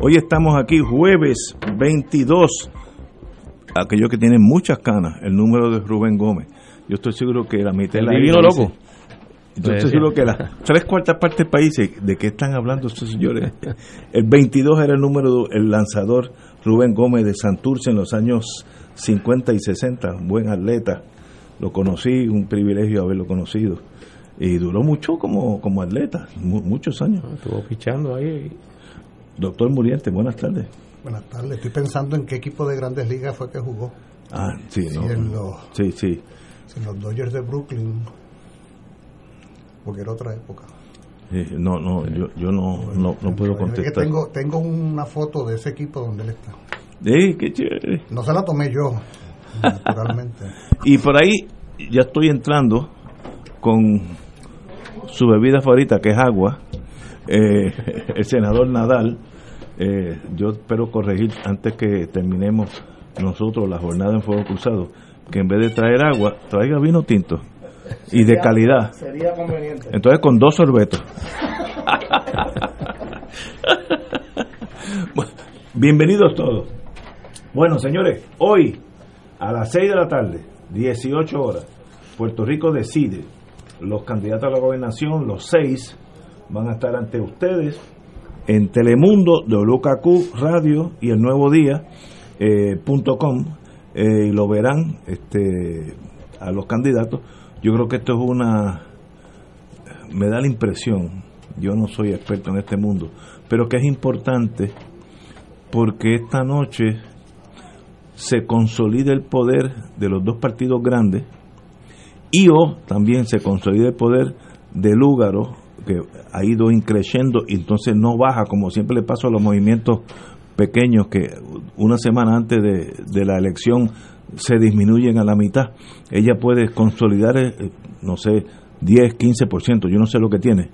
Hoy estamos aquí jueves 22. Aquellos que tienen muchas canas, el número de Rubén Gómez. Yo estoy seguro que la mitad de la divino loco. dice- Yo estoy seguro que las tres cuartas partes del país, ¿de qué están hablando estos señores? El 22 era el número, el lanzador Rubén Gómez de Santurce en los años 50 y 60, un buen atleta. Lo conocí, un privilegio haberlo conocido. Y duró mucho como, como atleta, mu- muchos años. Estuvo fichando ahí. Doctor Muriente, buenas tardes. Buenas tardes. Estoy pensando en qué equipo de grandes ligas fue que jugó. Ah, sí, Si no. en los, Sí, sí. si en los Dodgers de Brooklyn. Porque era otra época. Sí, no, no, yo, yo no, no, no puedo Es que contestar. tengo, tengo una foto de ese equipo donde él está. Sí, qué chévere. No se la tomé yo, naturalmente. Y por ahí ya estoy entrando con su bebida favorita, que es agua. Eh, el senador Nadal, eh, yo espero corregir antes que terminemos nosotros la jornada en Fuego Cruzado, que en vez de traer agua, traiga vino tinto y de calidad. Sería conveniente. Entonces con dos sorbetos. Bienvenidos todos. Bueno, señores, hoy a las 6 de la tarde, 18 horas, Puerto Rico decide. Los candidatos a la gobernación, los seis, van a estar ante ustedes en Telemundo, WKQ Radio y el Nuevo Día eh, punto com, eh, y lo verán este, a los candidatos. Yo creo que esto es una me da la impresión, yo no soy experto en este mundo, pero que es importante porque esta noche se consolida el poder de los dos partidos grandes y o también se consolida el poder de Lúgaro, que ha ido increciendo y entonces no baja, como siempre le pasa a los movimientos pequeños que una semana antes de, de la elección se disminuyen a la mitad. Ella puede consolidar, eh, no sé, 10, 15%, yo no sé lo que tiene.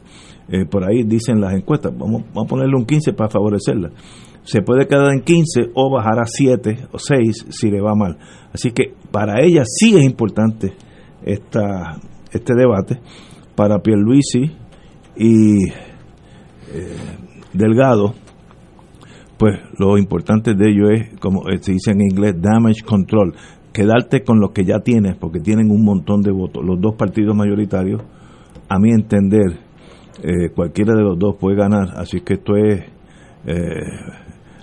Eh, por ahí dicen las encuestas, vamos, a ponerle un 15 para favorecerla. Se puede quedar en 15 o bajar a 7 o 6 si le va mal. Así que para ella sí es importante esta, este debate. Para Pierluisi y eh, Delgado, pues lo importante de ello es, como se dice en inglés, damage control, quedarte con lo que ya tienes, porque tienen un montón de votos. Los dos partidos mayoritarios, a mi entender, eh, cualquiera de los dos puede ganar, así que esto es, eh,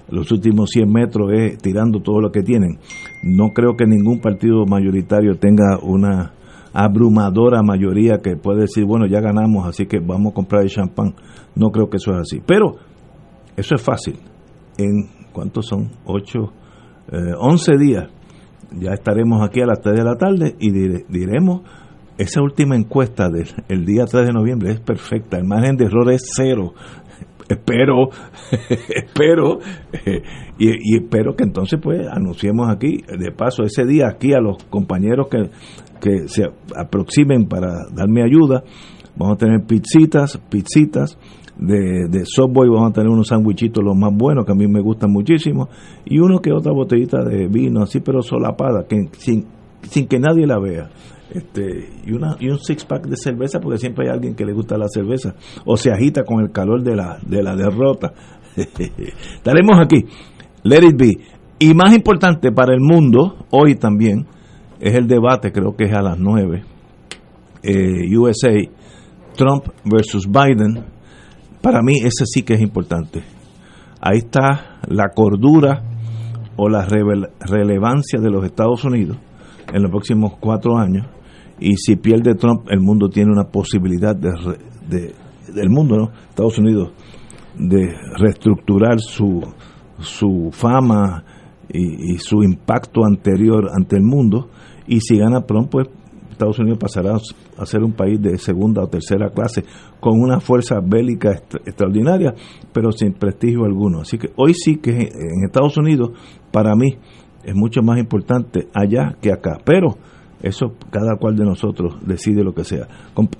los últimos 100 metros es tirando todo lo que tienen. No creo que ningún partido mayoritario tenga una abrumadora mayoría que puede decir, bueno, ya ganamos, así que vamos a comprar el champán. No creo que eso es así. Pero eso es fácil. En, ¿cuántos son? 8, 11 días. Ya estaremos aquí a las 3 de la tarde y dire- diremos, esa última encuesta del el día 3 de noviembre es perfecta. El margen de error es cero. Espero, espero, y, y espero que entonces pues anunciemos aquí, de paso ese día aquí a los compañeros que, que se aproximen para darme ayuda, vamos a tener pizzitas, pizzitas de, de Subway, vamos a tener unos sandwichitos los más buenos que a mí me gustan muchísimo y uno que otra botellita de vino así pero solapada, que sin, sin que nadie la vea. Este, y, una, y un six pack de cerveza porque siempre hay alguien que le gusta la cerveza o se agita con el calor de la, de la derrota. Estaremos aquí, let it be. Y más importante para el mundo, hoy también, es el debate, creo que es a las 9, eh, USA, Trump versus Biden. Para mí ese sí que es importante. Ahí está la cordura o la relevancia de los Estados Unidos en los próximos cuatro años. Y si pierde Trump, el mundo tiene una posibilidad de, de- del mundo, ¿no? Estados Unidos, de reestructurar su, su fama y su impacto anterior ante el mundo. Y si gana Trump, pues Estados Unidos pasará a ser un país de segunda o tercera clase con una fuerza bélica extraordinaria, pero sin prestigio alguno. Así que hoy sí que en Estados Unidos, para mí, es mucho más importante allá que acá. Pero eso cada cual de nosotros decide lo que sea.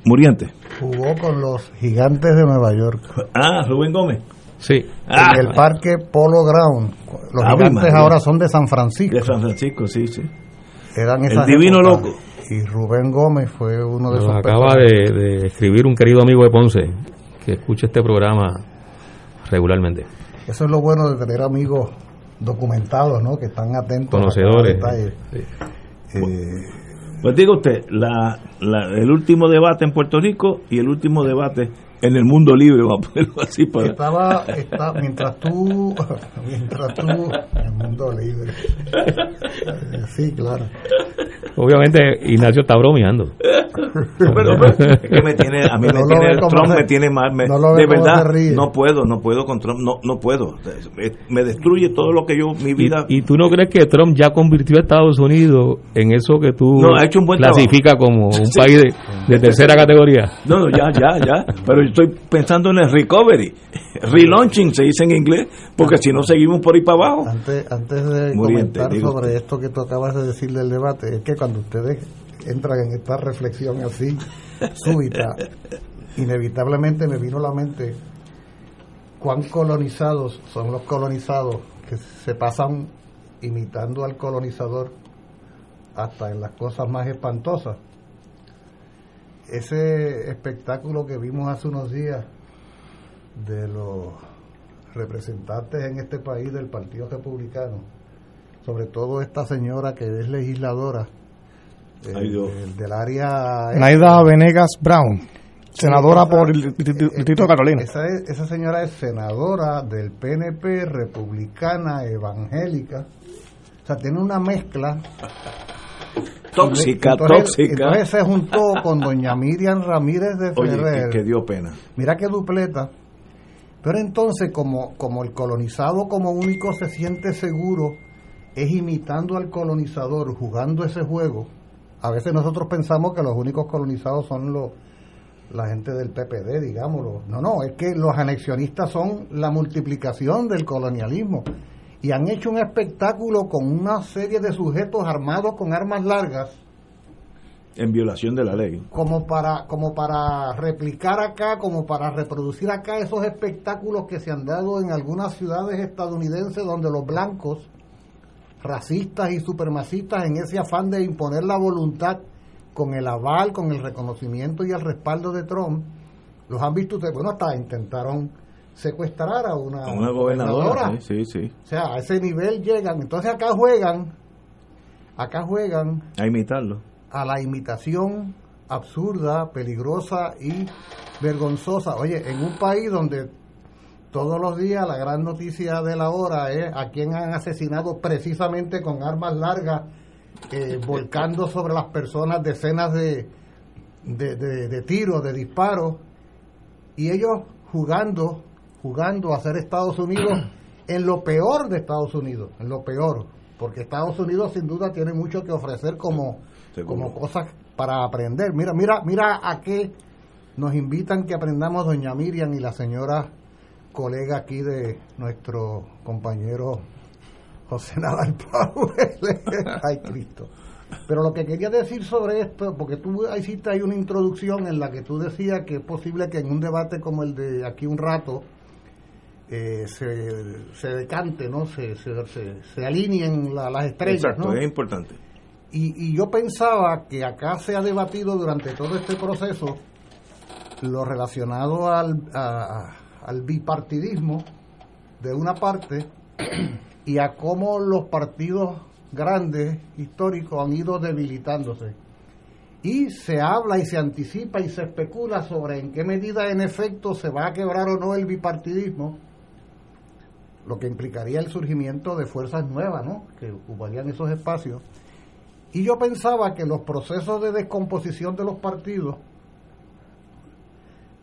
Muriente. Jugó con los gigantes de Nueva York. Ah, Rubén Gómez. Sí. En ah. el parque Polo Ground. Los gigantes ahora son de San Francisco. De San Francisco, sí, sí. Eran el divino loco. Y Rubén Gómez fue uno de Nos acaba de, escribir un querido amigo de Ponce que escucha este programa regularmente. Eso es lo bueno de tener amigos documentados, ¿no? Que están atentos. Conocedores. Eh, pues diga usted, la, el último debate en Puerto Rico y el último debate en el mundo libre, vamos a ponerlo así para... Estaba, está, mientras tú, mientras tú, en el mundo libre. Sí, claro. Obviamente Ignacio está bromeando. que me tiene, a mí me tiene, Trump me tiene mal, de verdad, no puedo, no puedo con Trump, no, no puedo. Me destruye todo lo que yo, mi vida. ¿Y, tú no crees que Trump ya convirtió a Estados Unidos en eso que tú no, ha hecho un buen clasifica como un país de, de tercera categoría? No, no, ya, ya, ya. Pero estoy pensando en el recovery, relaunching se dice en inglés, porque si no seguimos por ahí para abajo. Antes, antes de comentar sobre esto que tú acabas de decir del debate, es que cuando ustedes entran en esta reflexión así súbita, inevitablemente me vino a la mente cuán colonizados son los colonizados que se pasan imitando al colonizador hasta en las cosas más espantosas ese espectáculo que vimos hace unos días de los representantes en este país del Partido Republicano, sobre todo esta señora que es legisladora del área... Naida Venegas Brown, senadora por el Distrito de Carolina. Esa, esa señora es senadora del PNP, republicana, evangélica, o sea, tiene una mezcla tóxica, tóxica. Entonces se juntó con doña Miriam Ramírez de Ferrer. que, dio pena. Mira qué dupleta. Pero entonces, como, como el colonizado como único se siente seguro, es imitando al colonizador, jugando ese juego. A veces nosotros pensamos que los únicos colonizados son los la gente del PPD, digámoslo. No, no, es que los anexionistas son la multiplicación del colonialismo y han hecho un espectáculo con una serie de sujetos armados con armas largas en violación de la ley. como para como para replicar acá como para reproducir acá esos espectáculos que se han dado en algunas ciudades estadounidenses donde los blancos racistas y supremacistas en ese afán de imponer la voluntad con el aval con el reconocimiento y el respaldo de Trump los han visto ustedes. Bueno hasta intentaron secuestrar a una, gobernadora. Sí, sí, O sea, a ese nivel llegan. Entonces acá juegan, acá juegan. A imitarlo. A la imitación absurda, peligrosa y vergonzosa. Oye, en un país donde todos los días la gran noticia de la hora es a quien han asesinado precisamente con armas largas, eh, volcando sobre las personas decenas de, de, de, de tiros, de disparos, y ellos jugando jugando a ser Estados Unidos en lo peor de Estados Unidos, en lo peor, porque Estados Unidos sin duda tiene mucho que ofrecer como, como cosas para aprender. Mira, mira, mira a qué nos invitan que aprendamos doña Miriam y la señora colega aquí de nuestro compañero José Nadal Powell. Ay, Cristo. Pero lo que quería decir sobre esto, porque tú hiciste ahí una introducción en la que tú decías que es posible que en un debate como el de aquí un rato, eh, se, se, decante, ¿no? Se, se, se alineen las estrellas. Exacto, es importante. Y, y, yo pensaba que acá se ha debatido durante todo este proceso lo relacionado al, al bipartidismo de una parte y a cómo los partidos grandes históricos han ido debilitándose. Y se habla y se anticipa y se especula sobre en qué medida en efecto se va a quebrar o no el bipartidismo lo que implicaría el surgimiento de fuerzas nuevas, ¿no? Que ocuparían esos espacios. Y yo pensaba que los procesos de descomposición de los partidos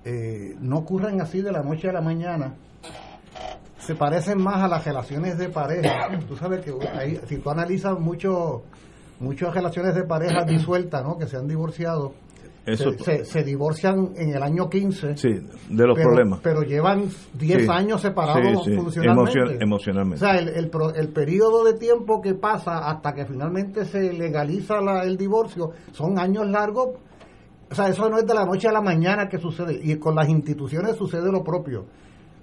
eh, no ocurren así de la noche a la mañana. Se parecen más a las relaciones de pareja. Tú sabes que si tú analizas mucho, muchas relaciones de pareja disueltas, ¿no? Que se han divorciado, Eso, se, se- se divorcian en el año 15. sí, de los pero, problemas. pero llevan 10 Sí. años separados Sí, sí, funcionalmente. emocion- emocionalmente. O sea, el, el, el periodo de tiempo que pasa hasta que finalmente se legaliza la- el divorcio son años largos. O sea, eso no es de la noche a la mañana que sucede. Y con las instituciones sucede lo propio.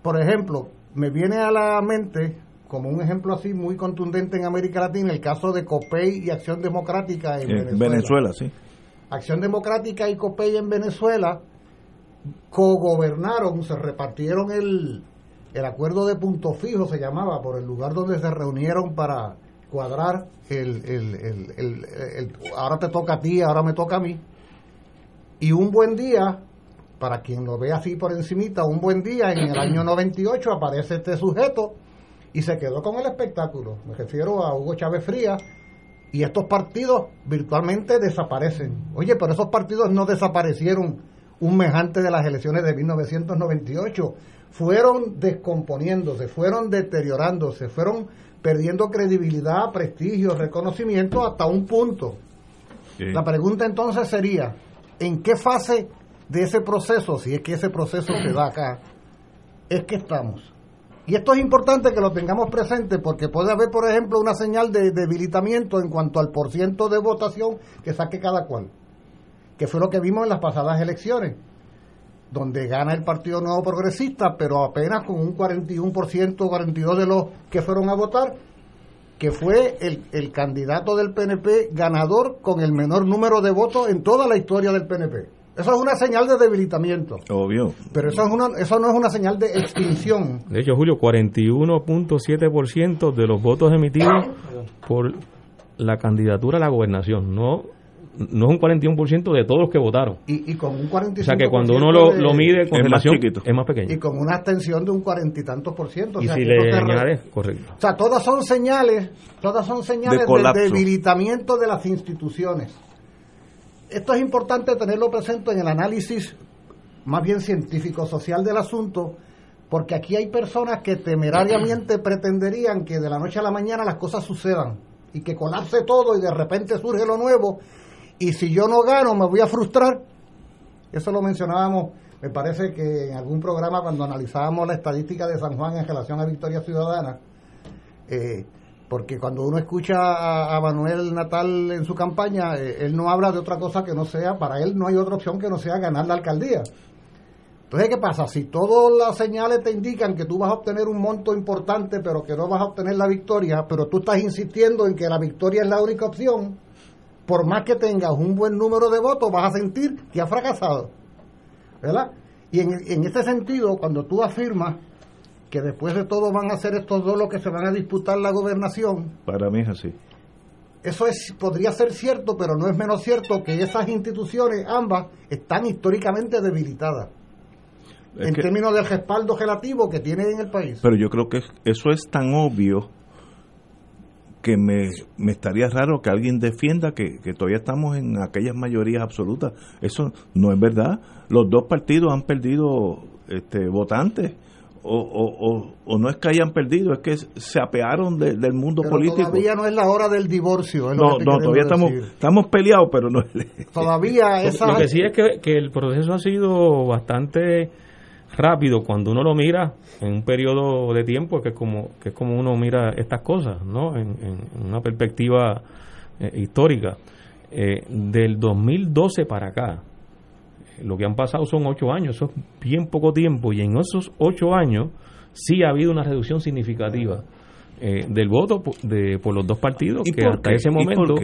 Por ejemplo, me viene a la mente, como un ejemplo así muy contundente en América Latina, el caso de COPEI y Acción Democrática en Venezuela. Venezuela, sí. Acción Democrática y COPEI en Venezuela cogobernaron, se repartieron el, el acuerdo de punto fijo, se llamaba, por el lugar donde se reunieron para cuadrar el, el, el- el- ahora te toca a ti, ahora me toca a mí. Y un buen día, para quien lo ve así por encimita, un buen día en el año 98 aparece este sujeto y se quedó con el espectáculo. Me refiero a Hugo Chávez Frías, y estos partidos virtualmente desaparecen. Oye, pero esos partidos no desaparecieron un mejante de las elecciones de 1998. Fueron descomponiéndose, fueron deteriorándose, fueron perdiendo credibilidad, prestigio, reconocimiento hasta un punto. Sí. La pregunta entonces sería, ¿en qué fase de ese proceso, si es que ese proceso se da acá, es que estamos? Y esto es importante que lo tengamos presente porque puede haber, por ejemplo, una señal de debilitamiento en cuanto al porciento de votación que saque cada cual, que fue lo que vimos en las pasadas elecciones, donde gana el Partido Nuevo Progresista, pero apenas con un 41%, 42% de los que fueron a votar, que fue el, el candidato del PNP ganador con el menor número de votos en toda la historia del PNP. Eso es una señal de debilitamiento, Obvio. pero eso, es una, eso no es una señal de extinción. De hecho, Julio, 41.7% de los votos emitidos por la candidatura a la gobernación. No, no es un 41% de todos los que votaron. Y, y con un 45%. O sea que cuando uno lo, lo mide con Es más relación, chiquito. es más Y pequeño. con una abstención de un cuarenta y tantos por ciento. o Y sea si le añades, correcto. O sea, todas son señales, todas son señales De debilitamiento de las instituciones. Esto es importante tenerlo presente en el análisis más bien científico-social del asunto, porque aquí hay personas que temerariamente pretenderían que de la noche a la mañana las cosas sucedan y que colapse todo y de repente surge lo nuevo y si yo no gano me voy a frustrar. Eso lo mencionábamos, me parece que en algún programa cuando analizábamos la estadística de San Juan en relación a Victoria Ciudadana, eh, porque cuando uno escucha a, Manuel Natal en su campaña, eh, él no habla de otra cosa que no sea, para él no hay otra opción que no sea ganar la alcaldía. Entonces, ¿qué pasa? Si todas las señales te indican que tú vas a obtener un monto importante, pero que no vas a obtener la victoria, pero tú estás insistiendo en que la victoria es la única opción, por más que tengas un buen número de votos, vas a sentir que has fracasado. ¿Verdad? Y en, en ese sentido, cuando tú afirmas que después de todo van a ser estos dos los que se van a disputar la gobernación, Para mí es así. eso es podría ser cierto, pero no es menos cierto que esas instituciones, ambas, están históricamente debilitadas Es en que- términos del respaldo relativo que tienen en el país. pero yo creo que eso es tan obvio que me, me estaría raro que alguien defienda que, que todavía estamos en aquellas mayorías absolutas. Eso no es verdad. Los dos partidos han perdido este, votantes. O, o, o, o no es que hayan perdido, es que se apearon de- del mundo pero político. todavía no es la hora del divorcio. es lo No, que todavía estamos, decir. estamos peleados, pero no es... Todavía esa... Lo que sí es que, que el proceso ha sido bastante rápido cuando uno lo mira en un periodo de tiempo que es como que es como uno mira estas cosas, ¿no? En, en una perspectiva eh, histórica. Eh, del 2012 para acá, lo que han pasado son ocho años, eso es bien poco tiempo, y en esos ocho años sí ha habido una reducción significativa eh, del voto de, por los dos partidos, ¿Y que hasta qué? ese ¿Y por momento,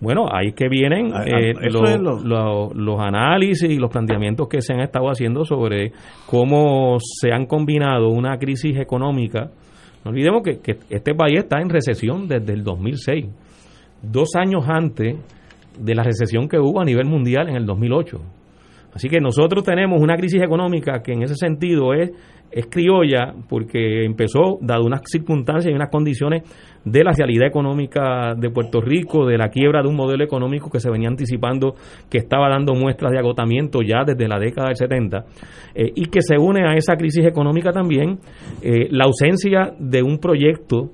bueno, ahí es que vienen Ah, eh, ah, los, es lo- lo- los análisis y los planteamientos que se han estado haciendo sobre cómo se han combinado una crisis económica. No olvidemos que, que este país está en recesión desde el 2006, dos años antes de la recesión que hubo a nivel mundial en el 2008. Así que nosotros tenemos una crisis económica que en ese sentido es, es criolla porque empezó, dado unas circunstancias y unas condiciones de la realidad económica de Puerto Rico, de la quiebra de un modelo económico que se venía anticipando, que estaba dando muestras de agotamiento ya desde la década del 70, eh, y que se une a esa crisis económica también eh, la ausencia de un proyecto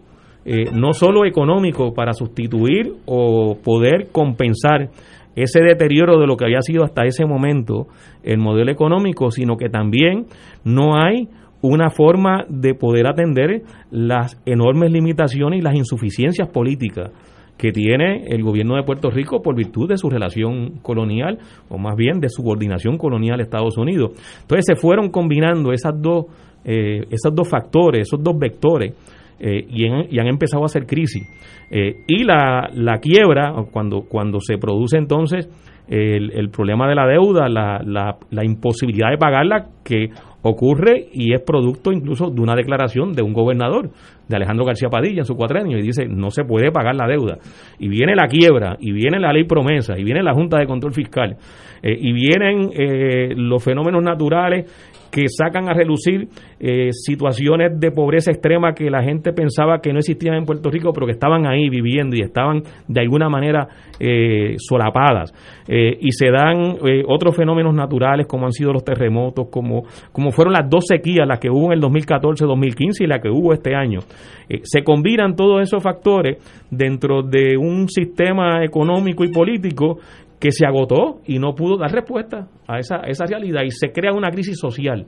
eh, no solo económico para sustituir o poder compensar ese deterioro de lo que había sido hasta ese momento el modelo económico, sino que también no hay una forma de poder atender las enormes limitaciones y las insuficiencias políticas que tiene el gobierno de Puerto Rico por virtud de su relación colonial, o más bien de subordinación colonial a Estados Unidos. Entonces se fueron combinando esas dos, eh, esos dos factores, esos dos vectores, eh, y, han empezado a hacer crisis. Eh, y la, la quiebra, cuando, cuando se produce entonces el, el problema de la deuda, la, la, la imposibilidad de pagarla, que ocurre y es producto incluso de una declaración de un gobernador, de Alejandro García Padilla en su cuatrenio, y dice no se puede pagar la deuda. Y viene la quiebra, y viene la ley promesa, y viene la Junta de Control Fiscal, eh, y vienen eh, los fenómenos naturales que sacan a relucir eh, situaciones de pobreza extrema que la gente pensaba que no existían en Puerto Rico, pero que estaban ahí viviendo y estaban de alguna manera eh, solapadas. Eh, y se dan eh, otros fenómenos naturales como han sido los terremotos, como, como fueron las dos sequías, las que hubo en el 2014-2015 y la que hubo este año. Eh, se combinan todos esos factores dentro de un sistema económico y político que se agotó y no pudo dar respuesta a esa, esa realidad y se crea una crisis social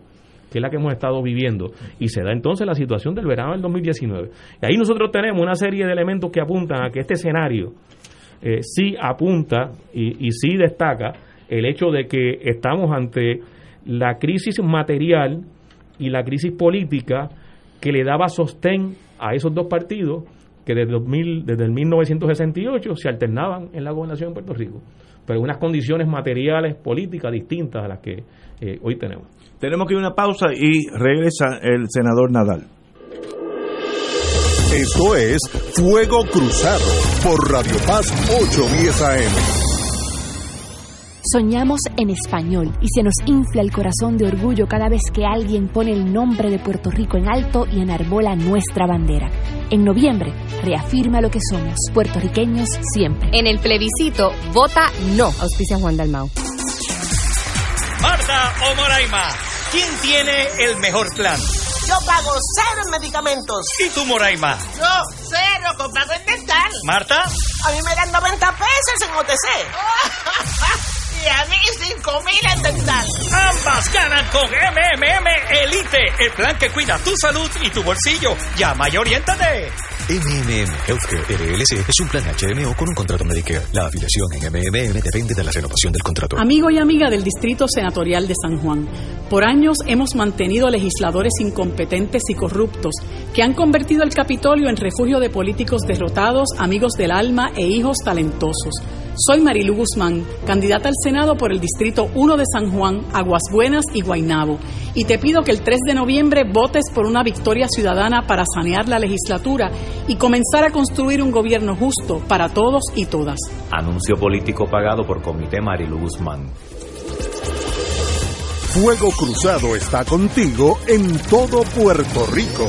que es la que hemos estado viviendo, y se da entonces la situación del verano del 2019. Y ahí nosotros tenemos una serie de elementos que apuntan a que este escenario eh, sí apunta y, y sí destaca el hecho de que estamos ante la crisis material y la crisis política que le daba sostén a esos dos partidos que desde, 2000, desde el 1968 se alternaban en la gobernación de Puerto Rico pero unas condiciones materiales, políticas distintas a las que eh, hoy tenemos. Tenemos que ir a una pausa y regresa el senador Nadal. Esto es Fuego Cruzado por Radio Paz 810 AM. Soñamos en español y se nos infla el corazón de orgullo cada vez que alguien pone el nombre de Puerto Rico en alto y enarbola nuestra bandera. En noviembre, reafirma lo que somos, puertorriqueños siempre. En el plebiscito, vota no. Auspicia Juan Dalmau. Marta o Moraima, ¿quién tiene el mejor plan? Yo pago cero en medicamentos. ¿Y tú, Moraima? Yo, cero, comprado en dental. ¿Marta? A mí me dan 90 pesos en OTC. y a mí 5 mil en dental. Ambas ganan con MMM Elite, el plan que cuida tu salud y tu bolsillo. Llama y oriéntate. MMM Healthcare LLC es un plan HMO con un contrato Medicare. La afiliación en MMM depende de la renovación del contrato. Amigo y amiga del Distrito Senatorial de San Juan, por años hemos mantenido legisladores incompetentes y corruptos que han convertido el Capitolio en refugio de políticos derrotados, amigos del alma e hijos talentosos. Soy Marilu Guzmán, candidata al Senado por el Distrito 1 de San Juan, Aguas Buenas y Guaynabo. Y te pido que el 3 de noviembre votes por una victoria ciudadana para sanear la legislatura y comenzar a construir un gobierno justo para todos y todas. Anuncio político pagado por Comité Marilu Guzmán. Fuego Cruzado está contigo en todo Puerto Rico.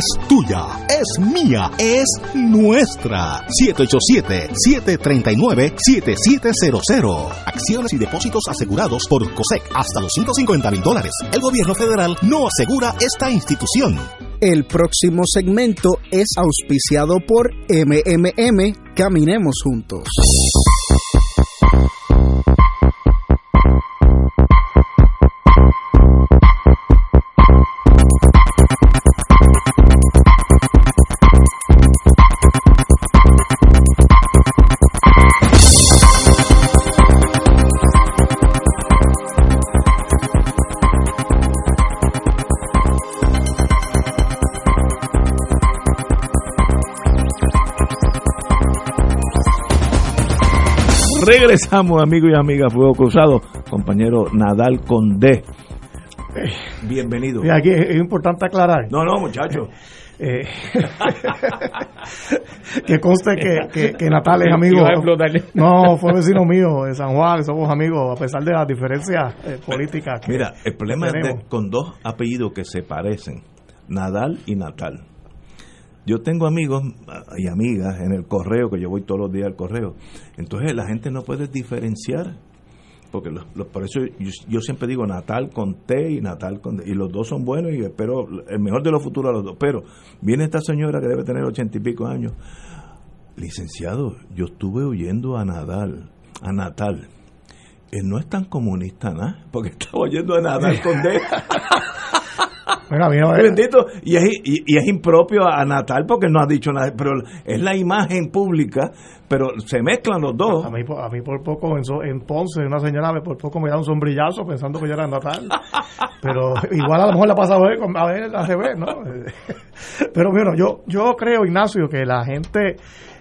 es tuya, es mía, es nuestra. 787-739-7700. Acciones y depósitos asegurados por COSEC hasta los 150 mil dólares. El gobierno federal no asegura esta institución. El próximo segmento es auspiciado por MMM Caminemos Juntos. Regresamos, amigos y amigas, Fuego Cruzado, compañero Nadal Condé. Bienvenido. Y aquí es importante aclarar. No, no, muchacho. Eh, que conste que, que, Natal es amigo. No, fue vecino mío de San Juan, somos amigos a pesar de las diferencias eh, políticas. Mira, el problema es con dos apellidos que se parecen, Nadal y Natal. Yo tengo amigos y amigas en el correo, que yo voy todos los días al correo. Entonces la gente no puede diferenciar porque por eso yo, siempre digo Natal con T y Natal con y los dos son buenos y espero el mejor de los futuros a los dos. Pero viene esta señora que debe tener ochenta y pico años. Licenciado, yo estuve oyendo a Nadal, a Natal. Él no es tan comunista, ¿no? Porque estaba oyendo a Nadal con D. Bendito, y es, y, es impropio a Natal porque no ha dicho nada, pero es la imagen pública, pero se mezclan los dos. A mí, a mí por poco en, en Ponce, una señora por poco me da un sombrillazo pensando que yo era Natal, pero igual a lo mejor la pasa a ver, a ver la ve, ¿no? Pero bueno, yo, yo creo, Ignacio, que la gente,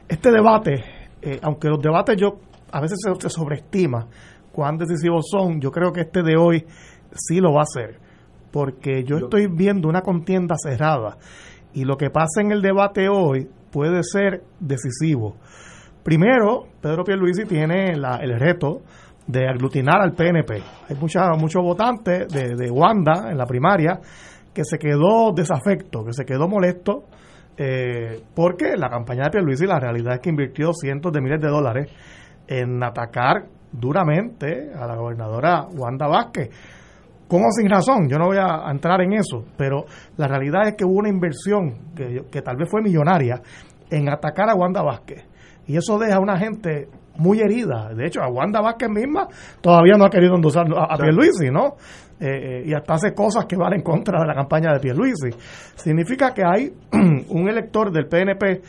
este debate, eh, aunque los debates yo a veces se, se sobreestima cuán decisivos son, yo creo que este de hoy sí lo va a hacer porque yo estoy viendo una contienda cerrada y lo que pasa en el debate hoy puede ser decisivo. Primero, Pedro Pierluisi tiene el reto de aglutinar al PNP. Hay mucha, muchos votantes de, de Wanda en la primaria que se quedó desafecto, que se quedó molesto, eh, porque la campaña de Pierluisi la realidad es que invirtió cientos de miles de dólares en atacar duramente a la gobernadora Wanda Vázquez con o sin razón, yo no voy a entrar en eso, pero la realidad es que hubo una inversión que, que tal vez fue millonaria en atacar a Wanda Vázquez. Y eso deja a una gente muy herida. De hecho, a Wanda Vázquez misma todavía no ha querido endosar a, Pierluisi, ¿no? Eh, eh, y hasta hace cosas que van en contra de la campaña de Pierluisi. Significa que hay un elector del PNP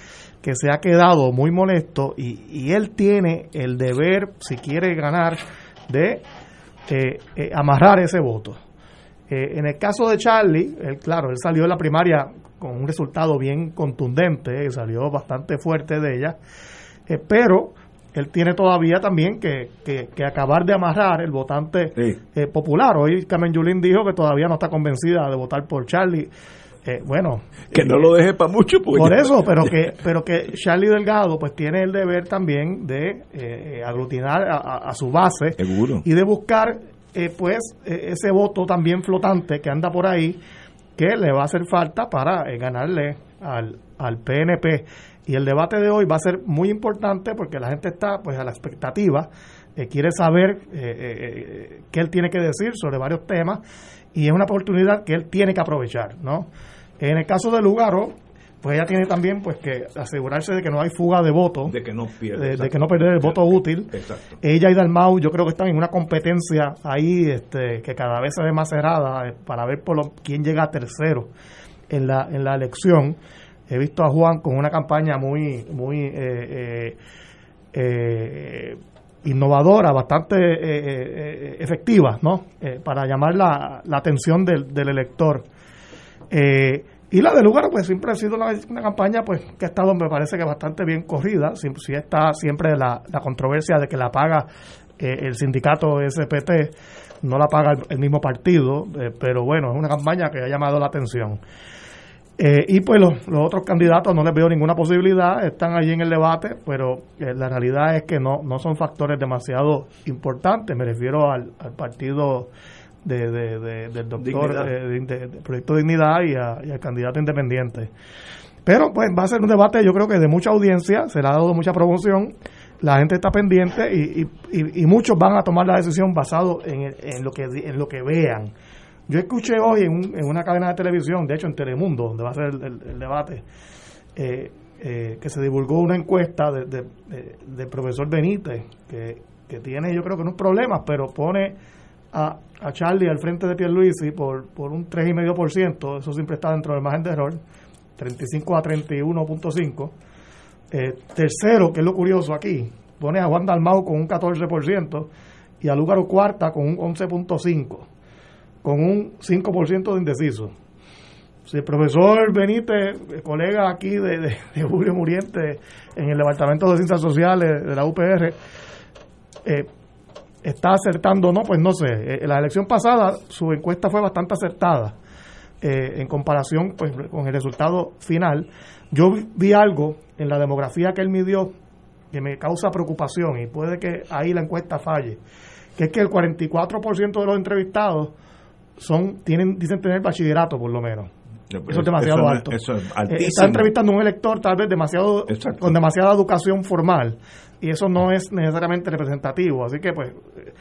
que se ha quedado muy molesto y, y él tiene el deber, si quiere ganar, de eh, eh, amarrar ese voto. Eh, en el caso de Charlie, él, claro, él salió de la primaria con un resultado bien contundente, salió bastante fuerte de ella, pero él tiene todavía también que, que, acabar de amarrar el votante popular. Hoy Carmen Yulín dijo que todavía no está convencida de votar por Charlie. Bueno que no lo deje para mucho pues por eso pero que pero que Charlie Delgado pues tiene el deber también de aglutinar a, su base y de buscar eh, pues e, ese voto también flotante que anda por ahí que le va a hacer falta para eh, ganarle al, al PNP y el debate de hoy va a ser muy importante porque la gente está pues a la expectativa eh, quiere saber qué él tiene que decir sobre varios temas y es una oportunidad que él tiene que aprovechar no en el caso de Lugaro pues ella tiene también pues que asegurarse de que no hay fuga de votos, de que no pierde, de, que no perder el voto útil. Ella y Dalmau yo creo que están en una competencia ahí este, que cada vez se ve más cerrada eh, para ver por lo, quién llega a tercero en la, en la elección. He visto a Juan con una campaña muy muy eh, eh, innovadora, bastante efectiva, ¿no? para llamar la, la atención del, del elector. Eh, y la de lugar, pues siempre ha sido una, campaña pues que ha estado, me parece que bastante bien corrida. Si, está siempre la, la, controversia de que la paga eh, el sindicato SPT, no la paga el, mismo partido, eh, pero bueno, es una campaña que ha llamado la atención. Eh, y pues los, otros candidatos no les veo ninguna posibilidad, están allí en el debate, pero la realidad es que no, no son factores demasiado importantes. Me refiero al, al partido de, de, del doctor eh, de, Proyecto Dignidad y, al candidato independiente. Pero pues va a ser un debate yo creo que de mucha audiencia, se le ha dado mucha promoción, la gente está pendiente y, y, muchos van a tomar la decisión basado en, en, lo, que, en lo que vean. Yo escuché hoy en, una cadena de televisión, de hecho en Telemundo, donde va a ser el, debate, eh, eh, que se divulgó una encuesta del de, de, profesor Benítez, que, tiene yo creo que unos problemas, pero pone a, Charlie al frente de Pierluisi por, por un 3,5%, eso siempre está dentro del margen de error, 35 a 31.5. Eh, tercero, que es lo curioso aquí, pone a Juan Dalmau con un 14% y a Lugaro cuarta con un 11.5, con un 5% de indeciso. Si el profesor Benítez, colega aquí de, de, Julio Muriente en el Departamento de Ciencias Sociales de la UPR, eh, está acertando o no, pues no sé. En eh, la elección pasada su encuesta fue bastante acertada, eh, en comparación pues, con el resultado final. Yo vi algo en la demografía que él midió que me causa preocupación y puede que ahí la encuesta falle, que es que el 44% de los entrevistados son tienen dicen tener bachillerato por lo menos. Eso es demasiado alto. Eso es Eh, está entrevistando a un elector tal vez demasiado con demasiada educación formal y eso no es necesariamente representativo. Así que pues eh,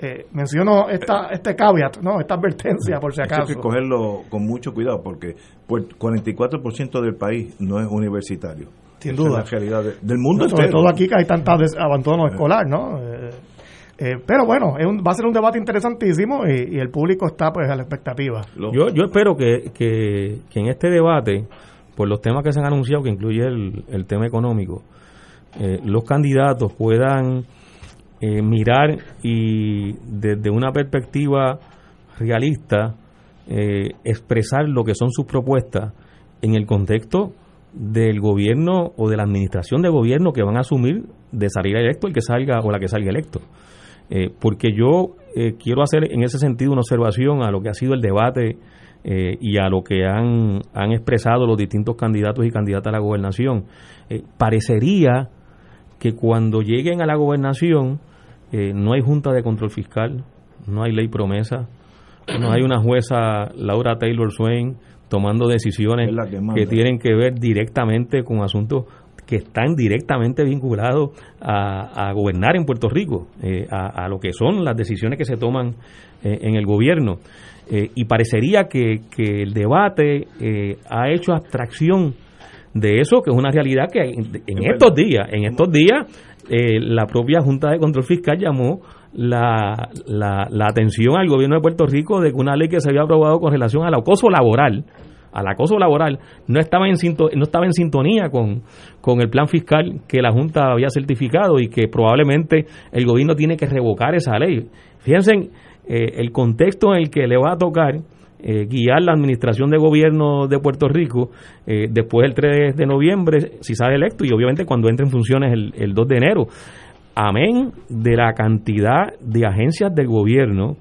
eh, menciono esta este caveat, no, esta advertencia por si acaso. hay que cogerlo con mucho cuidado porque pues, 44% del país no es universitario. Sin Esa duda. Es la realidad de- del mundo No, sobre entero. todo aquí que hay tanta des- abandono escolar, ¿no? Eh, eh, pero bueno, es un- va a ser un debate interesantísimo y, y el público está pues a la expectativa. Yo, yo espero que, que, que en este debate, por los temas que se han anunciado, que incluye el, el tema económico, eh, los candidatos puedan eh, mirar y desde una perspectiva realista eh, expresar lo que son sus propuestas en el contexto del gobierno o de la administración de gobierno que van a asumir de salir electo el que salga o la que salga electo. Eh, porque yo eh, quiero hacer en ese sentido una observación a lo que ha sido el debate eh, y a lo que han, han expresado los distintos candidatos y candidatas a la gobernación. Eh, parecería que cuando lleguen a la gobernación eh, no hay junta de control fiscal, no hay ley promesa, no hay una jueza Laura Taylor Swain tomando decisiones que tienen que ver directamente con asuntos que están directamente vinculados a, a gobernar en Puerto Rico, eh, a, a lo que son las decisiones que se toman eh, en el gobierno. Eh, y parecería que, que el debate eh, ha hecho abstracción de eso, que es una realidad que en, en Es estos días, en estos días, la propia Junta de Control Fiscal llamó la, la, la atención al gobierno de Puerto Rico de que una ley que se había aprobado con relación al acoso laboral, al acoso laboral, no estaba en, sinto- no estaba en sintonía con, con el plan fiscal que la Junta había certificado y que probablemente el gobierno tiene que revocar esa ley. Fíjense eh, el contexto en el que le va a tocar eh, guiar la administración de gobierno de Puerto Rico eh, después del 3 de noviembre, si sale electo, y obviamente cuando entre en funciones el, el 2 de enero. Amén de la cantidad de agencias del gobierno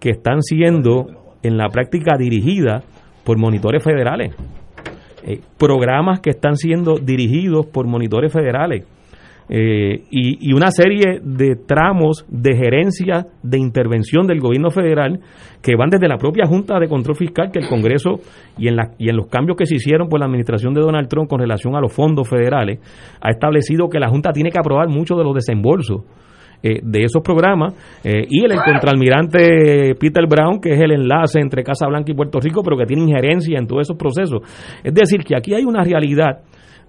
que están siendo en la práctica dirigidas por monitores federales. Eh, programas que están siendo dirigidos por monitores federales. Eh, y, y una serie de tramos de gerencia de intervención del gobierno federal que van desde la propia Junta de Control Fiscal que el Congreso y en, la, y en los cambios que se hicieron por la administración de Donald Trump con relación a los fondos federales ha establecido que la Junta tiene que aprobar muchos de los desembolsos eh, de esos programas eh, y el, contraalmirante Peter Brown, que es el enlace entre Casa Blanca y Puerto Rico, pero que tiene injerencia en todos esos procesos. Es decir, que aquí hay una realidad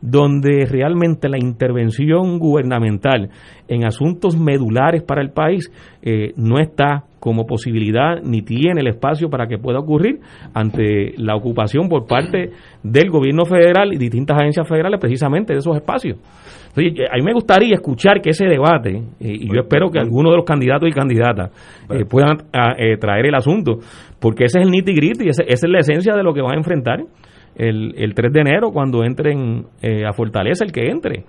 donde realmente la intervención gubernamental en asuntos medulares para el país eh, no está como posibilidad ni tiene el espacio para que pueda ocurrir ante la ocupación por parte del gobierno federal y distintas agencias federales precisamente de esos espacios. Entonces, a mí me gustaría escuchar que ese debate, eh, y yo espero que algunos de los candidatos y candidatas eh, puedan ah, eh, traer el asunto, porque ese es el nitty gritty, ese- esa es la esencia de lo que van a enfrentar el, el 3 de enero cuando entren eh, a Fortaleza, el que entre.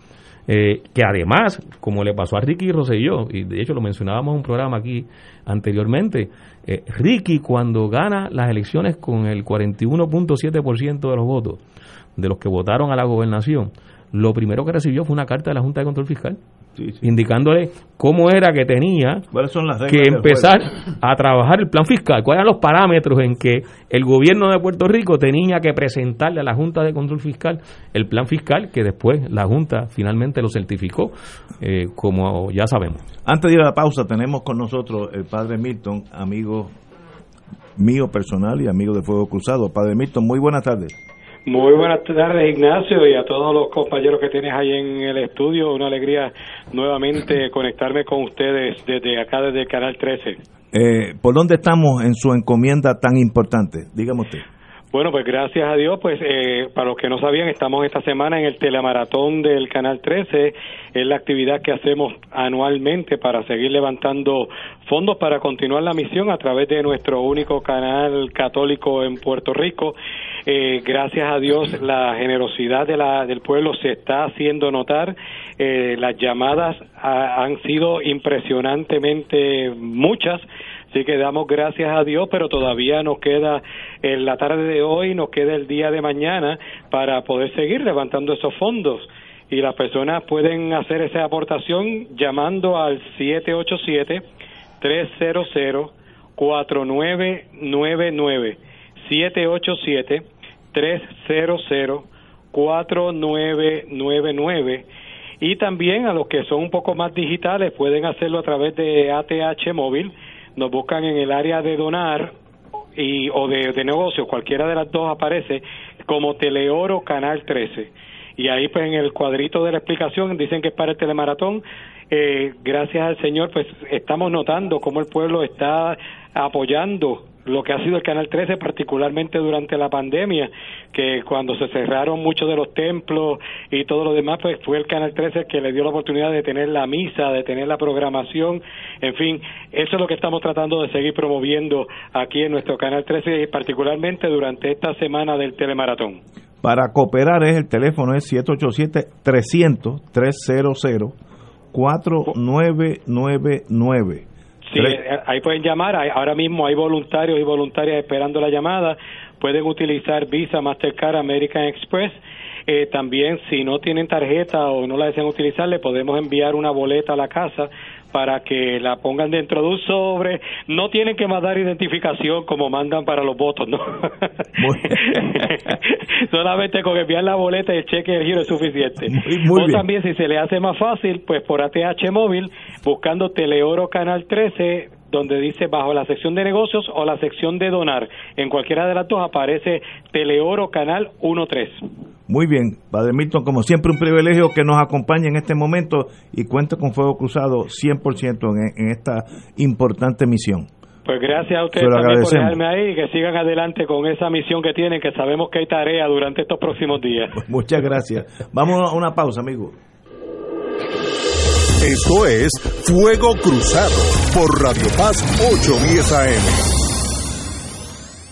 Eh, que además, como le pasó a Ricky Rosselló, y de hecho lo mencionábamos en un programa aquí anteriormente, eh, Ricky cuando gana las elecciones con el 41.7% de los votos de los que votaron a la gobernación, lo primero que recibió fue una carta de la Junta de Control Fiscal indicándole cómo era que tenía ¿Cuáles son las reglas que empezar a trabajar el plan fiscal, cuáles eran los parámetros en que el gobierno de Puerto Rico tenía que presentarle a la Junta de Control Fiscal el plan fiscal que después la Junta finalmente lo certificó, eh, como ya sabemos. Antes de ir a la pausa, tenemos con nosotros el padre Milton, amigo mío personal y amigo de Fuego Cruzado. Padre Milton, muy buenas tardes. Muy buenas tardes, Ignacio, y a todos los compañeros que tienes ahí en el estudio. Una alegría nuevamente conectarme con ustedes desde acá, desde el Canal 13. Eh, ¿Por dónde estamos en su encomienda tan importante? Dígame usted. Bueno, pues gracias a Dios, pues eh, para los que no sabían, estamos esta semana en el telemaratón del Canal 13. Es la actividad que hacemos anualmente para seguir levantando fondos para continuar la misión a través de nuestro único canal católico en Puerto Rico. Eh, gracias a Dios, la generosidad de la, del pueblo se está haciendo notar. Eh, las llamadas han sido impresionantemente muchas Así que damos gracias a Dios, pero todavía nos queda en la tarde de hoy, nos queda el día de mañana para poder seguir levantando esos fondos. Y las personas pueden hacer esa aportación llamando al 787 300 4999 787 300 4999 y también a los que son un poco más digitales pueden hacerlo a través de ATH móvil. Nos buscan en el área de donar y o de, de negocio cualquiera de las dos aparece como Teleoro Canal 13 y ahí pues en el cuadrito de la explicación dicen que es para el telemaratón. Eh, gracias al Señor pues estamos notando cómo el pueblo está apoyando lo que ha sido el Canal 13, particularmente durante la pandemia, que cuando se cerraron muchos de los templos y todo lo demás, pues fue el Canal 13 el que le dio la oportunidad de tener la misa, de tener la programación, en fin, eso es lo que estamos tratando de seguir promoviendo aquí en nuestro Canal 13 y particularmente durante esta semana del telemaratón. Para cooperar es el teléfono es 787 300 300 4999 Sí, eh, ahí pueden llamar, ahora mismo hay voluntarios y voluntarias esperando la llamada, pueden utilizar Visa, Mastercard, American Express. Eh, también, si no tienen tarjeta o no la desean utilizar, le podemos enviar una boleta a la casa para que la pongan dentro de un sobre. No tienen que mandar identificación como mandan para los votos, ¿no? Solamente con enviar la boleta y el cheque de giro es suficiente. o también, si se le hace más fácil, pues por ATH móvil, buscando Teleoro Canal 13 donde dice bajo la sección de negocios o la sección de donar. En cualquiera de las dos aparece Teleoro Canal 13. Muy bien, Padre Milton, como siempre un privilegio que nos acompañe en este momento y cuente con Fuego Cruzado 100% en, en esta importante misión. Pues gracias a ustedes también por dejarme ahí y que sigan adelante con esa misión que tienen, que sabemos que hay tarea durante estos próximos días. Muchas gracias. Vamos a una pausa, amigo. Esto es Fuego Cruzado por Radio Paz 810 AM.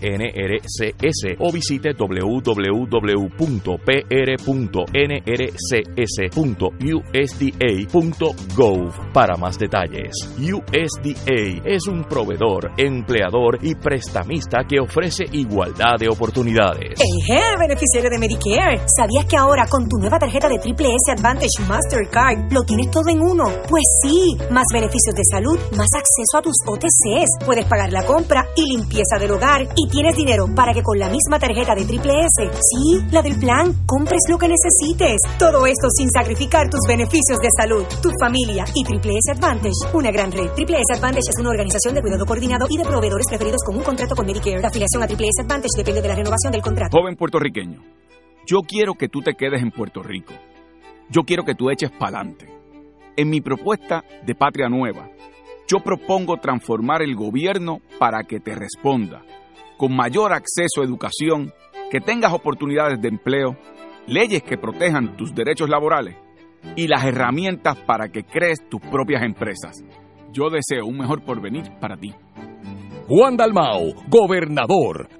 NRCS o visite www.pr.nrcs.usda.gov para más detalles. USDA es un proveedor, empleador y prestamista que ofrece igualdad de oportunidades. Hey, beneficiario de Medicare. ¿Sabías que ahora con tu nueva tarjeta de Triple S Advantage Mastercard lo tienes todo en uno? Pues sí, más beneficios de salud, más acceso a tus OTCs, puedes pagar la compra y limpieza del hogar y tienes dinero para que con la misma tarjeta de Triple S, sí, la del plan, compres lo que necesites. Todo esto sin sacrificar tus beneficios de salud, tu familia y Triple S Advantage, una gran red. Triple S Advantage es una organización de cuidado coordinado y de proveedores preferidos con un contrato con Medicare. La afiliación a Triple S Advantage depende de la renovación del contrato. Joven puertorriqueño, yo quiero que tú te quedes en Puerto Rico. Yo quiero que tú eches pa'lante. En mi propuesta de Patria Nueva, yo propongo transformar el gobierno para que te responda con mayor acceso a educación, que tengas oportunidades de empleo, leyes que protejan tus derechos laborales y las herramientas para que crees tus propias empresas. Yo deseo un mejor porvenir para ti. Juan Dalmao, gobernador.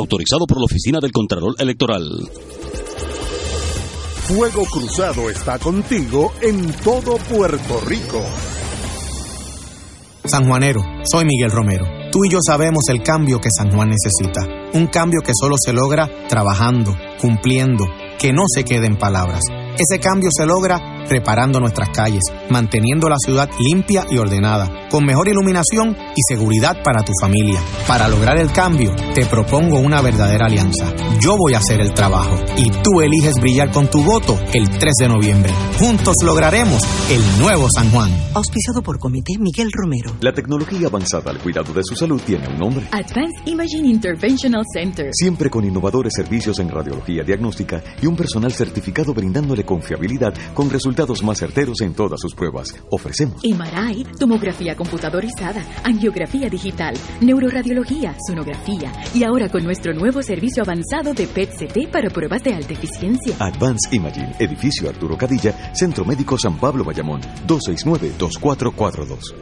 autorizado por la Oficina del Contralor Electoral. Fuego Cruzado está contigo en todo Puerto Rico. San Juanero, soy Miguel Romero. Tú y yo sabemos el cambio que San Juan necesita. Un cambio que solo se logra trabajando, cumpliendo, que no se quede en palabras. Ese cambio se logra reparando nuestras calles, manteniendo la ciudad limpia y ordenada, con mejor iluminación y seguridad para tu familia. Para lograr el cambio, te propongo una verdadera alianza. Yo voy a hacer el trabajo y tú eliges brillar con tu voto el 3 de noviembre. Juntos lograremos el nuevo San Juan. Auspiciado por Comité Miguel Romero. La tecnología avanzada al cuidado de su salud tiene un nombre. Advanced Imaging Interventional Center. Siempre con innovadores servicios en radiología diagnóstica y un personal certificado brindándole confiabilidad con resultados más certeros en todas sus pruebas. Ofrecemos MRI, tomografía computadorizada, angiografía digital, neuroradiología, sonografía y ahora con nuestro nuevo servicio avanzado de PET-CT para pruebas de alta eficiencia. Advanced Imaging, edificio Arturo Cadilla, Centro Médico San Pablo Bayamón, 269-2442.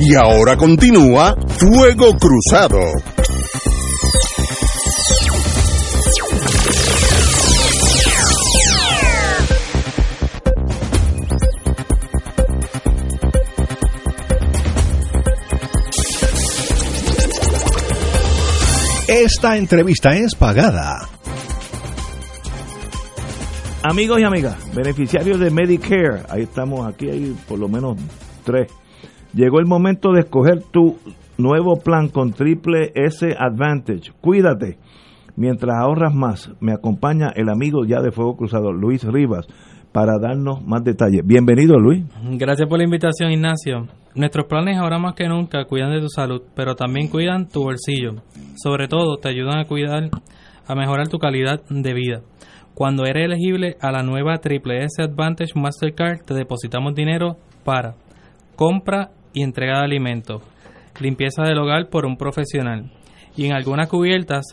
Y ahora continúa Fuego Cruzado. Esta entrevista es pagada. Amigos y amigas, beneficiarios de Medicare, ahí estamos, aquí hay por lo menos tres. Llegó el momento de escoger tu nuevo plan con Triple S Advantage. Cuídate. Mientras ahorras más, me acompaña el amigo ya de Fuego Cruzado, Luis Rivas, para darnos más detalles. Bienvenido, Luis. Gracias por la invitación, Ignacio. Nuestros planes ahora más que nunca cuidan de tu salud, pero también cuidan tu bolsillo. Sobre todo, te ayudan a cuidar, a mejorar tu calidad de vida. Cuando eres elegible a la nueva Triple S Advantage Mastercard, te depositamos dinero para compra y entrega de alimentos, limpieza del hogar por un profesional. Y en algunas cubiertas,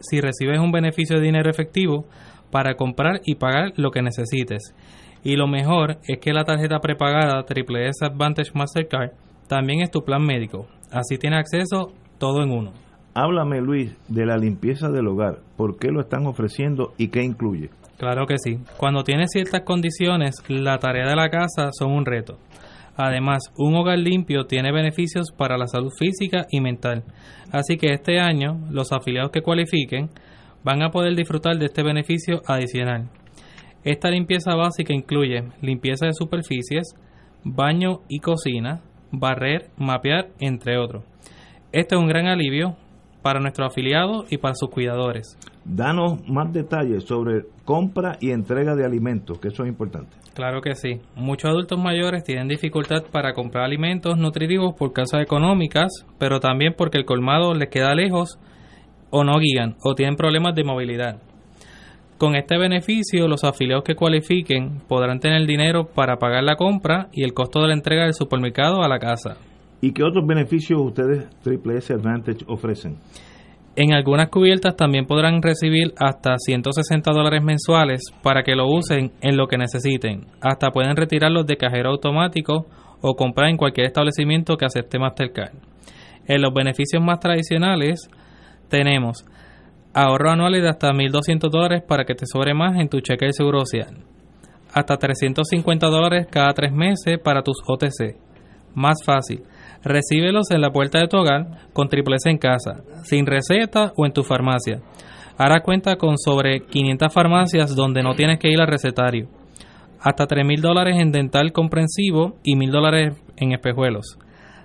si recibes un beneficio de dinero efectivo, para comprar y pagar lo que necesites. Y lo mejor es que la tarjeta prepagada Triple S Advantage Mastercard también es tu plan médico. Así tienes acceso todo en uno. Háblame, Luis, de la limpieza del hogar. ¿Por qué lo están ofreciendo y qué incluye? Claro que sí. Cuando tienes ciertas condiciones, la tarea de la casa son un reto. Además, un hogar limpio tiene beneficios para la salud física y mental. Así que este año, los afiliados que cualifiquen van a poder disfrutar de este beneficio adicional. Esta limpieza básica incluye limpieza de superficies, baño y cocina, barrer, mapear, entre otros. Este es un gran alivio para nuestros afiliados y para sus cuidadores. Danos más detalles sobre compra y entrega de alimentos, que eso es importante. Claro que sí. Muchos adultos mayores tienen dificultad para comprar alimentos nutritivos por causas económicas, pero también porque el colmado les queda lejos o no guían o tienen problemas de movilidad. Con este beneficio, los afiliados que cualifiquen podrán tener dinero para pagar la compra y el costo de la entrega del supermercado a la casa. ¿Y qué otros beneficios ustedes Triple S Advantage ofrecen? En algunas cubiertas también podrán recibir hasta 160 dólares mensuales para que lo usen en lo que necesiten. Hasta pueden retirarlos de cajero automático o comprar en cualquier establecimiento que acepte Mastercard. En los beneficios más tradicionales tenemos ahorro anuales de hasta 1.200 dólares para que te sobre más en tu cheque de seguro social. Hasta 350 dólares cada tres meses para tus OTC. Más fácil. Recíbelos en la puerta de tu hogar con triple en casa, sin receta o en tu farmacia. Ahora cuenta con sobre 500 farmacias donde no tienes que ir al recetario. Hasta 3.000 dólares en dental comprensivo y 1.000 dólares en espejuelos.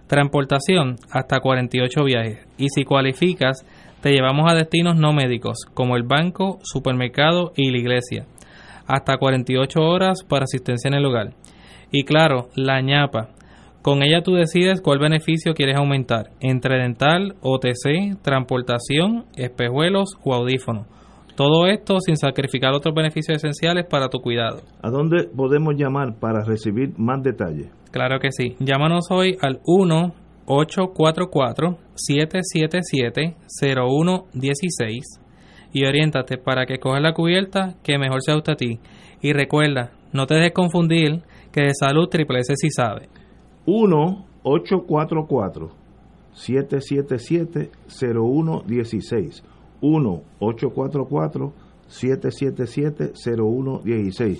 Transportación hasta 48 viajes. Y si cualificas, te llevamos a destinos no médicos, como el banco, supermercado y la iglesia. Hasta 48 horas para asistencia en el hogar. Y claro, la ñapa. Con ella tú decides cuál beneficio quieres aumentar, entre dental, OTC, transportación, espejuelos o audífonos. Todo esto sin sacrificar otros beneficios esenciales para tu cuidado. ¿A dónde podemos llamar para recibir más detalles? Claro que sí. Llámanos hoy al 1 844-777-0116 y oriéntate para que cojas la cubierta que mejor se ajuste a ti. Y recuerda, no te dejes confundir que de salud Triple S sí sabe. 1-844-777-0116. 1-844-777-0116.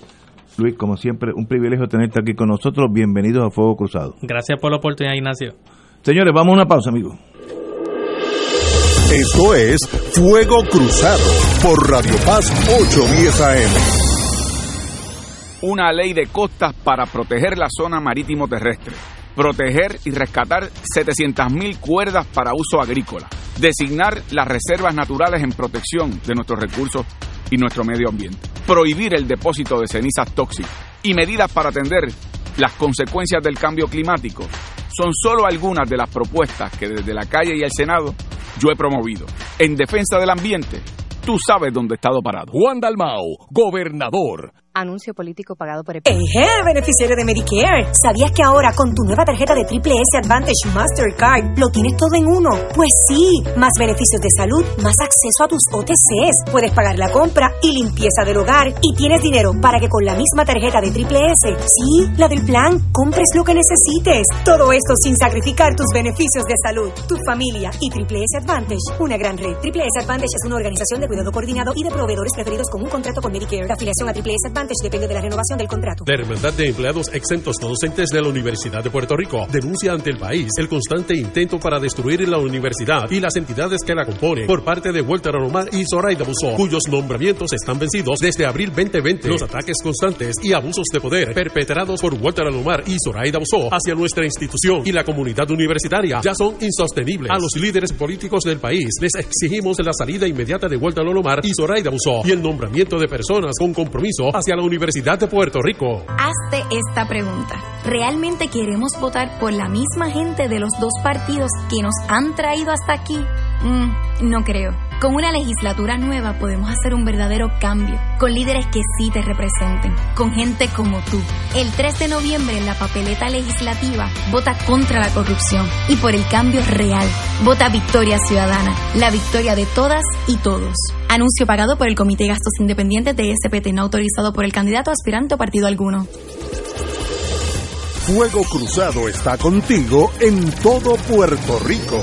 Luis, como siempre, un privilegio tenerte aquí con nosotros. Bienvenidos a Fuego Cruzado. Gracias por la oportunidad, Ignacio. Señores, vamos a una pausa, amigos. Esto es Fuego Cruzado por Radio Paz 810 AM. Una ley de costas para proteger la zona marítimo terrestre. Proteger y rescatar 700.000 cuerdas para uso agrícola. Designar las reservas naturales en protección de nuestros recursos y nuestro medio ambiente. Prohibir el depósito de cenizas tóxicas. Y medidas para atender las consecuencias del cambio climático son solo algunas de las propuestas que desde la calle y el Senado yo he promovido. En defensa del ambiente, tú sabes dónde he estado parado. Juan Dalmau, gobernador. Anuncio político pagado por el... ¡Eje, beneficiario de Medicare! ¿Sabías que ahora con tu nueva tarjeta de Triple S Advantage Mastercard lo tienes todo en uno? Pues sí, más beneficios de salud, más acceso a tus OTCs, puedes pagar la compra y limpieza del hogar y tienes dinero para que con la misma tarjeta de Triple S, sí, la del plan, compres lo que necesites. Todo esto sin sacrificar tus beneficios de salud, tu familia y Triple S Advantage, una gran red. Triple S Advantage es una organización de cuidado coordinado y de proveedores preferidos con un contrato con Medicare. La afiliación a Triple S Advantage depende de la renovación del contrato. La Hermandad de Empleados Exentos No Docentes de la Universidad de Puerto Rico denuncia ante el país el constante intento para destruir la universidad y las entidades que la componen por parte de Walter Alomar y Zoraida Busó, cuyos nombramientos están vencidos desde abril 2020. Los ataques constantes y abusos de poder perpetrados por Walter Alomar y Zoraida Busó hacia nuestra institución y la comunidad universitaria ya son insostenibles. A los líderes políticos del país les exigimos la salida inmediata de Walter Alomar y Zoraida Busó y el nombramiento de personas con compromiso hacia la Universidad de Puerto Rico. Hazte esta pregunta. ¿Realmente queremos votar por la misma gente de los dos partidos que nos han traído hasta aquí? Mm, no creo. Con una legislatura nueva podemos hacer un verdadero cambio, con líderes que sí te representen, con gente como tú. El 3 de noviembre en la papeleta legislativa, vota contra la corrupción y por el cambio real. Vota Victoria Ciudadana, la victoria de todas y todos. Anuncio pagado por el Comité de Gastos Independientes de SPT, no autorizado por el candidato aspirante o partido alguno. Fuego Cruzado está contigo en todo Puerto Rico.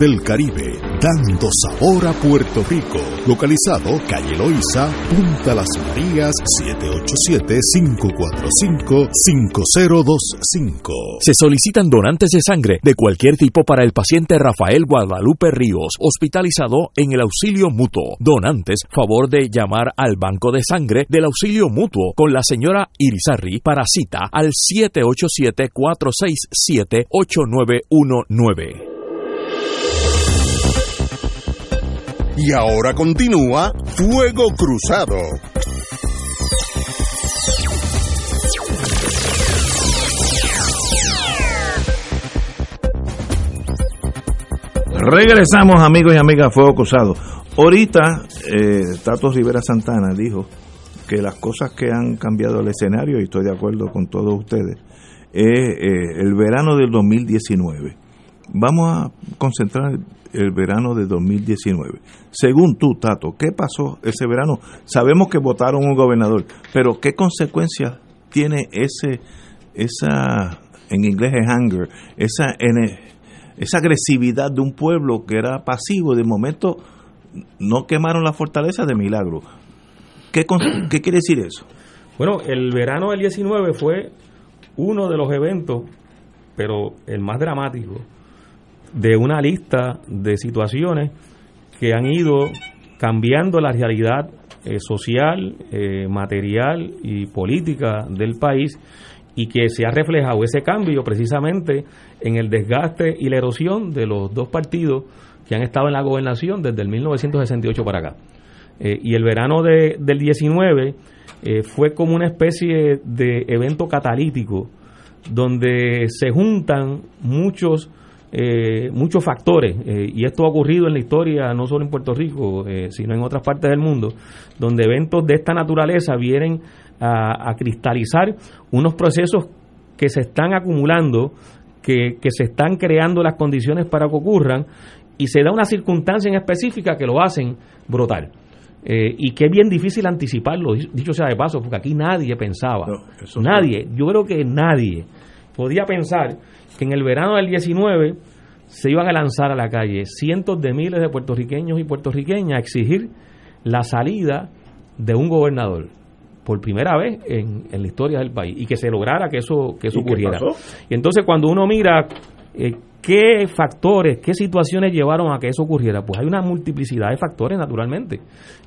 del Caribe, dando sabor a Puerto Rico. Localizado calle Loíza, Punta Las Marías, 787-545-5025. Se solicitan donantes de sangre de cualquier tipo para el paciente Rafael Guadalupe Ríos, hospitalizado en el auxilio mutuo. Donantes, favor de llamar al banco de sangre del auxilio mutuo con la señora Irizarri para cita al 787-467-8919. Y ahora continúa Fuego Cruzado. Regresamos amigos y amigas a Fuego Cruzado. Ahorita eh, Tato Rivera Santana dijo que las cosas que han cambiado el escenario, y estoy de acuerdo con todos ustedes, es eh, el verano del 2019. Vamos a concentrar el verano de 2019. Según tú, Tato, ¿qué pasó ese verano? Sabemos que votaron un gobernador, pero ¿qué consecuencias tiene ese, esa, en inglés es anger, esa, esa agresividad de un pueblo que era pasivo, de momento no quemaron la fortaleza de milagro? ¿Qué, ¿Qué quiere decir eso? Bueno, el verano del 19 fue uno de los eventos, pero el más dramático, de una lista de situaciones que han ido cambiando la realidad eh, social, eh, material y política del país y que se ha reflejado ese cambio precisamente en el desgaste y la erosión de los dos partidos que han estado en la gobernación desde el 1968 para acá. Eh, y el verano de, del 19 fue como una especie de evento catalítico donde se juntan muchos eh, muchos factores, eh, y esto ha ocurrido en la historia no solo en Puerto Rico, eh, sino en otras partes del mundo, donde eventos de esta naturaleza vienen a, cristalizar unos procesos que se están acumulando, que, que, se están creando las condiciones para que ocurran y se da una circunstancia en específica que lo hacen brotar. Eh, y que es bien difícil anticiparlo, dicho sea de paso, porque aquí nadie pensaba, nadie, yo creo que nadie podía pensar que en el verano del 19 se iban a lanzar a la calle cientos de miles de puertorriqueños y puertorriqueñas a exigir la salida de un gobernador por primera vez en, la historia del país y que se lograra que eso que eso ocurriera. Y entonces cuando uno mira eh, qué factores, qué situaciones llevaron a que eso ocurriera, pues hay una multiplicidad de factores naturalmente.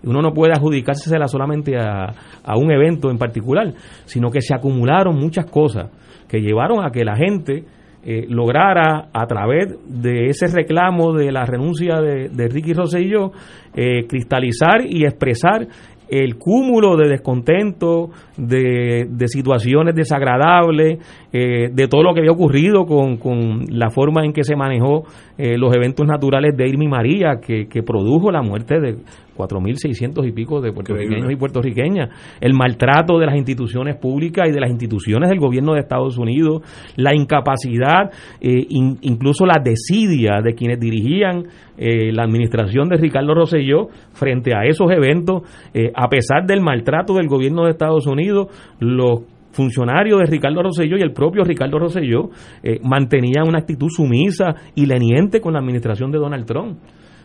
Uno no puede adjudicársela solamente a, a un evento en particular, sino que se acumularon muchas cosas que llevaron a que la gente eh, lograra a través de ese reclamo de la renuncia de, Ricky Rosselló eh, cristalizar y expresar el cúmulo de descontento, de, de situaciones desagradables, eh, de todo lo que había ocurrido con, con la forma en que se manejó eh, los eventos naturales de Irma y María, que, que produjo la muerte de 4.600 y pico de puertorriqueños y puertorriqueñas, el maltrato de las instituciones públicas y de las instituciones del gobierno de Estados Unidos, la incapacidad, eh, incluso la desidia de quienes dirigían eh, la administración de Ricardo Rosselló frente a esos eventos, eh, a pesar del maltrato del gobierno de Estados Unidos, los funcionarios de Ricardo Rosselló y el propio Ricardo Rosselló mantenían una actitud sumisa y leniente con la administración de Donald Trump.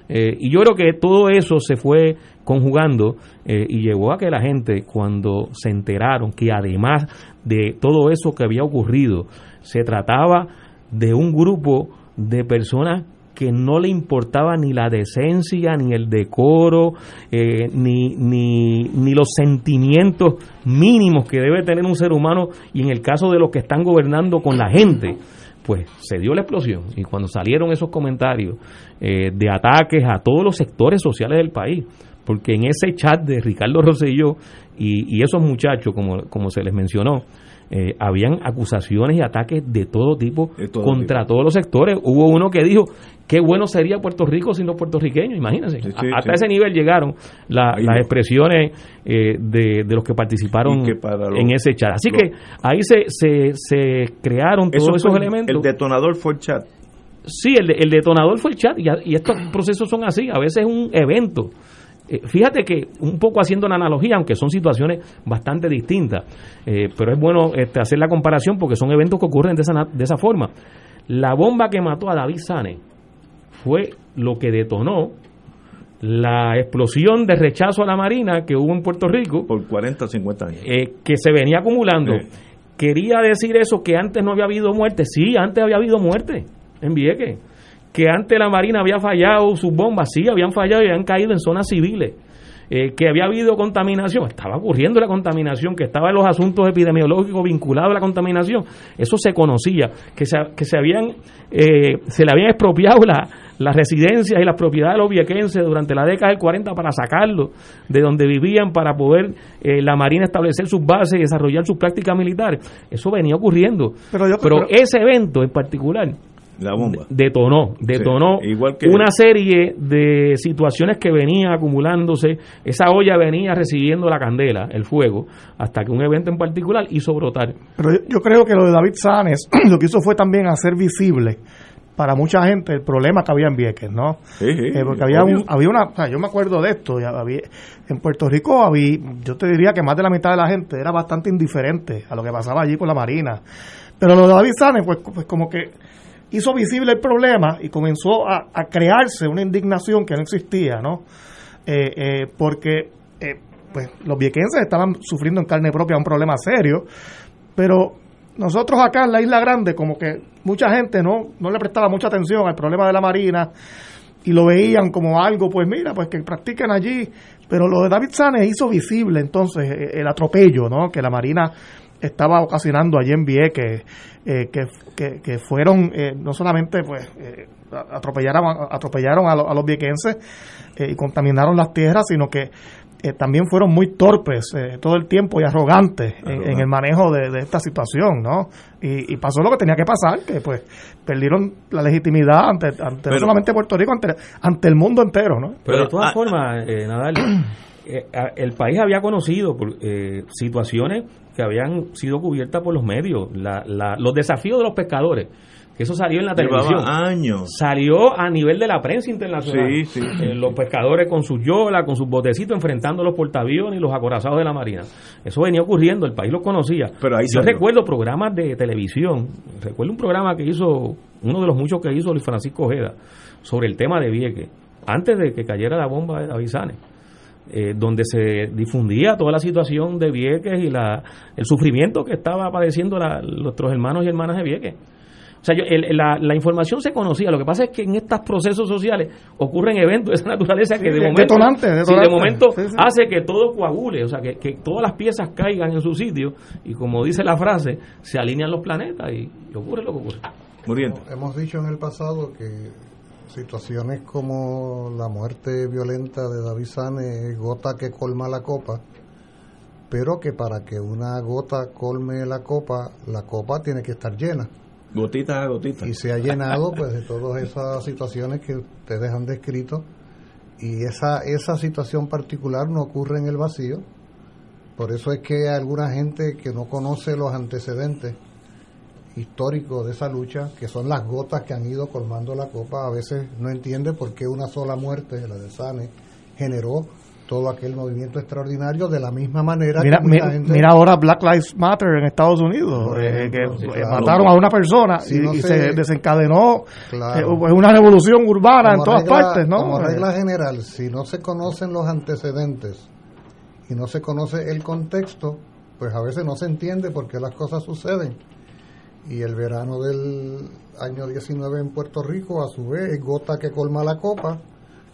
Eh, y yo creo que todo eso se fue conjugando eh, y llevó a que la gente, cuando se enteraron que además de todo eso que había ocurrido, se trataba de un grupo de personas que no le importaba ni la decencia, ni el decoro, eh, ni, ni, ni los sentimientos mínimos que debe tener un ser humano y en el caso de los que están gobernando con la gente pues se dio la explosión. Y cuando salieron esos comentarios eh, de ataques a todos los sectores sociales del país, porque en ese chat de Ricardo Rosselló y, y esos muchachos, como, como se les mencionó, eh, habían acusaciones y ataques de todo tipo contra todos los sectores. Hubo uno que dijo, qué bueno sería Puerto Rico sin los puertorriqueños, imagínense. hasta ese nivel llegaron las expresiones eh, de, los que participaron en ese chat. Así que ahí se, se, se crearon todos esos elementos. El detonador fue el chat. Sí, el, el detonador fue el chat y, y estos procesos son así, a veces es un evento eh, fíjate que un poco haciendo una analogía, aunque son situaciones bastante distintas, eh, pero es bueno este, hacer la comparación porque son eventos que ocurren de esa, de esa forma. La bomba que mató a David Sane fue lo que detonó la explosión de rechazo a la Marina que hubo en Puerto Rico. Por 40 o 50 años. Eh, que se venía acumulando. Quería decir eso que antes no había habido muerte. Sí, antes había habido muerte en Vieques que antes la Marina había fallado sus bombas, sí, habían fallado y habían caído en zonas civiles. Eh, que había habido contaminación, estaba ocurriendo la contaminación, que estaba en los asuntos epidemiológicos vinculados a la contaminación, eso se conocía, que se, que se habían eh, se le habían expropiado las residencias y las propiedades de los viequenses durante la década del 40 para sacarlos de donde vivían para poder eh, la Marina establecer sus bases y desarrollar sus prácticas militares. Eso venía ocurriendo. Pero, pero ese evento en particular la bomba. Detonó, detonó igual que una serie de situaciones que venían acumulándose. Esa olla venía recibiendo la candela, el fuego, hasta que un evento en particular hizo brotar. Pero yo, creo que lo de David Sanes lo que hizo fue también hacer visible para mucha gente el problema que había en Vieques, ¿no? Eh, porque había, un, había una, o sea, yo me acuerdo de esto, había, en Puerto Rico había, yo te diría que más de la mitad de la gente era bastante indiferente a lo que pasaba allí con la Marina. Pero lo de David Sanes, pues, pues como que hizo visible el problema y comenzó a, crearse una indignación que no existía, ¿no? Eh, eh, porque eh, pues los viequenses estaban sufriendo en carne propia un problema serio, pero nosotros acá en la Isla Grande, como que mucha gente no, no le prestaba mucha atención al problema de la Marina y lo veían como algo, pues mira, pues que practiquen allí. Pero lo de David Sanes hizo visible entonces el atropello, ¿no? Que la Marina estaba ocasionando allí en Vieques, eh, que, que, fueron eh, no solamente pues eh, atropellaron, atropellaron a, a los viequenses y contaminaron las tierras, sino que también fueron muy torpes todo el tiempo y arrogantes en, el manejo de, esta situación, ¿no? Y, pasó lo que tenía que pasar, que pues perdieron la legitimidad ante, ante no solamente Puerto Rico, ante, ante el mundo entero, ¿no? Pero de todas formas, Nadal, el país había conocido por, situaciones que habían sido cubiertas por los medios, los desafíos de los pescadores, que eso salió en la televisión. años. Salió a nivel de la prensa internacional. Sí, sí, Eh, los pescadores con sus yolas, con sus botecitos, enfrentando los portaaviones y los acorazados de la Marina. Eso venía ocurriendo, el país lo conocía. Pero ahí Yo salió. recuerdo programas de televisión, recuerdo un programa que hizo, uno de los muchos que hizo Luis Francisco Ojeda, sobre el tema de Vieques, antes de que cayera la bomba de David Sanes eh, donde se difundía toda la situación de Vieques y la, el sufrimiento que estaba padeciendo la- nuestros hermanos y hermanas de Vieques. O sea, yo- el- la, la información se conocía. Lo que pasa es que en estos procesos sociales ocurren eventos de esa naturaleza que de momento, detonante, sí, de detonante. momento Sí, sí. hace que todo coagule, o sea, que, que todas las piezas caigan en su sitio y como dice la frase, se alinean los planetas y, y ocurre lo que ocurre. Muriendo. Hemos dicho en el pasado que situaciones como la muerte violenta de David Sane gota que colma la copa, pero que para que una gota colme la copa, la copa tiene que estar llena. Gotita a gotita. Y se ha llenado pues de todas esas situaciones que ustedes han descrito y esa, esa situación particular no ocurre en el vacío. Por eso es que alguna gente que no conoce los antecedentes históricos de esa lucha, que son las gotas que han ido colmando la copa, a veces no entiende por qué una sola muerte, la de Sane, generó todo aquel movimiento extraordinario de la misma manera Mira, que mira, gente... mira ahora Black Lives Matter en Estados Unidos, Por eh, ejemplo, que eh, claro. mataron a una persona Si y, no y se- se desencadenó Claro. eh, una revolución urbana en todas regla- partes, ¿no? Como Eh, regla general, si no se conocen los antecedentes y no se conoce el contexto, pues a veces no se entiende por qué las cosas suceden. Y el verano del año 19 en Puerto Rico, a su vez, es gota que colma la copa,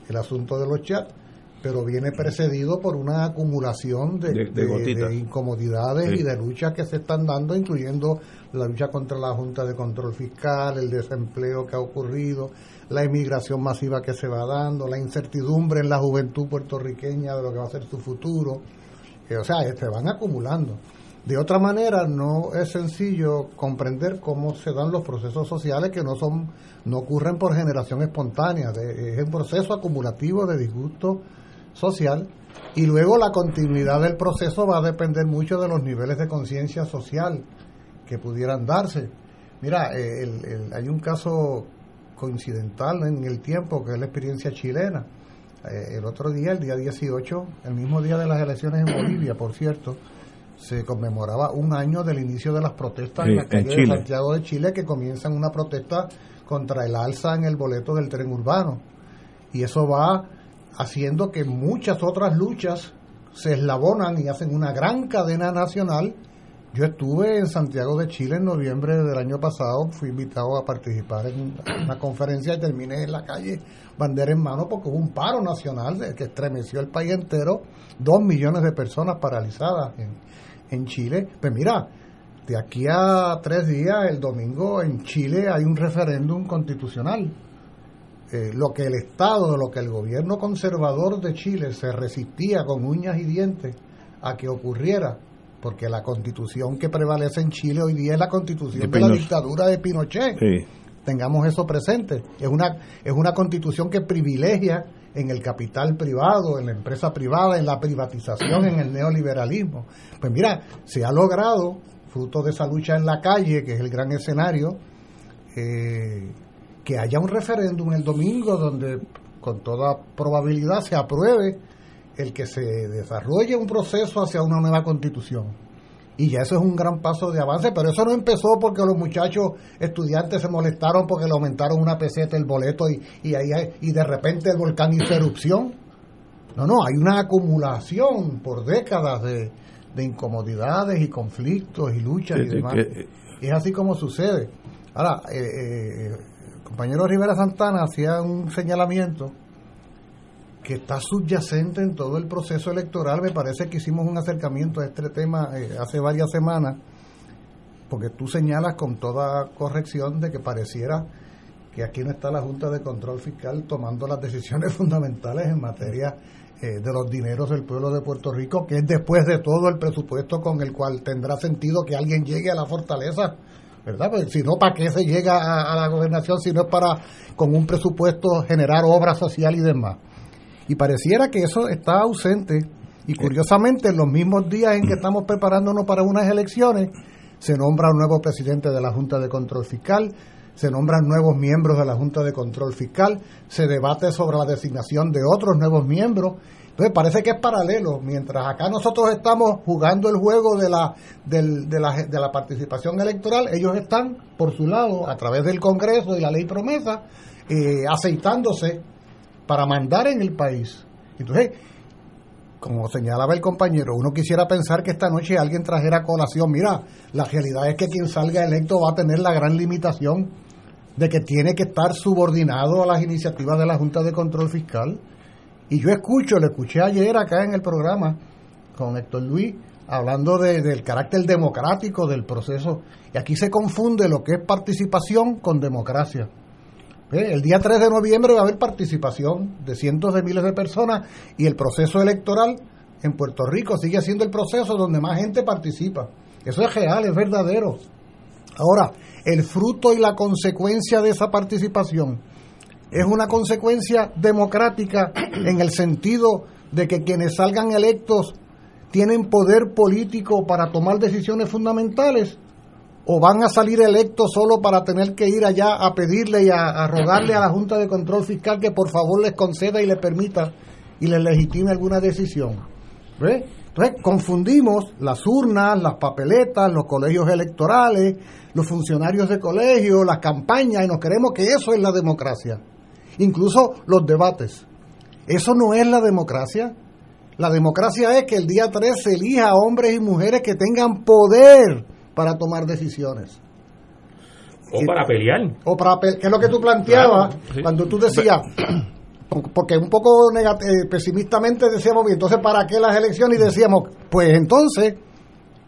el asunto de los chats, pero viene precedido por una acumulación de, De- de de- gotitas. de incomodidades Sí. y de luchas que se están dando, incluyendo la lucha contra la Junta de Control Fiscal, el desempleo que ha ocurrido, la inmigración masiva que se va dando, la incertidumbre en la juventud puertorriqueña de lo que va a ser su futuro. Eh, o sea, eh, se van acumulando. De otra manera, no es sencillo comprender cómo se dan los procesos sociales que no son, no ocurren por generación espontánea, es un proceso acumulativo de disgusto social y luego la continuidad del proceso va a depender mucho de los niveles de conciencia social que pudieran darse. Mira, eh, el- el- hay un caso coincidental en el tiempo que es la experiencia chilena. Eh, el otro día, el día 18, el mismo día de las elecciones en Bolivia, por cierto, se conmemoraba un año del inicio de las protestas Sí, en la en calle de. Santiago de Chile que comienzan una protesta contra el alza en el boleto del tren urbano. Y eso va haciendo que muchas otras luchas se eslabonan y hacen una gran cadena nacional. Yo estuve en Santiago de Chile en noviembre del año pasado, fui invitado a participar en una conferencia y terminé en la calle bandera en mano porque hubo un paro nacional que estremeció el país entero, dos millones de personas paralizadas en, en Chile. Pues mira, de aquí a tres días, el domingo, en Chile hay un referéndum constitucional. Eh, lo que el Estado, lo que el gobierno conservador de Chile se resistía con uñas y dientes a que ocurriera, porque la constitución que prevalece en Chile hoy día es la constitución De de, la dictadura de Pinochet. Sí. Tengamos eso presente. Es una, es una constitución que privilegia en el capital privado, en la empresa privada, en la privatización, en el neoliberalismo. Pues mira, se ha logrado, fruto de esa lucha en la calle, que es el gran escenario, eh, que haya un referéndum el domingo donde con toda probabilidad se apruebe el que se desarrolle un proceso hacia una nueva constitución. Y ya eso es un gran paso de avance, pero eso no empezó porque los muchachos estudiantes se molestaron porque le aumentaron una peseta el boleto y, y, ahí hay- y de repente el volcán hizo erupción. No, no, hay una acumulación por décadas de, de incomodidades y conflictos y luchas Sí, y sí, demás. que- Y es así como sucede. Ahora, eh, eh, el compañero Rivera Santana hacía un señalamiento que está subyacente en todo el proceso electoral. Me parece que hicimos un acercamiento a este tema eh, hace varias semanas, porque tú señalas con toda corrección de que pareciera que aquí no está la Junta de Control Fiscal tomando las decisiones fundamentales en materia eh, de los dineros del pueblo de Puerto Rico, que es después de todo el presupuesto con el cual tendrá sentido que alguien llegue a la fortaleza. ¿Verdad? Pues si no, ¿para qué se llega a, a la gobernación si no es para, con un presupuesto, generar obra social y demás? Y pareciera que eso está ausente. Y curiosamente, en los mismos días en que estamos preparándonos para unas elecciones, se nombra un nuevo presidente de la Junta de Control Fiscal, se nombran nuevos miembros de la Junta de Control Fiscal, se debate sobre la designación de otros nuevos miembros. Entonces parece que es paralelo. Mientras acá nosotros estamos jugando el juego de la, de, la, de la participación electoral, ellos están por su lado, a través del Congreso y la ley promesa, eh, aceitándose para mandar en el país. Entonces, como señalaba el compañero, uno quisiera pensar que esta noche alguien trajera colación. Mira, la realidad es que quien salga electo va a tener la gran limitación de que tiene que estar subordinado a las iniciativas de la Junta de Control Fiscal. Y yo escucho, lo escuché ayer acá en el programa con Héctor Luis, hablando del carácter democrático del proceso. Y aquí se confunde lo que es participación con democracia. El día 3 de noviembre va a haber participación de cientos de miles de personas y el proceso electoral en Puerto Rico sigue siendo el proceso donde más gente participa. Eso es real, es verdadero. Ahora, el fruto y la consecuencia de esa participación es una consecuencia democrática en el sentido de que quienes salgan electos tienen poder político para tomar decisiones fundamentales o van a salir electos solo para tener que ir allá a pedirle y a, rogarle a la Junta de Control Fiscal que por favor les conceda y les permita y les legitime alguna decisión. Entonces confundimos las urnas, las papeletas, los colegios electorales, los funcionarios de colegio, las campañas y nos creemos que eso es la democracia. Incluso los debates. Eso no es la democracia. La democracia es que el día 3 se elija a hombres y mujeres que tengan poder para tomar decisiones. O para pelear. O para que es lo que tú planteabas cuando tú decías, porque un poco eh, pesimistamente decíamos, entonces ¿para qué las elecciones? Y decíamos, pues entonces,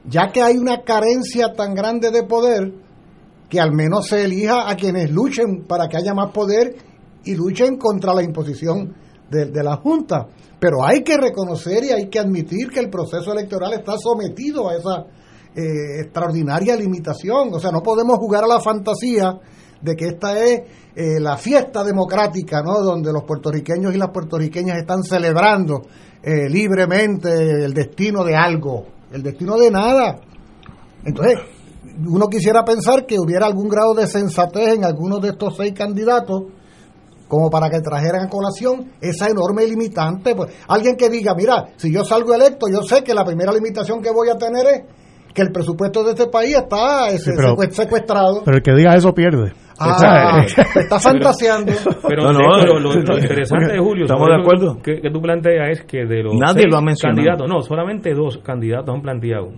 ya que hay una carencia tan grande de poder, que al menos se elija a quienes luchen para que haya más poder y luchen contra la imposición de, de la Junta. Pero hay que reconocer y hay que admitir que el proceso electoral está sometido a esa eh, extraordinaria limitación. O sea, no podemos jugar a la fantasía de que esta es eh, la fiesta democrática, ¿no? Donde los puertorriqueños y las puertorriqueñas están celebrando eh, libremente el destino de algo, el destino de nada. Entonces, uno quisiera pensar que hubiera algún grado de sensatez en algunos de estos seis candidatos como para que trajeran a colación esa enorme limitante. Pues, alguien que diga, mira, si yo salgo electo, yo sé que la primera limitación que voy a tener es que el presupuesto de este país está secuestrado. Pero el que diga eso pierde. Ah, está fantaseando. Pero, lo, interesante de Julio, estamos de acuerdo. Que, tú planteas es que de los Nadie lo ha mencionado. candidatos, no, solamente dos candidatos han planteado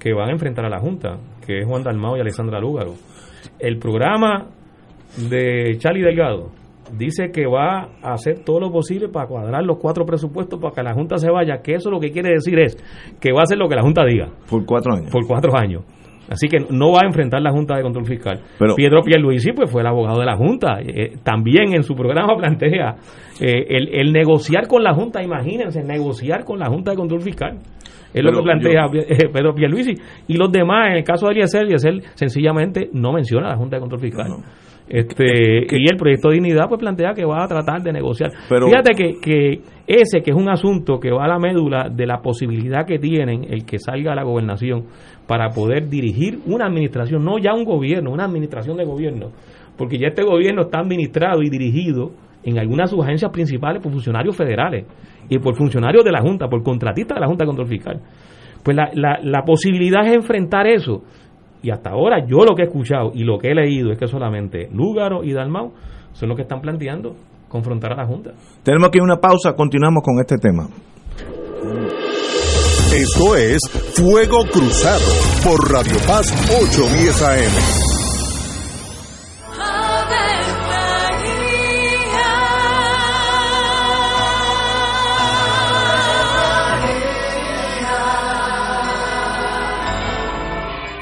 que van a enfrentar a la Junta, que es Juan Dalmao y Alexandra Lúgaro. El programa de Charlie Delgado dice que va a hacer todo lo posible para cuadrar los cuatro presupuestos para que la Junta se vaya, que eso lo que quiere decir es que va a hacer lo que la Junta diga. Por cuatro años. Por cuatro años. Así que no va a enfrentar la Junta de Control Fiscal. Pero, Pietro Pierluisi pues fue el abogado de la Junta. Eh, también en su programa plantea eh, el, negociar con la Junta, imagínense, negociar con la Junta de Control Fiscal. Es lo que plantea eh, Pedro Pierluisi. Y los demás, en el caso de Eliezer, Eliezer sencillamente no menciona a la Junta de Control Fiscal. Este, y el proyecto de dignidad pues plantea que va a tratar de negociar. Fíjate que, que ese que es un asunto que va a la médula de la posibilidad que tienen el que salga a la gobernación para poder dirigir una administración, no ya un gobierno, una administración de gobierno, porque ya este gobierno está administrado y dirigido en algunas de sus agencias principales por funcionarios federales y por funcionarios de la Junta, por contratistas de la Junta de Control Fiscal. Pues la, la, la posibilidad es enfrentar eso y hasta ahora yo lo que he escuchado y lo que he leído es que solamente Lúgaro y Dalmau son los que están planteando confrontar a la Junta. Tenemos aquí una pausa, continuamos con este tema. Esto es Fuego Cruzado por Radio Paz 810 AM.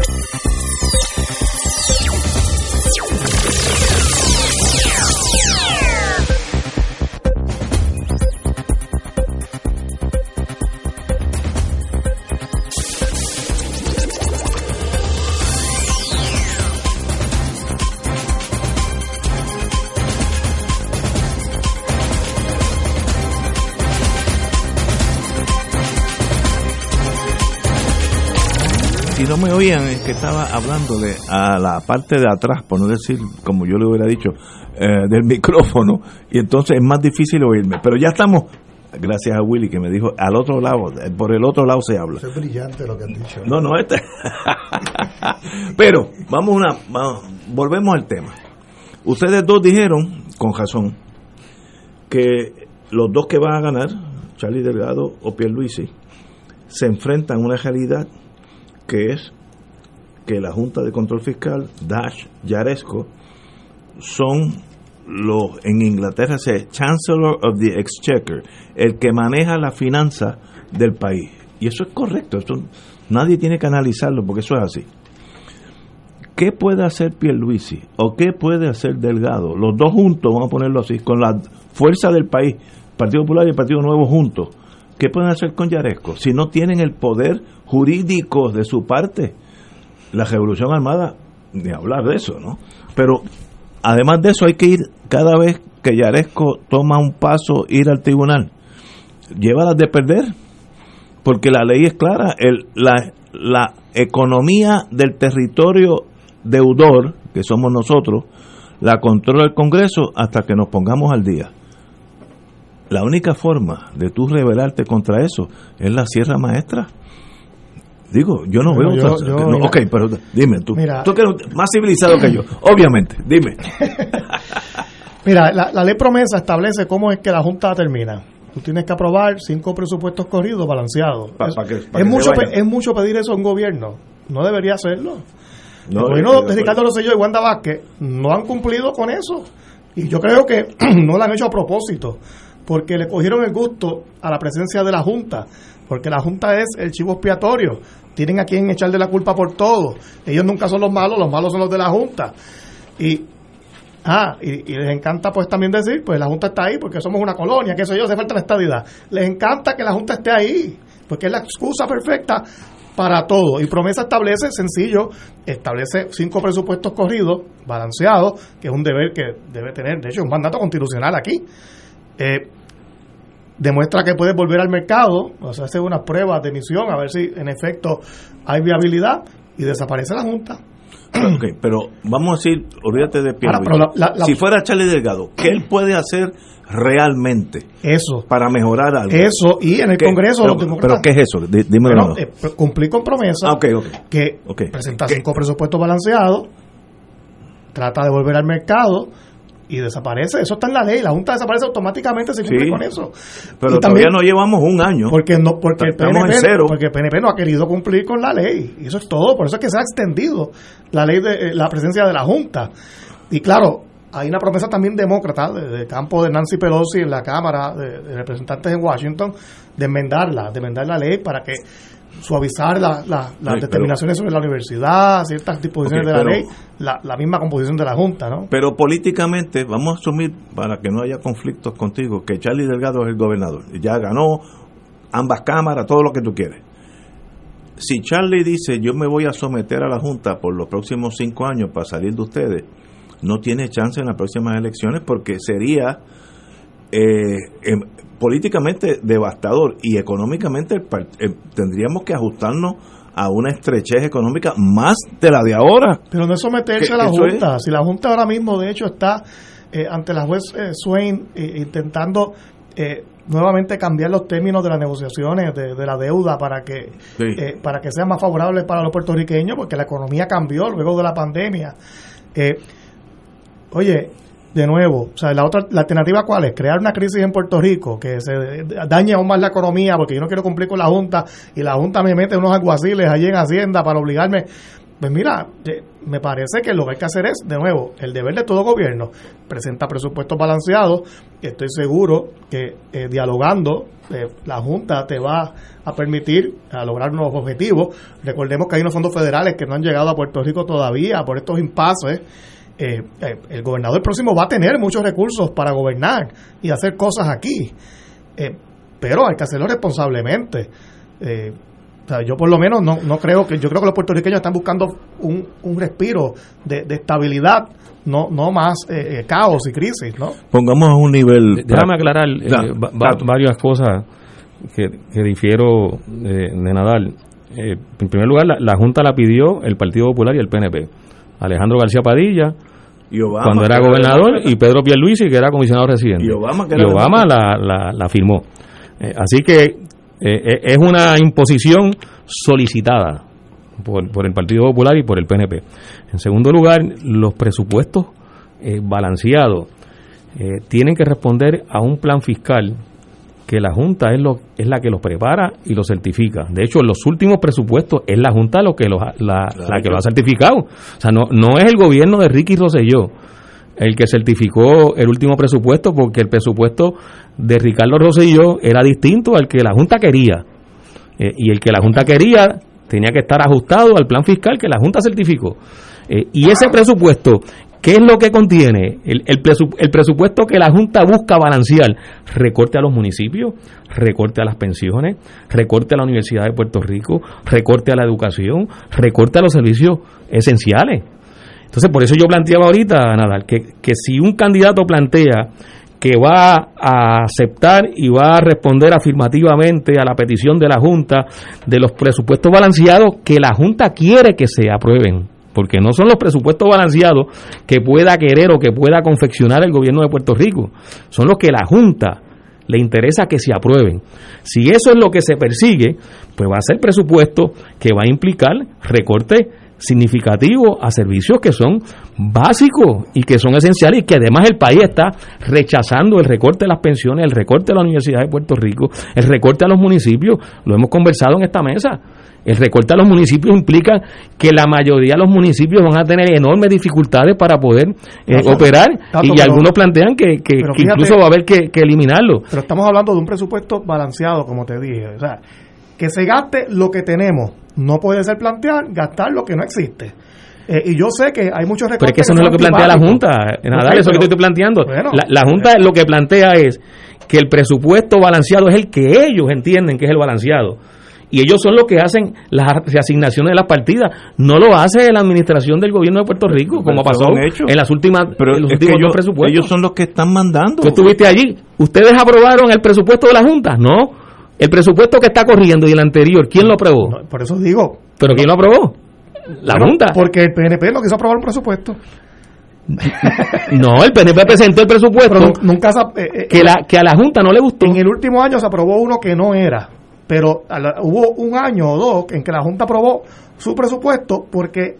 Si no me oían, es que estaba hablándole a la parte de atrás, por no decir como yo le hubiera dicho, eh, del micrófono, y entonces es más difícil oírme. Pero ya estamos, gracias a Willy que me dijo, al otro lado, eh, por el otro lado se habla. Eso es brillante lo que han dicho. No, no, este. Pero, vamos una, vamos, volvemos al tema. Ustedes dos dijeron, con razón, que los dos que van a ganar, Charlie Delgado o Pierluisi, se enfrentan a una realidad que es que la Junta de Control Fiscal, Dash, Yaresco, son los, en Inglaterra se Chancellor of the Exchequer, el que maneja la finanza del país. Y eso es correcto, esto, nadie tiene que analizarlo porque eso es así. ¿Qué puede hacer Pierluisi o qué puede hacer Delgado? Los dos juntos, vamos a ponerlo así, con la fuerza del país, Partido Popular y el Partido Nuevo juntos. ¿Qué pueden hacer con Yaresco si no tienen el poder jurídico de su parte? La Revolución Armada, ni hablar de eso, ¿no? Pero además de eso hay que ir cada vez que Yaresco toma un paso, ir al tribunal. Llévalas de perder, porque la ley es clara, el, la, la economía del territorio deudor, que somos nosotros, la controla el Congreso hasta que nos pongamos al día. La única forma de tú rebelarte contra eso es la Sierra Maestra. Digo, yo no Bueno, veo yo- otra- yo, no, mira. ok, pero dime tú. Mira. tú que eres más civilizado que yo, obviamente, dime. Mira, la, la ley promesa establece cómo es que la Junta termina. Tú tienes que aprobar cinco presupuestos corridos balanceados. Pa- Es- pa' que- pa' es, mucho, es mucho pedir eso a un gobierno. No debería hacerlo. No, el gobierno estoy de de Ricardo Rosselló y Wanda Vázquez no han cumplido con eso. Y yo creo que no lo han hecho a propósito. Porque le cogieron el gusto a la presencia de la Junta, porque la Junta es el chivo expiatorio, tienen a quien echarle la culpa por todo, ellos nunca son los malos, los malos son los de la Junta. Y Ah, y, les encanta pues también decir, pues la Junta está ahí porque somos una colonia, que eso yo, hace falta la estabilidad. Les encanta que la Junta esté ahí, porque es la excusa perfecta para todo. Y promesa establece, sencillo, establece cinco presupuestos corridos, balanceados, que es un deber que debe tener, de hecho, un mandato constitucional aquí. Eh, demuestra que puede volver al mercado, o sea, hace unas pruebas de emisión, a ver si en efecto hay viabilidad, y desaparece la Junta. Ok, pero vamos a decir, olvídate de Pierre. Si fuera Charlie Delgado, ¿qué él puede hacer realmente eso para mejorar algo? Eso, y en el Congreso... Pero, ¿qué es eso? Dímelo. Eh, cumplir con promesa ah, que presenta cinco presupuestos balanceados, trata de volver al mercado y desaparece. Eso está en la ley. La Junta desaparece automáticamente si cumple con eso. Pero todavía no llevamos un año. Porque no porque el, PNP, porque el PNP no ha querido cumplir con la ley. Y eso es todo. Por eso es que se ha extendido la ley de eh, la presencia de la Junta. Y claro, hay una promesa también demócrata del campo de Nancy Pelosi en la Cámara de, de Representantes en Washington de enmendarla, de enmendar la ley para que suavizar las determinaciones sobre la universidad, ciertas disposiciones de la ley, la, misma composición de la Junta, ¿no? Pero políticamente, vamos a asumir, para que no haya conflictos contigo, que Charlie Delgado es el gobernador. Ya ganó ambas cámaras, todo lo que tú quieres. Si Charlie dice, yo me voy a someter a la Junta por los próximos cinco años para salir de ustedes, no tiene chance en las próximas elecciones porque sería eh, em, políticamente devastador y económicamente eh, tendríamos que ajustarnos a una estrechez económica más de la de ahora. Pero no es someterse a la Junta. Si la Junta ahora mismo, de hecho, está eh, ante la juez eh, Swain intentando nuevamente cambiar los términos de las negociaciones de, la deuda para que para que sea más favorable para los puertorriqueños, porque la economía cambió luego de la pandemia. oye, de nuevo, o sea, la otra la alternativa cuál es? Crear una crisis en Puerto Rico que se dañe aún más la economía porque yo no quiero cumplir con la Junta y la Junta me mete unos alguaciles allí en Hacienda para obligarme. Pues mira, eh, me parece que lo que hay que hacer es, de nuevo, el deber de todo gobierno, presenta presupuestos balanceados, estoy seguro que eh, dialogando eh, la Junta te va a permitir a lograr nuevos objetivos. Recordemos que hay unos fondos federales que no han llegado a Puerto Rico todavía por estos impases eh, eh, el gobernador próximo va a tener muchos recursos para gobernar y hacer cosas aquí, eh, pero hay que hacerlo responsablemente. yo por lo menos no, no creo que yo creo que los puertorriqueños están buscando un, un respiro de, estabilidad no no más caos y crisis no pongamos a un nivel déjame aclarar varias cosas que, que difiero de, Nadal. En primer lugar la, la Junta la pidió el Partido Popular y el PNP Alejandro García Padilla cuando era gobernador y Pedro Pierluisi que era comisionado residente. Y Obama, la, la, firmó. Eh, así que eh, eh, es una imposición solicitada por, por, el Partido Popular y por el PNP. En segundo lugar, los presupuestos balanceados tienen que responder a un plan fiscal que la Junta es, lo, es la que los prepara y los certifica. De hecho, en los últimos presupuestos es la Junta lo que los, la, la, que lo ha certificado. O sea, no, no es el gobierno de Ricky Rosselló el que certificó el último presupuesto, porque el presupuesto de Ricardo Rosselló era distinto al que la Junta quería. Eh, y el que la Junta quería tenía que estar ajustado al plan fiscal que la Junta certificó. Eh, y ese presupuesto ¿Qué es lo que contiene? El, el, presupuesto que la Junta busca balancear. Recorte a los municipios, recorte a las pensiones, recorte a la Universidad de Puerto Rico, recorte a la educación, recorte a los servicios esenciales. Entonces, por eso yo planteaba ahorita, Nadal, que, que si un candidato plantea que va a aceptar y va a responder afirmativamente a la petición de la Junta de los presupuestos balanceados que la Junta quiere que se aprueben porque no son los presupuestos balanceados que pueda querer o que pueda confeccionar el gobierno de Puerto Rico, son los que la Junta le interesa que se aprueben. Si eso es lo que se persigue, pues va a ser presupuesto que va a implicar recorte significativo a servicios que son básicos y que son esenciales y que además el país está rechazando el recorte de las pensiones, el recorte de la Universidad de Puerto Rico, el recorte a los municipios, lo hemos conversado en esta mesa. El recorte a los municipios implica que la mayoría de los municipios van a tener enormes dificultades para poder eh, operar y algunos plantean que, que, incluso va a haber que, que, eliminarlo. Pero estamos hablando de un presupuesto balanceado, como te dije. O sea, que se gaste lo que tenemos. No puede ser plantear gastar lo que no existe. Eh, y yo sé que hay muchos recortes. Pero es que eso no es lo que plantea la Junta. Nada, eso que te estoy planteando. la, la, Junta lo que plantea es que el presupuesto balanceado es el que ellos entienden que es el balanceado y ellos son los que hacen las reasignaciones de las partidas. No lo hace la administración del gobierno de Puerto Rico, como pasó en las últimas pero los últimos ellos, presupuestos. Ellos son los que están mandando. Tú estuviste allí. ¿Ustedes aprobaron el presupuesto de la Junta? No. El presupuesto que está corriendo y el anterior, ¿quién lo aprobó? por eso digo. ¿Pero quién lo aprobó? La Junta. Porque el PNP no quiso aprobar un presupuesto. No, el PNP presentó el presupuesto. nunca eh, eh, que, la, que a la Junta no le gustó. En el último año se aprobó uno que no era pero hubo un año o dos en que la Junta aprobó su presupuesto porque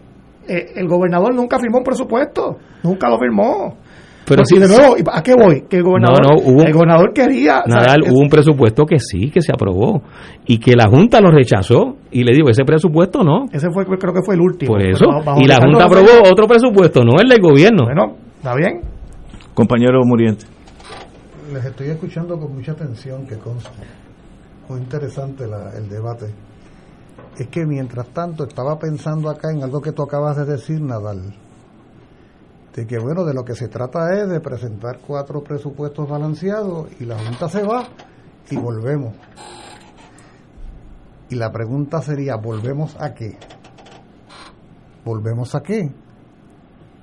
eh, el gobernador nunca firmó un presupuesto, nunca lo firmó. Pero si de nuevo, ¿a qué voy? Que el gobernador, el gobernador quería... Nadal, hubo un presupuesto que sí, que se aprobó y que la Junta lo rechazó y le digo, ese presupuesto no. Ese fue, creo que fue el último. Por eso, y la Junta aprobó otro presupuesto, no el del gobierno. Bueno, ¿está bien? Compañero Muriente. Les estoy escuchando con mucha atención, que consta muy interesante el debate. Es que mientras tanto estaba pensando acá en algo que tú acabas de decir, Nadal, de que bueno, de lo que se trata es de presentar cuatro presupuestos balanceados y la Junta se va y volvemos. Y la pregunta sería, ¿volvemos a qué? ¿Volvemos a qué?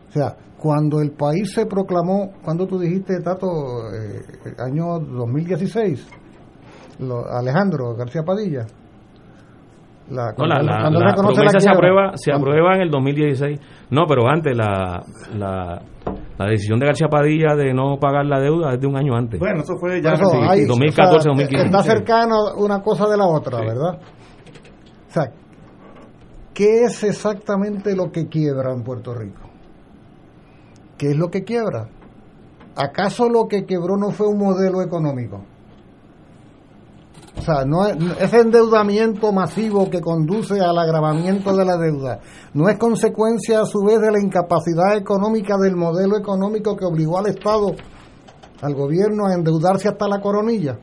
O sea, cuando el país se proclamó, cuando tú dijiste, Tato, eh, año 2016, Alejandro García Padilla. La, la, promesa se aprueba, se aprueba en el 2016. No, pero antes la, la, la, decisión de García Padilla de no pagar la deuda es de un año antes. Bueno, eso fue ya 2014, 2015. Está cercano una cosa de la otra, ¿verdad? O sea, ¿qué es exactamente lo que quiebra en Puerto Rico? ¿Qué es lo que quiebra? ¿Acaso lo que quebró no fue un modelo económico? O sea, no ese endeudamiento masivo que conduce al agravamiento de la deuda no es consecuencia a su vez de la incapacidad económica del modelo económico que obligó al Estado, al gobierno a endeudarse hasta la coronilla.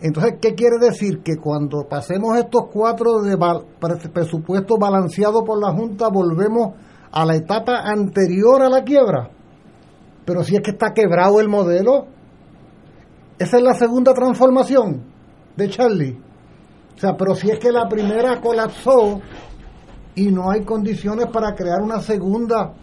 Entonces, ¿qué quiere decir? Que cuando pasemos estos cuatro de presupuestos balanceados por la Junta, volvemos a la etapa anterior a la quiebra. Pero si es que está quebrado el modelo, esa es la segunda transformación de Charlie. O sea, pero si es que la primera colapsó y no hay condiciones para crear una segunda,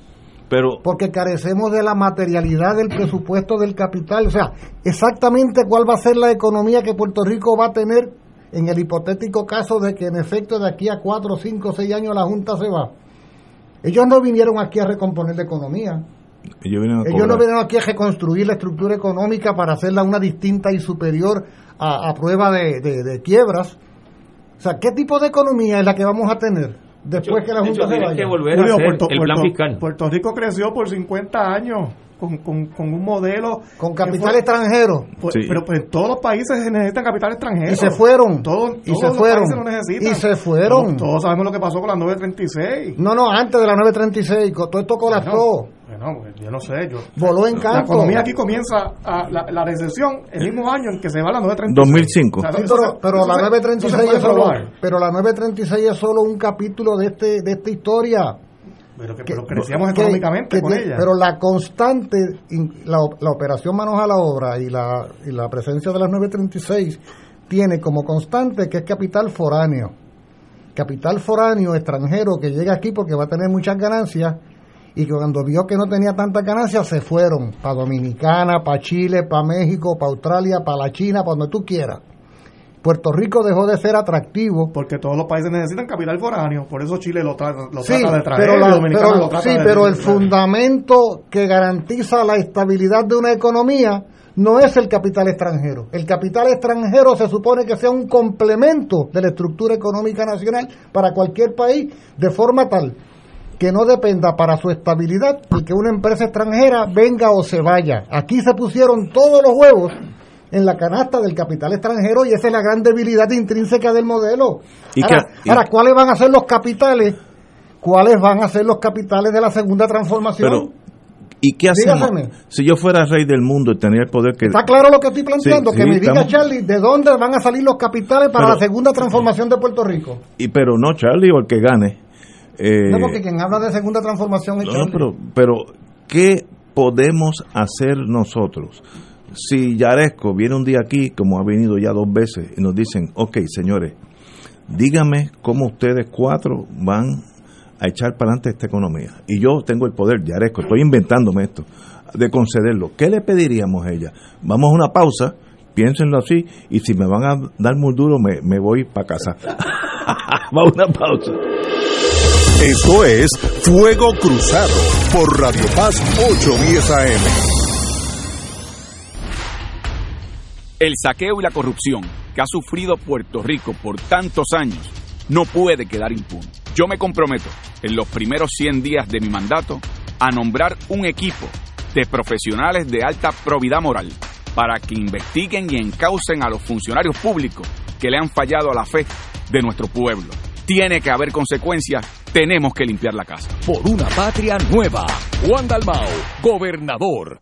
pero porque carecemos de la materialidad del presupuesto del capital, o sea, exactamente cuál va a ser la economía que Puerto Rico va a tener en el hipotético caso de que en efecto de aquí a cuatro, cinco, seis años la Junta se va. Ellos no vinieron aquí a recomponer la economía. Ellos, no vinieron aquí a reconstruir la estructura económica para hacerla una distinta y superior a, prueba de, quiebras. O sea, ¿qué tipo de economía es la que vamos a tener después que la Junta se vaya? Puerto, Rico creció por 50 años. Con, con, un modelo con capital extranjero. Pues, pero pues todos los países necesitan capital extranjero. Y se fueron. Todos, y se fueron. y se fueron. Todos, sabemos lo que pasó con la 936 no no antes de la 936 todo esto colapsó. Bueno, pues, yo no sé. Yo, Voló en La economía aquí comienza a, la, recesión el mismo año en que se va la 936. 2005. pero, la 936 es solo, pero la 936 es solo un capítulo de este de esta historia. Pero que, crecíamos económicamente con ella. Pero la constante, la, la operación manos a la obra y la, y la presencia de las 936 tiene como constante que es capital foráneo. Capital foráneo extranjero que llega aquí porque va a tener muchas ganancias y que cuando vio que no tenía tanta ganancia se fueron para Dominicana, para Chile, para México, para Australia, para la China, para donde tú quieras. Puerto Rico dejó de ser atractivo. Porque todos los países necesitan capital foráneo, por eso Chile lo, trata, lo Sí, trata de traer, pero, la- y Dominicana pero- lo trata sí, de- pero el fundamento que garantiza la estabilidad de una economía no es el capital extranjero. El capital extranjero se supone que sea un complemento de la estructura económica nacional para cualquier país, de forma tal que no dependa para su estabilidad y que una empresa extranjera venga o se vaya. Aquí se pusieron todos los huevos en la canasta del capital extranjero y esa es la gran debilidad intrínseca del modelo. Y ahora, que- y- ahora, ¿cuáles van a ser los capitales? ¿Cuáles van a ser los capitales de la segunda transformación? Pero, ¿y qué hacemos? Dígame. Si yo fuera rey del mundo y tenía el poder que... Está claro lo que estoy planteando, Sí, que sí, me diga estamos- Charlie de dónde van a salir los capitales para Pero- la segunda transformación de Puerto Rico. Y, pero no Charlie o el que gane. Eh, no, porque quien habla de segunda transformación es no, pero, pero, ¿qué podemos hacer nosotros? Si Yaresco viene un día aquí, como ha venido ya dos veces, y nos dicen, ok, señores, dígame cómo ustedes cuatro van a echar para adelante esta economía. Y yo tengo el poder, Yaresco, estoy inventándome esto, de concederlo. ¿Qué le pediríamos a ella? Vamos a una pausa, piénsenlo así, y si me van a dar muy duro, me, me voy para casa. Va a una pausa. Esto es Fuego Cruzado por Radio Paz 810 AM. El saqueo y la corrupción que ha sufrido Puerto Rico por tantos años no puede quedar impune. Yo me comprometo en los primeros 100 días de mi mandato a nombrar un equipo de profesionales de alta probidad moral para que investiguen y encaucen a los funcionarios públicos que le han fallado a la fe de nuestro pueblo. Tiene que haber consecuencias, tenemos que limpiar la casa. Por una patria nueva. Juan Dalmao, gobernador.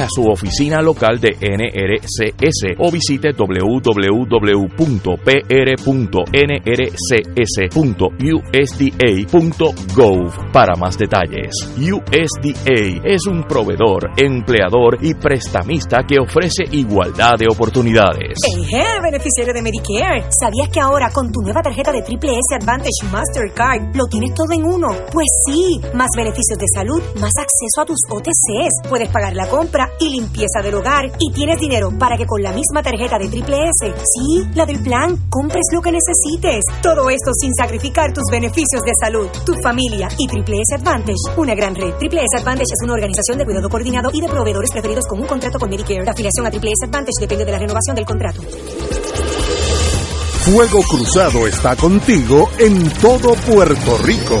a su oficina local de NRCS o visite www.pr.nrcs.usda.gov para más detalles. USDA es un proveedor, empleador y prestamista que ofrece igualdad de oportunidades. Eje, beneficiario de Medicare. ¿Sabías que ahora con tu nueva tarjeta de Triple S Advantage Mastercard lo tienes todo en uno? Pues sí, más beneficios de salud, más acceso a tus OTCs, puedes pagar la compra y limpieza del hogar y tienes dinero para que con la misma tarjeta de Triple S, sí, la del plan, compres lo que necesites. Todo esto sin sacrificar tus beneficios de salud, tu familia y Triple S Advantage, una gran red. Triple S Advantage es una organización de cuidado coordinado y de proveedores preferidos con un contrato con Medicare. La afiliación a Triple S Advantage depende de la renovación del contrato. Fuego Cruzado está contigo en todo Puerto Rico.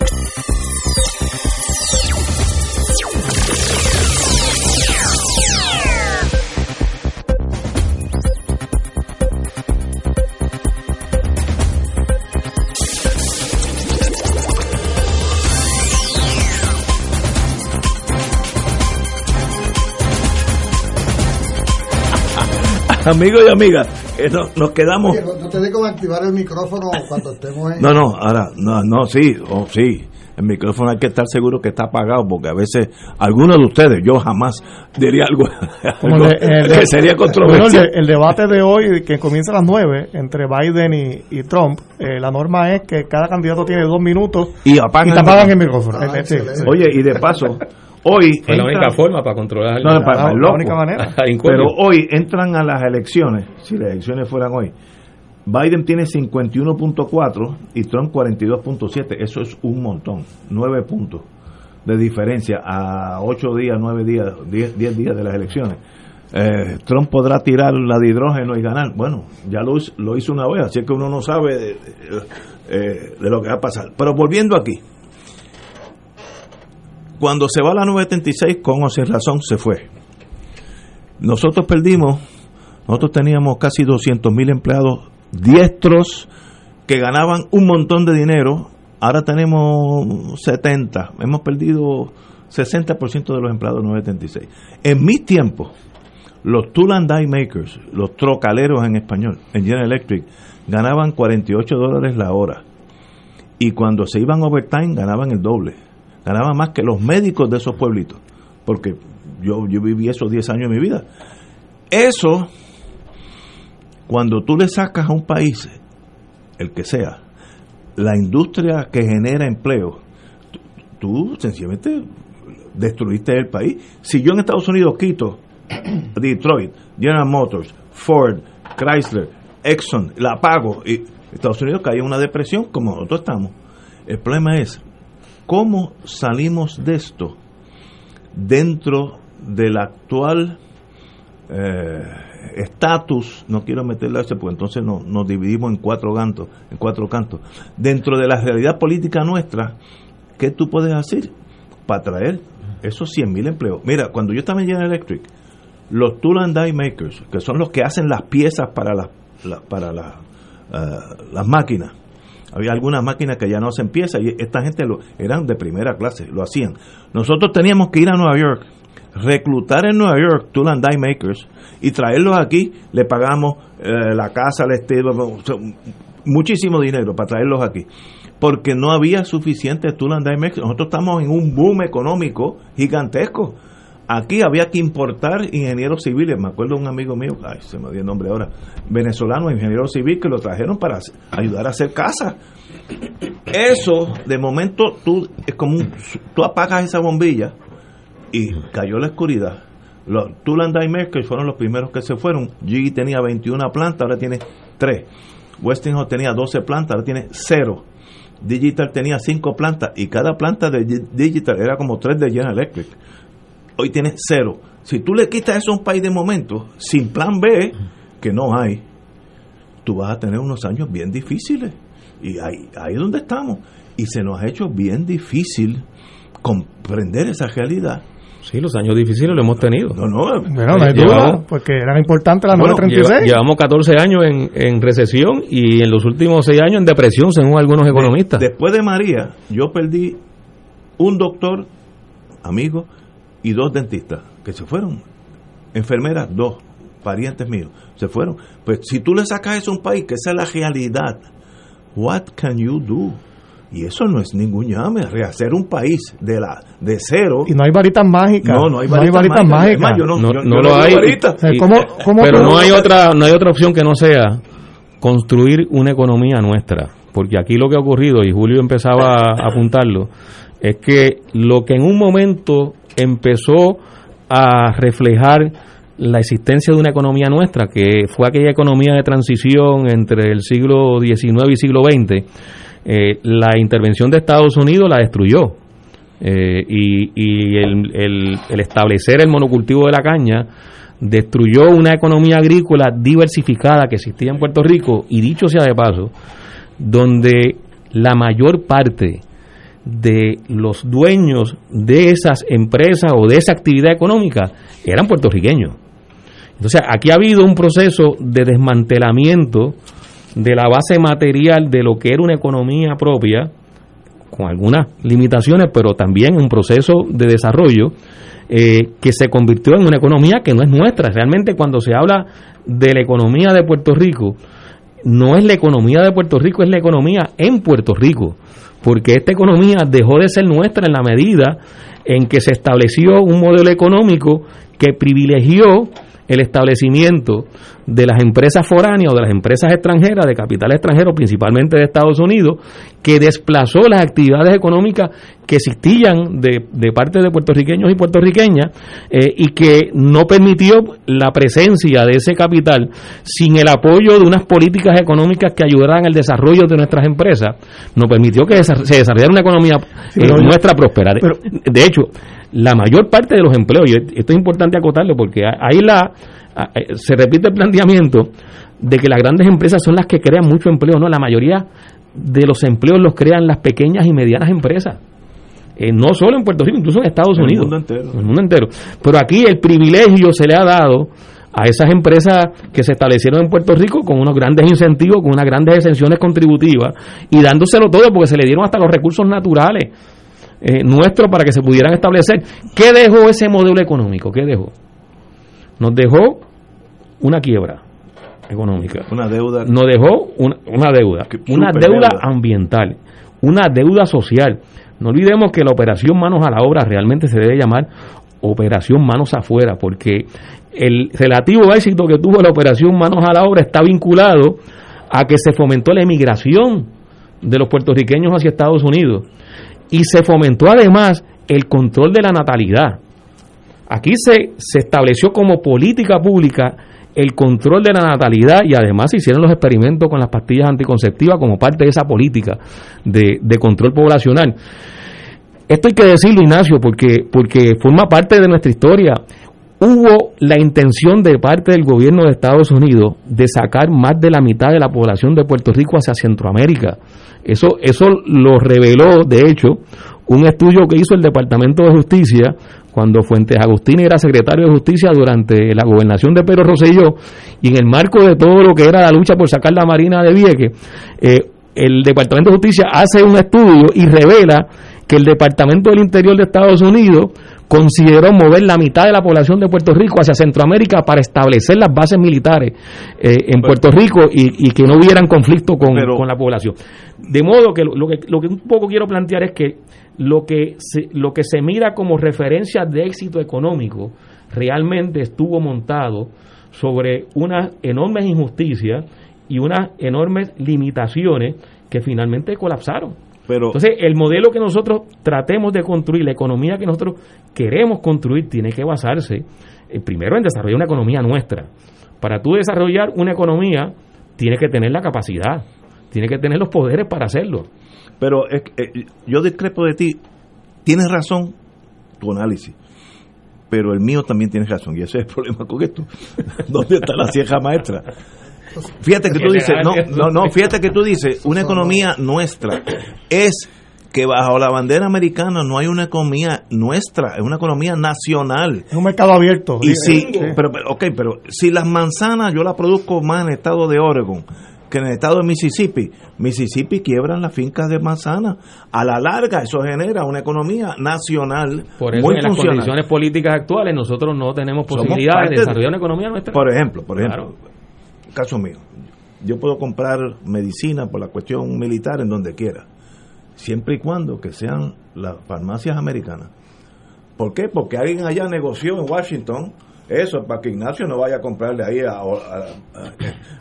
Amigos y amigas, que no- nos quedamos. Oye, no te con activar el micrófono cuando estemos en... No, no, ahora, no, no, sí, oh, sí. El micrófono hay que estar seguro que está apagado porque a veces algunos de ustedes, yo jamás diría algo, Como algo el que sería Bueno, el, controversial. el debate de hoy, que comienza a las 9 entre Biden y, y Trump, eh, la norma es que cada candidato tiene dos minutos Y apagan te apagan el micrófono. Ah, Eh, eh, sí, sí. Oye, y de paso, hoy. Fue la entra- única forma para controlar No, para, para el la loco. única manera. Pero hoy entran a las elecciones, si las elecciones fueran hoy. Biden tiene 51.4 y Trump 42.7. Eso es un montón. 9 puntos de diferencia a 8 días, 9 días, 10, 10 días de las elecciones. eh, Trump podrá tirar la de hidrógeno y ganar. Bueno, ya lo, lo hizo una vez, así que uno no sabe de, eh, de, lo que va a pasar. Pero volviendo aquí, cuando se va la 976, con o sin razón, se fue. Nosotros perdimos, nosotros teníamos casi 200 mil empleados diestros que ganaban un montón de dinero, ahora tenemos 70, hemos perdido 60% de los empleados 976. En mi tiempo, los tool and makers, los trocaleros en español, en General Electric, ganaban 48 dólares la hora. Y cuando se iban overtime ganaban el doble. Ganaban más que los médicos de esos pueblitos. Porque yo, yo viví esos 10 años de mi vida. Eso, cuando tú le sacas a un país, el que sea, la industria que genera empleo, tú sencillamente destruiste el país. Si yo en Estados Unidos quito Detroit, General Motors, Ford, Chrysler, Exxon, la pago y Estados Unidos cae en una depresión como nosotros estamos. El problema es cómo salimos de esto dentro del actual eh, estatus, no quiero meterle a ese porque entonces no, nos dividimos en cuatro cantos, en cuatro cantos. Dentro de la realidad política nuestra, ¿qué tú puedes hacer para traer esos 100.000 empleos? Mira, cuando yo estaba en General Electric, los tool and die makers, que son los que hacen las piezas para las para eh, las máquinas. Había algunas máquinas que ya no hacen piezas y esta gente eran de primera clase, lo hacían. Nosotros teníamos que ir a Nueva York, reclutar en Nueva York tool and makers y traerlos aquí. Le pagamos eh, la casa, el estilo, muchísimo dinero para traerlos aquí porque no había suficientes tool and makers. Nosotros estamos en un boom económico gigantesco Aquí había que importar ingenieros civiles. Me acuerdo de un amigo mío, ay, se me dio el nombre ahora, venezolano, ingeniero civil, que lo trajeron para ayudar a hacer casa. Eso, de momento, tú es como tú apagas esa bombilla y cayó la oscuridad. Los Tuland que fueron los primeros que se fueron. GE tenía 21 plantas, ahora tiene 3. Westinghouse tenía 12 plantas, ahora tiene 0. Digital tenía 5 plantas y cada planta de Digital era como 3 de General Electric hoy tiene cero. Si tú le quitas eso a un país de momento, sin plan B, que no hay, tú vas a tener unos años bien difíciles. Y ahí, ahí es donde estamos. Y se nos ha hecho bien difícil comprender esa realidad. Sí, los años difíciles lo hemos tenido. No, no, no, hay duda, porque eran importantes las bueno, 936. llevamos 14 años en, en, recesión y en los últimos 6 años en depresión, según algunos economistas. después de María, yo perdí un doctor, amigo, y dos dentistas que se fueron. Enfermeras, dos, parientes míos, se fueron. Pues si tú le sacas eso a un país, que esa es la realidad, what can you do? Y eso no es ningún llame, rehacer un país de la de cero. Y no hay varitas mágicas. No, no hay varitas, mágicas. no, lo hay. pero no hay otra no hay otra opción que no sea construir una economía nuestra, porque aquí lo que ha ocurrido y Julio empezaba a apuntarlo es que lo que en un momento empezó a reflejar la existencia de una economía nuestra, que fue aquella economía de transición entre el siglo XIX y siglo XX, eh, la intervención de Estados Unidos la destruyó. Eh, y, el, establecer el monocultivo de la caña destruyó una economía agrícola diversificada que existía en Puerto Rico, y dicho sea de paso, donde la mayor parte de los dueños de esas empresas o de esa actividad económica eran puertorriqueños. Entonces, aquí ha habido un proceso de desmantelamiento de la base material de lo que era una economía propia, con algunas limitaciones, pero también un proceso de desarrollo eh, que se convirtió en una economía que no es nuestra. Realmente cuando se habla de la economía de Puerto Rico, no es la economía de Puerto Rico, es la economía en Puerto Rico porque esta economía dejó de ser nuestra en la medida en que se estableció un modelo económico que privilegió el establecimiento de las empresas foráneas o de las empresas extranjeras, de capital extranjero, principalmente de Estados Unidos, que desplazó las actividades económicas que existían de, de parte de puertorriqueños y puertorriqueñas eh, y que no permitió la presencia de ese capital sin el apoyo de unas políticas económicas que ayudaran al desarrollo de nuestras empresas, no permitió que se desarrollara una economía eh, nuestra próspera. de hecho, la mayor parte de los empleos, y esto es importante acotarlo porque ahí la, eh, se repite el planteamiento de que las grandes empresas son las que crean mucho empleo, no, la mayoría de los empleos los crean las pequeñas y medianas empresas. Eh, no solo en Puerto Rico, incluso en Estados Unidos. En el mundo entero. Pero aquí el privilegio se le ha dado a esas empresas que se establecieron en Puerto Rico con unos grandes incentivos, con unas grandes exenciones contributivas y dándoselo todo porque se le dieron hasta los recursos naturales eh, nuestros para que se pudieran establecer. ¿Qué dejó ese modelo económico? ¿Qué dejó? Nos dejó una quiebra económica. Una deuda. Nos dejó una, una deuda. Una deuda ambiental. Una deuda social. No olvidemos que la operación manos a la obra realmente se debe llamar operación manos afuera, porque el relativo éxito que tuvo la operación manos a la obra está vinculado a que se fomentó la emigración de los puertorriqueños hacia Estados Unidos y se fomentó además el control de la natalidad. Aquí se, se estableció como política pública el control de la natalidad y además se hicieron los experimentos con las pastillas anticonceptivas como parte de esa política de, de control poblacional. Esto hay que decirlo, Ignacio, porque, porque forma parte de nuestra historia hubo la intención de parte del gobierno de Estados Unidos de sacar más de la mitad de la población de Puerto Rico hacia Centroamérica. Eso, eso lo reveló, de hecho, un estudio que hizo el Departamento de Justicia cuando Fuentes Agustín era secretario de Justicia durante la gobernación de Pedro Rosselló y en el marco de todo lo que era la lucha por sacar la Marina de Vieques, eh, el Departamento de Justicia hace un estudio y revela que el Departamento del Interior de Estados Unidos consideró mover la mitad de la población de Puerto Rico hacia Centroamérica para establecer las bases militares eh, en Puerto Rico y, que no hubieran conflicto con, la población. De modo que lo, que lo que un poco quiero plantear es que lo que se, lo que se mira como referencia de éxito económico realmente estuvo montado sobre unas enormes injusticias y unas enormes limitaciones que finalmente colapsaron. Entonces, el modelo que nosotros tratemos de construir, la economía que nosotros queremos construir, tiene que basarse eh, primero en desarrollar una economía nuestra. Para tú desarrollar una economía, tienes que tener la capacidad, tienes que tener los poderes para hacerlo. Pero eh, yo discrepo de ti. Tienes razón tu análisis pero el mío también tiene razón y ese es el problema con esto. ¿Dónde está la cieja maestra? Fíjate que tú dices, no, no, no, fíjate que tú dices, una economía nuestra es que bajo la bandera americana no hay una economía nuestra, es una economía nacional. Es un mercado abierto. Y si, pero, ok, pero si las manzanas yo las produzco más en el estado de Oregon que en el estado de Mississippi, Mississippi quiebran las fincas de manzana. A la larga eso genera una economía nacional. Por eso en las condiciones políticas actuales nosotros no tenemos posibilidad de desarrollar una economía nuestra. Por ejemplo, por ejemplo, caso mío, yo puedo comprar medicina por la cuestión militar en donde quiera, siempre y cuando que sean las farmacias americanas. ¿Por qué? Porque alguien allá negoció en Washington eso para que Ignacio no vaya a comprarle ahí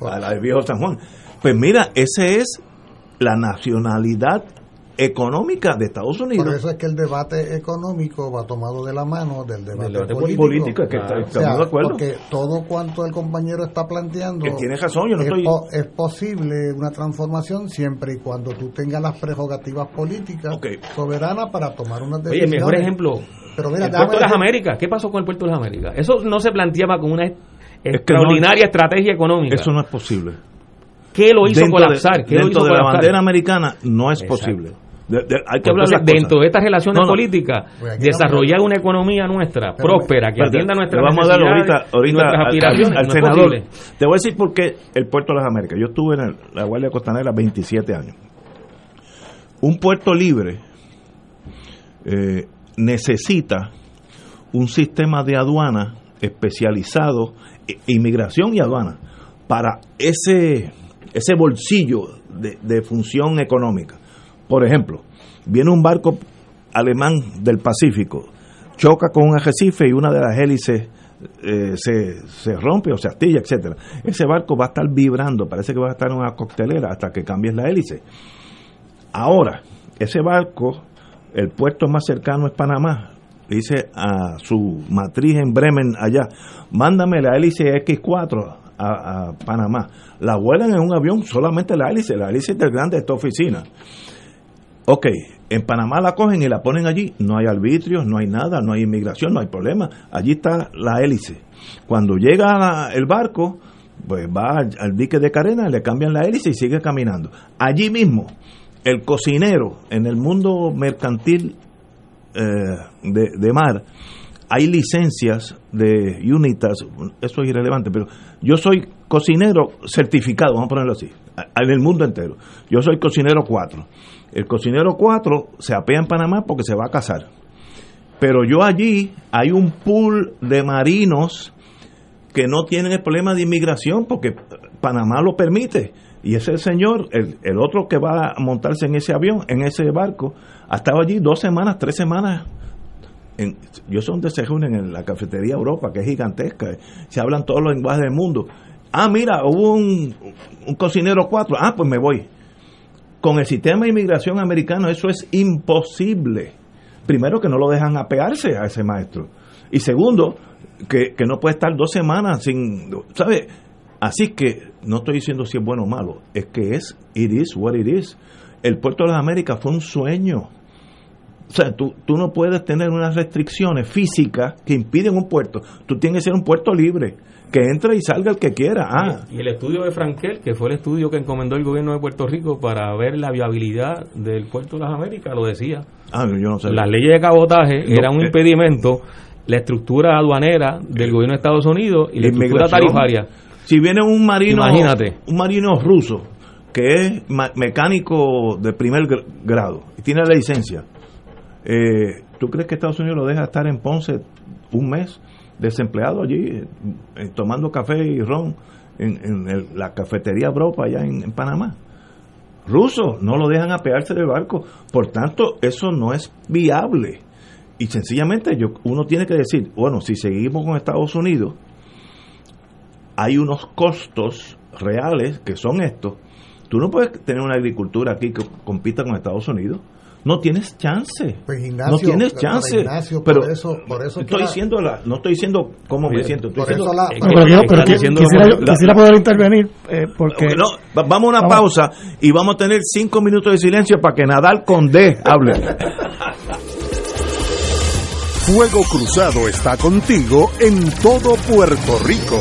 al viejo San Juan. Pues mira, ese es la nacionalidad económica de Estados Unidos. Por eso es que el debate económico va tomado de la mano del debate, político. que de acuerdo. Porque todo cuanto el compañero está planteando. Que tiene razón, yo no es, estoy... es posible una transformación siempre y cuando tú tengas las prerrogativas políticas soberanas para tomar una decisión. Oye, mejor ejemplo. Pero mira, el puerto de las Américas. ¿Qué pasó con el puerto de las Américas? Eso no se planteaba con una extraordinaria estrategia económica. Eso no es posible. ¿Qué lo hizo colapsar? ¿Qué dentro de la bandera americana no es posible hay que hablar dentro de estas relaciones políticas, pues desarrollar una economía nuestra, próspera, que atienda nuestras vamos a ahorita, nuestras aspiraciones. Al, senador, te voy a decir por qué el puerto de las Américas. Yo estuve en la Guardia Costanera 27 años. Un puerto libre eh, necesita un sistema de aduana especializado, e, inmigración y aduana, para ese, ese bolsillo de función económica. Por ejemplo, viene un barco alemán del Pacífico, choca con un arrecife y una de las hélices eh, se, rompe o se astilla, etcétera. Ese barco va a estar vibrando, parece que va a estar en una coctelera hasta que cambies la hélice. Ahora, ese barco, el puerto más cercano es Panamá. dice a su matriz en Bremen allá, mándame la hélice X4 a, Panamá. La vuelan en un avión, solamente la hélice, la hélice del grande de esta oficina Ok, en Panamá la cogen y la ponen allí, no hay arbitrios, no hay nada, no hay inmigración, no hay problema. Allí está la hélice. Cuando llega el barco, pues va al, dique de carena, le cambian la hélice y sigue caminando. Allí mismo, el cocinero en el mundo mercantil eh, de, mar, hay licencias de UNITAS, eso es irrelevante, pero yo soy cocinero certificado, vamos a ponerlo así, en el mundo entero. Yo soy cocinero 4. El cocinero 4 se apea en Panamá porque se va a casar. Pero yo allí hay un pool de marinos que no tienen el problema de inmigración porque Panamá lo permite. Y ese señor, el, el otro que va a montarse en ese avión, en ese barco, ha estado allí dos semanas, tres semanas. En, yo soy donde se reúnen en la cafetería Europa, que es gigantesca. Se hablan todos los lenguajes del mundo. Ah, mira, hubo un, un cocinero cuatro. Ah, pues me voy. Con el sistema de inmigración americano eso es imposible. Primero que no lo dejan apearse a ese maestro. Y segundo, que, no puede estar dos semanas sin... ¿Sabe? Así que no estoy diciendo si es bueno o malo, es que es, it is what it is. El puerto de las Américas fue un sueño. O sea, tú, tú no puedes tener unas restricciones físicas que impiden un puerto. Tú tienes que ser un puerto libre que entre y salga el que quiera. Ah. Y el estudio de Frankel, que fue el estudio que encomendó el gobierno de Puerto Rico para ver la viabilidad del puerto de las Américas, lo decía. Ah, yo no sé. Las leyes de cabotaje eran un eh. impedimento, la estructura aduanera del gobierno de Estados Unidos y la estructura tarifaria. Si viene un marino, Imagínate. un marino ruso que es mecánico de primer grado y tiene la licencia, eh, ¿tú crees que Estados Unidos lo deja estar en Ponce un mes? desempleado allí, eh, tomando café y ron en, la cafetería Bropa allá en, Panamá. Rusos no lo dejan apearse del barco. Por tanto, eso no es viable. Y sencillamente yo, uno tiene que decir, bueno, si seguimos con Estados Unidos, hay unos costos reales que son estos. Tú no puedes tener una agricultura aquí que compita con Estados Unidos no tienes chance. Pues, no tienes chance. pero por eso, por eso estoy diciendo la, no estoy diciendo cómo me siento. Estoy diciendo, la, pero yo, pero quisiera, quisiera, poder intervenir eh, porque no, vamos a una pausa y vamos a tener cinco minutos de silencio para que Nadal con D hable. Fuego Cruzado está contigo en todo Puerto Rico.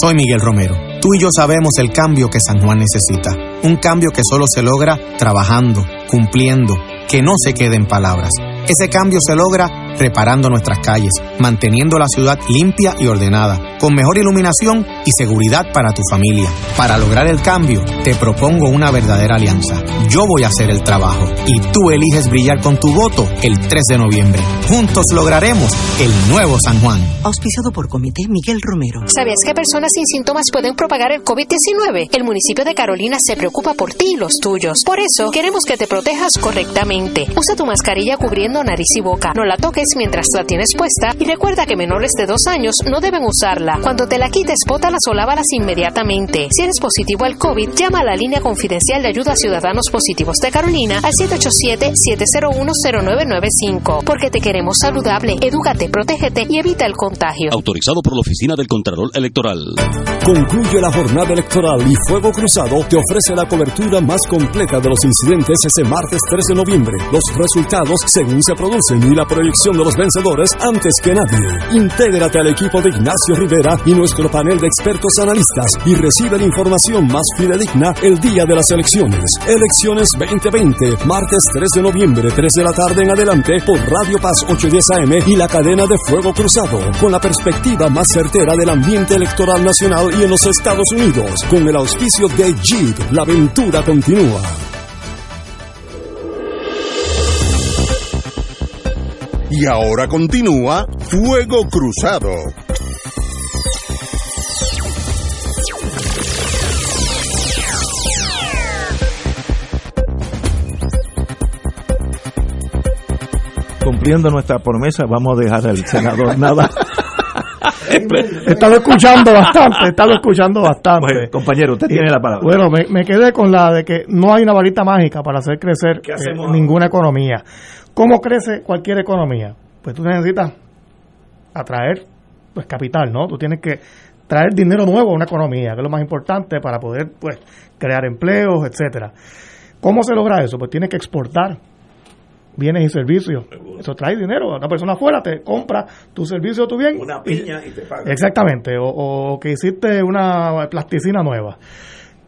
soy Miguel Romero. Tú y yo sabemos el cambio que San Juan necesita. Un cambio que solo se logra trabajando, cumpliendo, que no se quede en palabras. Ese cambio se logra reparando nuestras calles, manteniendo la ciudad limpia y ordenada, con mejor iluminación y seguridad para tu familia. Para lograr el cambio, te propongo una verdadera alianza. Yo voy a hacer el trabajo y tú eliges brillar con tu voto el 3 de noviembre. Juntos lograremos el nuevo San Juan. Auspiciado por Comité Miguel Romero. ¿Sabías que personas sin síntomas pueden propagar el COVID-19? El municipio de Carolina se preocupa por ti y los tuyos. Por eso, queremos que te protejas correctamente. Usa tu mascarilla cubriendo nariz y boca. No la toques mientras la tienes puesta y recuerda que menores de dos años no deben usarla. Cuando te la quites, bótalas o lávalas inmediatamente. Si eres positivo al COVID, llama a la línea confidencial de ayuda a ciudadanos positivos de Carolina al 787-701-0995. Porque te queremos saludable, edúcate, protégete y evita el contagio. Autorizado por la Oficina del Contralor Electoral. Concluye la jornada electoral y Fuego Cruzado te ofrece la cobertura más completa de los incidentes ese martes 3 de noviembre. Los resultados según se producen y la proyección de los vencedores antes que nadie. Intégrate al equipo de Ignacio Rivera y nuestro panel de expertos analistas y recibe la información más fidedigna el día de las elecciones. Elecciones 2020, martes 3 de noviembre, 3 de la tarde en adelante por Radio Paz 810 AM y la cadena de Fuego Cruzado, con la perspectiva más certera del ambiente electoral nacional y en los Estados Unidos, con el auspicio de Jeep. La aventura continúa. Y ahora continúa Fuego Cruzado. Cumpliendo nuestra promesa, vamos a dejar al senador nada. he estado escuchando bastante, he estado escuchando bastante. Bueno, compañero, usted tiene la palabra. Bueno, me, quedé con la de que no hay una varita mágica para hacer crecer eh, ninguna economía. ¿Cómo crece cualquier economía? Pues tú necesitas atraer pues capital, ¿no? Tú tienes que traer dinero nuevo a una economía, que es lo más importante para poder pues crear empleos, etcétera. ¿Cómo se logra eso? Pues tienes que exportar bienes y servicios. Eso trae dinero. Una persona afuera te compra tu servicio o tu bien. Una piña y, te paga. Exactamente. O, que hiciste una plasticina nueva.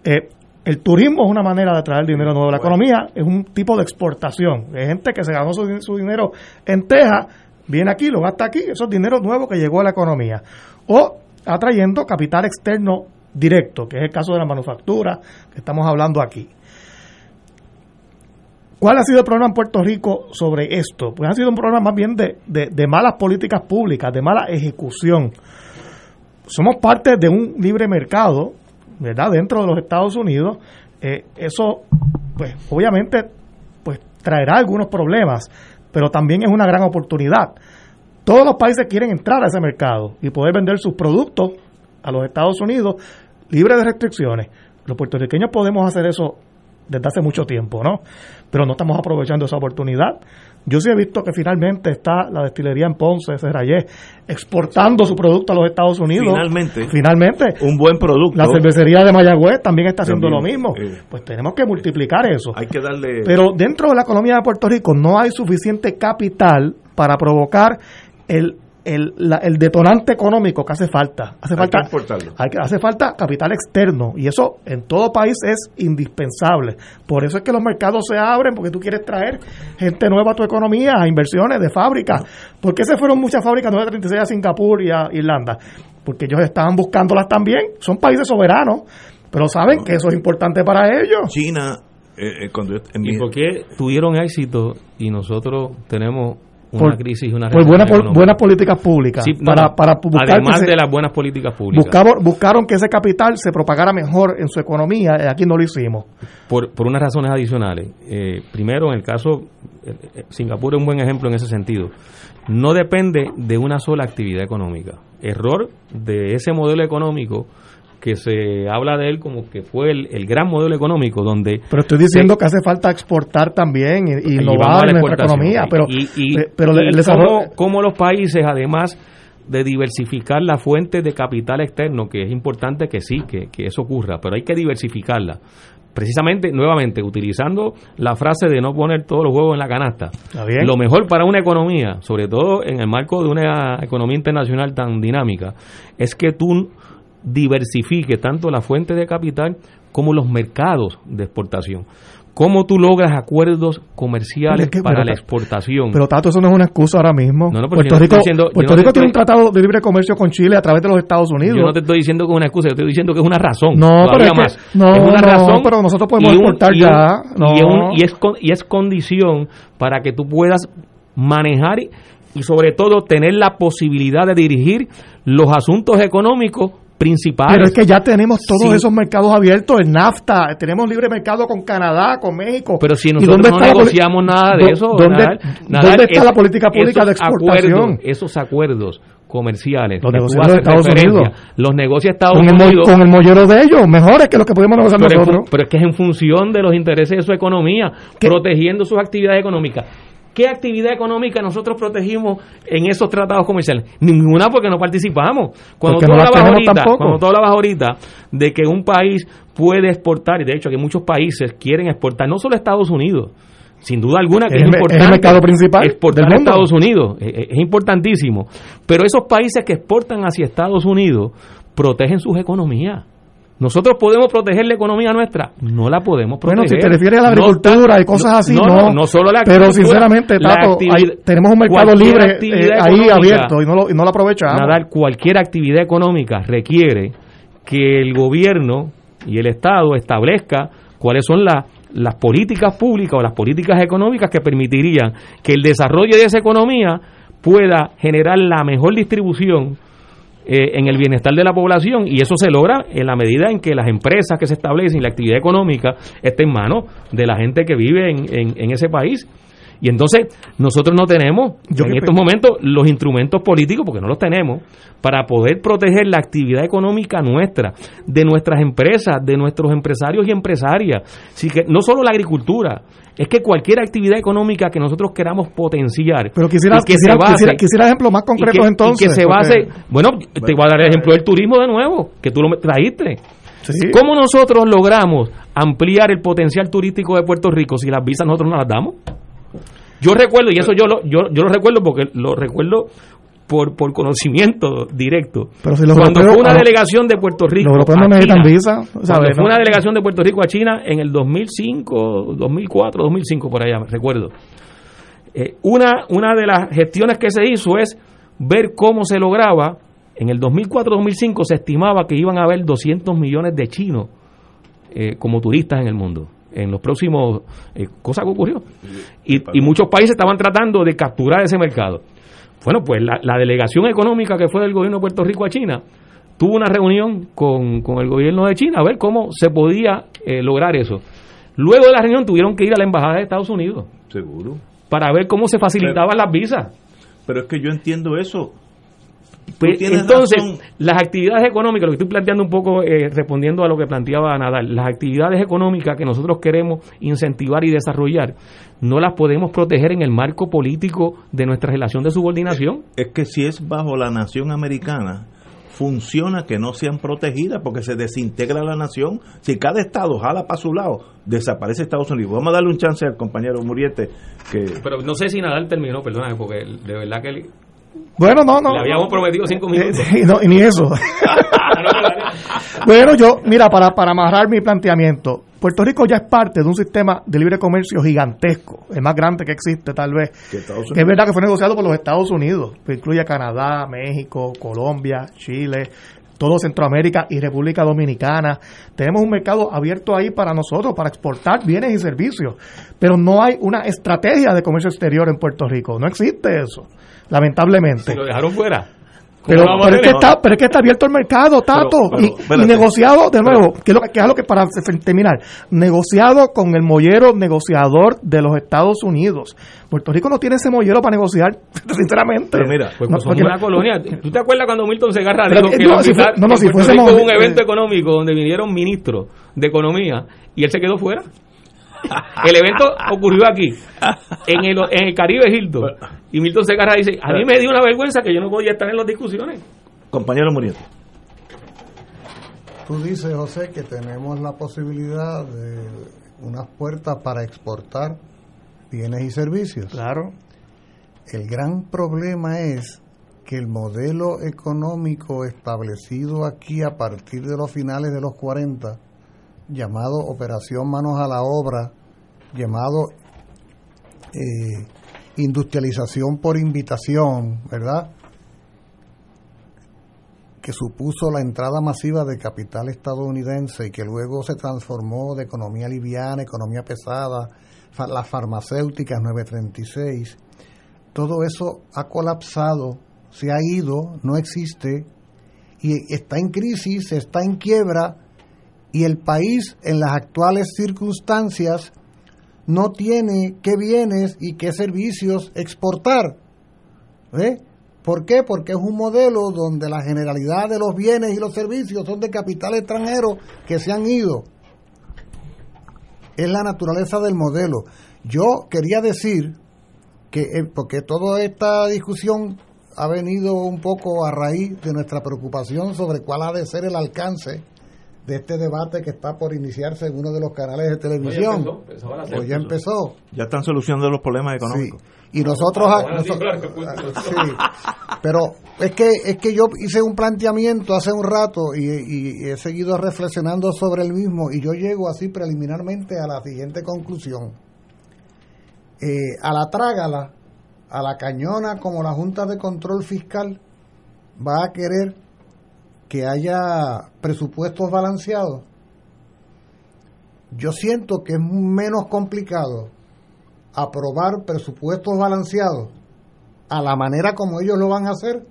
Eh, el turismo es una manera de traer dinero nuevo. La economía es un tipo de exportación. Hay gente que se ganó su, su dinero en Texas, viene aquí, lo gasta aquí. Eso es dinero nuevo que llegó a la economía. O atrayendo capital externo directo, que es el caso de la manufactura que estamos hablando aquí. ¿Cuál ha sido el problema en Puerto Rico sobre esto? Pues ha sido un problema más bien de, de, malas políticas públicas, de mala ejecución. Somos parte de un libre mercado, ¿verdad? Dentro de los Estados Unidos. Eh, eso, pues, obviamente, pues, traerá algunos problemas, pero también es una gran oportunidad. Todos los países quieren entrar a ese mercado y poder vender sus productos a los Estados Unidos libre de restricciones. Los puertorriqueños podemos hacer eso desde hace mucho tiempo, ¿no? Pero no estamos aprovechando esa oportunidad. Yo sí he visto que finalmente está la destilería en Ponce, Serrayé, exportando su producto a los Estados Unidos. Finalmente. Finalmente. Un buen producto. La cervecería de Mayagüez también está haciendo lo mismo. Eh. Pues tenemos que multiplicar eso. Hay que darle. Pero dentro de la economía de Puerto Rico no hay suficiente capital para provocar el el, el detonante económico que hace falta. Hace falta, hay que, hace falta capital externo y eso en todo país es indispensable. Por eso es que los mercados se abren porque tú quieres traer gente nueva a tu economía, a inversiones de fábricas. ¿Por qué se fueron muchas fábricas 936 a Singapur y a Irlanda? Porque ellos estaban buscándolas también. Son países soberanos, pero saben que eso es importante para ellos. China, eh, eh, ¿Y por qué tuvieron éxito y nosotros tenemos una crisis una por buenas buenas políticas públicas para, para buscar además de las buenas políticas públicas. Buscaron, que ese capital se propagara mejor en su economía y aquí no lo hicimos. Por, por unas razones adicionales. Eh, primero en el caso eh, eh, Singapur es un buen ejemplo en ese sentido. No depende de una sola actividad económica. Error de ese modelo económico que se habla de él como que fue el, gran modelo económico donde pero estoy diciendo que hace falta exportar también y, innovar en nuestra economía pero y, eh, pero el desarrollo como, los países además de diversificar la fuente de capital externo que es importante que sí que, que eso ocurra pero hay que diversificarla. Precisamente, nuevamente, utilizando la frase de no poner todos los huevos en la canasta. Lo mejor para una economía, sobre todo en el marco de una economía internacional tan dinámica, es que tú diversifique tanto la fuente de capital como los mercados de exportación. ¿Cómo tú logras acuerdos comerciales para la exportación? Pero Tato, eso no es una excusa ahora mismo. Puerto Rico, Puerto Rico tiene un tratado de libre comercio con Chile a través de los Estados Unidos. Yo no te estoy diciendo que es una excusa, yo estoy diciendo que es una razón. No, pero es, más. no, es una razón. pero nosotros podemos exportar ya. y, es, y es condición para que tú puedas manejar y sobre todo tener la posibilidad de dirigir los asuntos económicos principales. Pero es que ya tenemos todos esos mercados abiertos, el NAFTA, tenemos libre mercado con Canadá, con México. Pero si nosotros no negociamos nada de eso, ¿dónde, ¿dónde está la política pública de exportación? esos acuerdos comerciales, los negocios de Estados Unidos, los negocios Estados con Unidos, con el mollero de ellos, mejores que los que podemos negociar nosotros. pero es que es en función de los intereses de su economía, protegiendo sus actividades económicas. ¿Qué actividad económica nosotros protegimos en esos tratados comerciales? Ninguna porque no participamos. Cuando, tú, hablabas ahorita, cuando tú hablabas ahorita de que un país puede exportar, y de hecho que muchos países quieren exportar, no solo Estados Unidos, sin duda alguna que es, importante el mercado principal exportar a Estados Unidos, es, es importantísimo. Pero esos países que exportan hacia Estados Unidos protegen sus economías. ¿Nosotros podemos proteger la economía nuestra? No la podemos proteger. Bueno, si te refieres a la agricultura y cosas así, no. No, solo la agricultura. Pero sinceramente, Tato, tenemos un mercado libre eh, ahí abierto y no, lo, y no lo aprovechamos. Nada, cualquier actividad económica requiere que el gobierno y el Estado establezca cuáles son las las políticas públicas o las políticas económicas que permitirían que el desarrollo de esa economía pueda generar la mejor distribución eh, en el bienestar de la población y eso se logra en la medida en que las empresas que se establecen y la actividad económica esté en manos de la gente que vive en, en, ese país. Y entonces nosotros no tenemos en estos momentos los instrumentos políticos, porque no los tenemos, para poder proteger la actividad económica nuestra, de nuestras empresas, de nuestros empresarios y empresarias. Así que no solo la agricultura, es que cualquier actividad económica que nosotros queramos potenciar. Pero quisiera, que quisiera, quisiera, quisiera, ejemplos más concretos entonces. que se base, bueno, te voy a dar el ejemplo del turismo de nuevo, que tú lo trajiste. ¿Cómo nosotros logramos ampliar el potencial turístico de Puerto Rico si las visas nosotros no las damos? Yo recuerdo, y eso yo lo, yo, yo lo recuerdo porque lo recuerdo por, por conocimiento directo. Pero Cuando fue una delegación de Puerto Rico. Los no necesitan visa. fue una delegación de Puerto Rico a China en el 2005, 2004, 2005, por allá, recuerdo. Eh, una, una de las gestiones que se hizo es ver cómo se lograba. En el 2004-2005 se estimaba que iban a haber 200 millones de chinos eh, como turistas en el mundo en los próximos eh, cosas que ocurrió y, y, muchos países estaban tratando de capturar ese mercado bueno pues la, delegación económica que fue del gobierno de Puerto Rico a China tuvo una reunión con, el gobierno de China a ver cómo se podía eh, lograr eso. Luego de la reunión tuvieron que ir a la embajada de Estados Unidos seguro. para ver cómo se facilitaban las visas. pero es que yo entiendo eso pues, entonces, las actividades económicas, lo que estoy planteando un poco, eh, respondiendo a lo que planteaba Nadal, las actividades económicas que nosotros queremos incentivar y desarrollar, no las podemos proteger en el marco político de nuestra relación de subordinación. Es que si es bajo la nación americana, funciona que no sean protegidas porque se desintegra la nación. Si cada estado jala para su lado, desaparece Estados Unidos. Vamos a darle un chance al compañero Muriete. Que... Pero no sé si Nadal terminó, perdóname, porque de verdad que bueno, no, no. Le habíamos prometido cinco minutos. y ni eso. bueno, yo, mira, para, para amarrar mi planteamiento, Puerto Rico ya es parte de un sistema de libre comercio gigantesco, el más grande que existe tal vez. es verdad que fue negociado por los Estados Unidos, que incluye Canadá, México, Colombia, Chile, todo Centroamérica y República Dominicana. Tenemos un mercado abierto ahí para nosotros, para exportar bienes y servicios, pero no hay una estrategia de comercio exterior en Puerto Rico, no existe eso lamentablemente. Lo dejaron fuera. Pero, pero, es que está, pero es que está abierto el mercado, Tato, y, negociado, de nuevo, que es, lo, que es lo que para terminar, negociado con el mollero negociador de los Estados Unidos. Puerto Rico no tiene ese mollero para negociar, sinceramente. Pero mira, pues no, somos una colonia. ¿Tú te acuerdas cuando Milton Segarra dijo que no, si fue, no, no, si un evento económico donde vinieron ministros de economía y él se quedó fuera? El evento ocurrió aquí, en el, en el Caribe Hilton. Y Milton Segarra dice, a mí me dio una vergüenza que yo no podía estar en las discusiones. Compañero Muriel. Tú dices, José, que tenemos la posibilidad de unas puertas para exportar bienes y servicios. Claro. El gran problema es que el modelo económico establecido aquí a partir de los finales de los 40 llamado Operación Manos a la Obra, llamado eh, Industrialización por Invitación, ¿verdad? que supuso la entrada masiva de capital estadounidense y que luego se transformó de economía liviana, economía pesada, las farmacéuticas 936, todo eso ha colapsado, se ha ido, no existe y está en crisis, está en quiebra y el país en las actuales circunstancias no tiene qué bienes y qué servicios exportar. ¿eh? ¿Por qué? Porque es un modelo donde la generalidad de los bienes y los servicios son de capital extranjero que se han ido. Es la naturaleza del modelo. Yo quería decir que, eh, porque toda esta discusión ha venido un poco a raíz de nuestra preocupación sobre cuál ha de ser el alcance de este debate que está por iniciarse en uno de los canales de televisión. Pues ya empezó. Ya están solucionando los problemas económicos. Y nosotros, ah, pero es que es que yo hice un planteamiento hace un rato y, he seguido reflexionando sobre el mismo y yo llego así preliminarmente a la siguiente conclusión. Eh, a la trágala, a la cañona como la Junta de Control Fiscal va a querer que haya presupuestos balanceados, yo siento que es menos complicado aprobar presupuestos balanceados a la manera como ellos lo van a hacer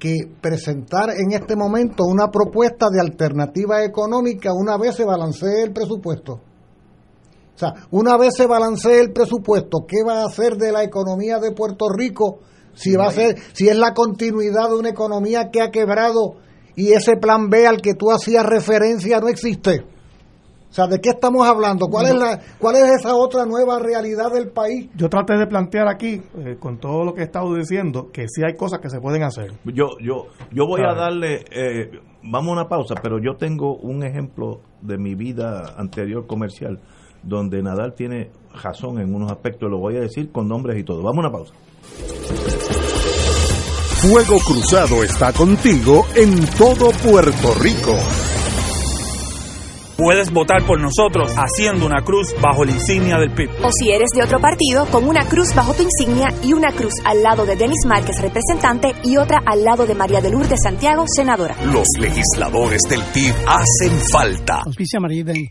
que presentar en este momento una propuesta de alternativa económica una vez se balancee el presupuesto. O sea, una vez se balancee el presupuesto, ¿qué va a hacer de la economía de Puerto Rico? Si va a ser, si es la continuidad de una economía que ha quebrado y ese plan B al que tú hacías referencia no existe. O sea, ¿de qué estamos hablando? ¿Cuál es la cuál es esa otra nueva realidad del país? Yo traté de plantear aquí, eh, con todo lo que he estado diciendo, que sí hay cosas que se pueden hacer. Yo yo yo voy a darle, eh, vamos a una pausa, pero yo tengo un ejemplo de mi vida anterior comercial donde Nadal tiene razón en unos aspectos, lo voy a decir con nombres y todo. Vamos a una pausa. Fuego Cruzado está contigo en todo Puerto Rico. Puedes votar por nosotros haciendo una cruz bajo la insignia del PIB. O si eres de otro partido, con una cruz bajo tu insignia y una cruz al lado de Denis Márquez, representante, y otra al lado de María de Lourdes Santiago, senadora. Los legisladores del PIB hacen falta. Auspicia María De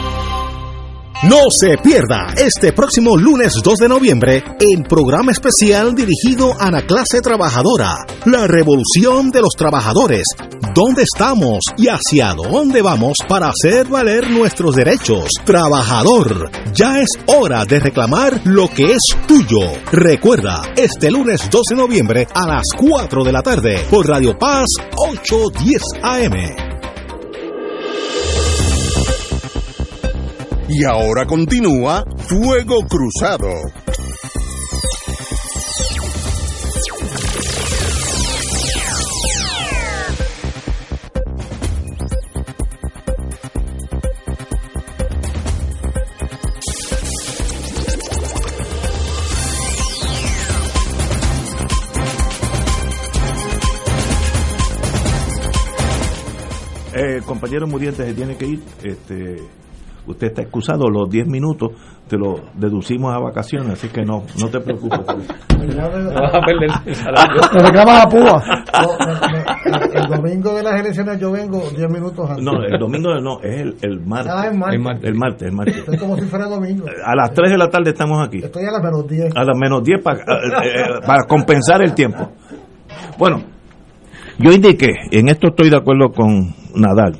No se pierda este próximo lunes 2 de noviembre el programa especial dirigido a la clase trabajadora, la revolución de los trabajadores, dónde estamos y hacia dónde vamos para hacer valer nuestros derechos. Trabajador, ya es hora de reclamar lo que es tuyo. Recuerda, este lunes 2 de noviembre a las 4 de la tarde por Radio Paz 810 AM. Y ahora continúa Fuego Cruzado. Eh, compañero Muriente se tiene que ir. Este, usted está excusado los 10 minutos, te lo deducimos a vacaciones, así que no no te preocupes. vas a perder el salario. Me reclamas a Púa. El domingo de las elecciones yo vengo 10 minutos antes. No, el domingo no, es el, el martes. Ah, el martes. El martes, el martes. Estoy como si fuera domingo. A las 3 de la tarde estamos aquí. Estoy a las menos 10. A las menos 10 para, para compensar el tiempo. Bueno, yo indiqué, en esto estoy de acuerdo con Nadal,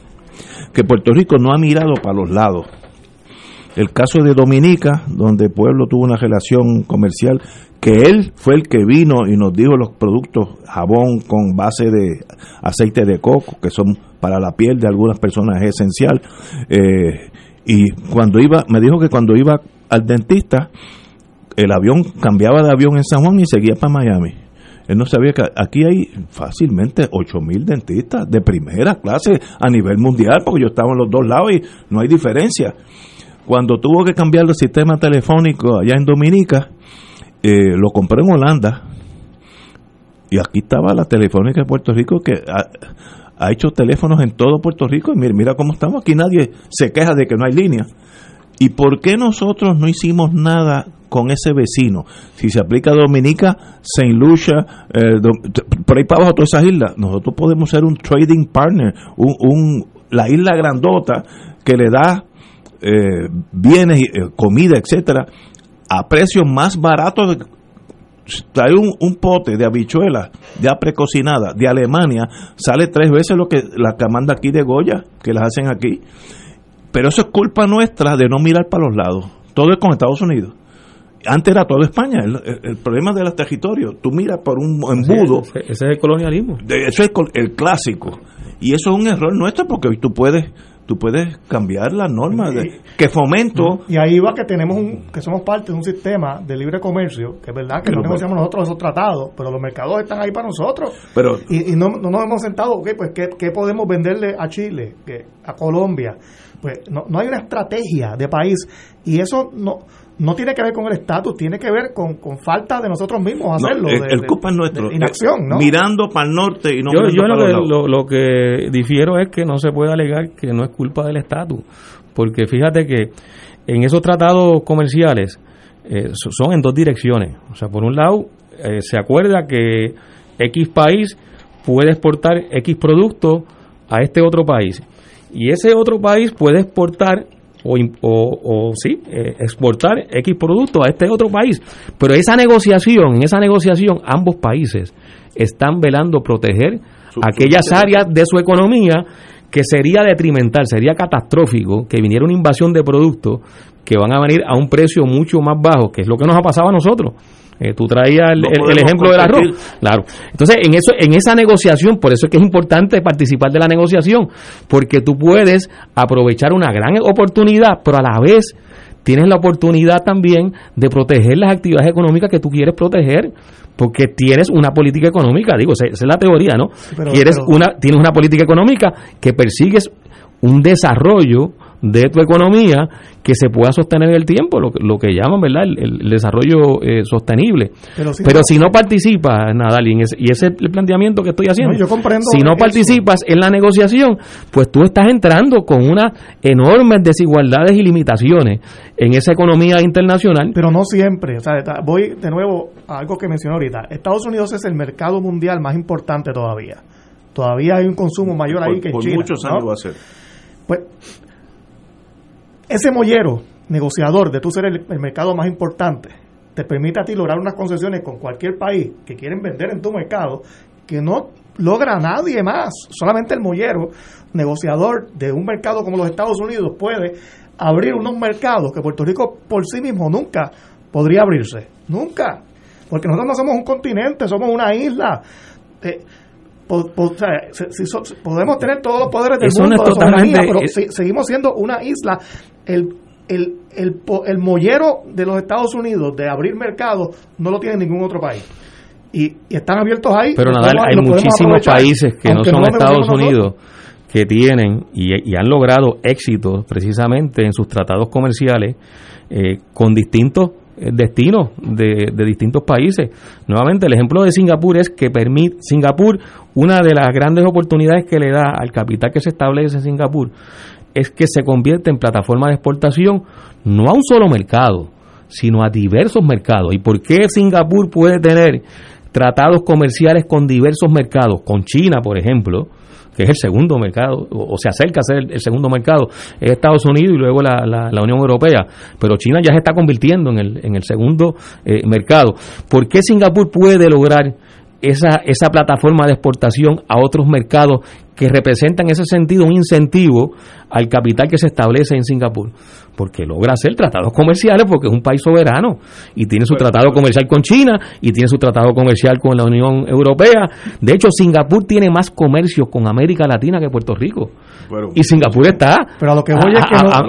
que Puerto Rico no ha mirado para los lados. El caso de Dominica, donde el pueblo tuvo una relación comercial, que él fue el que vino y nos dijo los productos jabón con base de aceite de coco, que son para la piel de algunas personas es esencial. Eh, y cuando iba, me dijo que cuando iba al dentista, el avión cambiaba de avión en San Juan y seguía para Miami. Él no sabía que aquí hay fácilmente 8.000 dentistas de primera clase a nivel mundial, porque yo estaba en los dos lados y no hay diferencia. Cuando tuvo que cambiar el sistema telefónico allá en Dominica, eh, lo compré en Holanda. Y aquí estaba la telefónica de Puerto Rico que ha, hecho teléfonos en todo Puerto Rico. Y mira, mira cómo estamos. Aquí nadie se queja de que no hay línea. ¿Y por qué nosotros no hicimos nada con ese vecino? Si se aplica a Dominica, Saint Lucia, eh, por ahí para abajo, todas esas islas, nosotros podemos ser un trading partner, un, un la isla grandota que le da eh, bienes, eh, comida, etcétera, a precios más baratos. Trae un, un, pote de habichuelas ya precocinadas de Alemania, sale tres veces lo que la que manda aquí de Goya, que las hacen aquí Pero eso es culpa nuestra de no mirar para los lados. Todo es con Estados Unidos. Antes era todo España. El, problema de los territorios, tú miras por un embudo. ese, es el colonialismo. Eso es el clásico. Y eso es un error nuestro porque tú puedes tú puedes cambiar las normas de, que fomento y ahí va que tenemos un que somos parte de un sistema de libre comercio que es verdad que no negociamos nosotros esos tratados pero los mercados están ahí para nosotros pero y, no, no, nos hemos sentado ok pues ¿qué, qué podemos venderle a Chile a Colombia pues no, no hay una estrategia de país y eso no no tiene que ver con el estatus, tiene que ver con, con, falta de nosotros mismos hacerlo. el, culpa es nuestro. inacción, ¿no? Mirando para el norte y no Yo, yo lo, que, lo, lo, que difiero es que no se puede alegar que no es culpa del estatus. Porque fíjate que en esos tratados comerciales eh, son en dos direcciones. O sea, por un lado, eh, se acuerda que X país puede exportar X producto a este otro país. Y ese otro país puede exportar o, o, sí, eh, exportar X producto a este otro país. Pero esa negociación, en esa negociación, ambos países están velando proteger aquellas áreas de su economía que sería detrimental, sería catastrófico que viniera una invasión de productos que van a venir a un precio mucho más bajo, que es lo que nos ha pasado a nosotros. Eh, tú traías el, ejemplo del arroz. Claro. Entonces, en, eso, en esa negociación, por eso es que es importante participar de la negociación, porque tú puedes aprovechar una gran oportunidad, pero a la vez tienes la oportunidad también de proteger las actividades económicas que tú quieres proteger porque tienes una política económica, digo, esa es la teoría, ¿no? quieres una tienes una política económica que persigues un desarrollo de tu economía que se pueda sostener en el tiempo, lo, lo que llaman ¿verdad? El, desarrollo eh, sostenible. Pero si, no, participas, Nadal, y ese, es el planteamiento que estoy haciendo, si no participas en la negociación, pues tú estás entrando con unas enormes desigualdades y limitaciones en esa economía internacional. Pero no siempre, o sea, voy de nuevo a algo que mencioné ahorita, Estados Unidos es el mercado mundial más importante todavía. Todavía hay un consumo mayor ahí que en China. muchos años va a ser. Pues ese mollero negociador de tú ser el, mercado más importante te permite a ti lograr unas concesiones con cualquier país que quieren vender en tu mercado que no logra nadie más. Solamente el mollero negociador de un mercado como los Estados Unidos puede abrir unos mercados que Puerto Rico por sí mismo nunca podría abrirse. Nunca. Porque nosotros no somos un continente, somos una isla. Eh, podemos tener todos los poderes del mundo, pero seguimos siendo una isla. El, el, el, el mollero de los Estados Unidos de abrir mercados no lo tiene ningún otro país. Y, están abiertos ahí. Pero nada, hay muchísimos países que no son Estados Unidos que tienen y, han logrado éxitos precisamente en sus tratados comerciales eh, con distintos destinos de, de, distintos países. Nuevamente, el ejemplo de Singapur es que permite, Singapur, una de las grandes oportunidades que le da al capital que se establece en Singapur es que se convierte en plataforma de exportación no a un solo mercado, sino a diversos mercados. ¿Y por qué Singapur puede tener tratados comerciales con diversos mercados? Con China, por ejemplo, que es el segundo mercado, o, se acerca a ser el, segundo mercado, es Estados Unidos y luego la, la, Unión Europea, pero China ya se está convirtiendo en el, en el segundo eh, mercado. ¿Por qué Singapur puede lograr esa, esa plataforma de exportación a otros mercados que representan en ese sentido un incentivo al capital que se establece en Singapur, porque logra hacer tratados comerciales porque es un país soberano y tiene su tratado comercial con China y tiene su tratado comercial con la Unión Europea. De hecho, Singapur tiene más comercio con América Latina que Puerto Rico. y Singapur está pero a lo que voy es que a,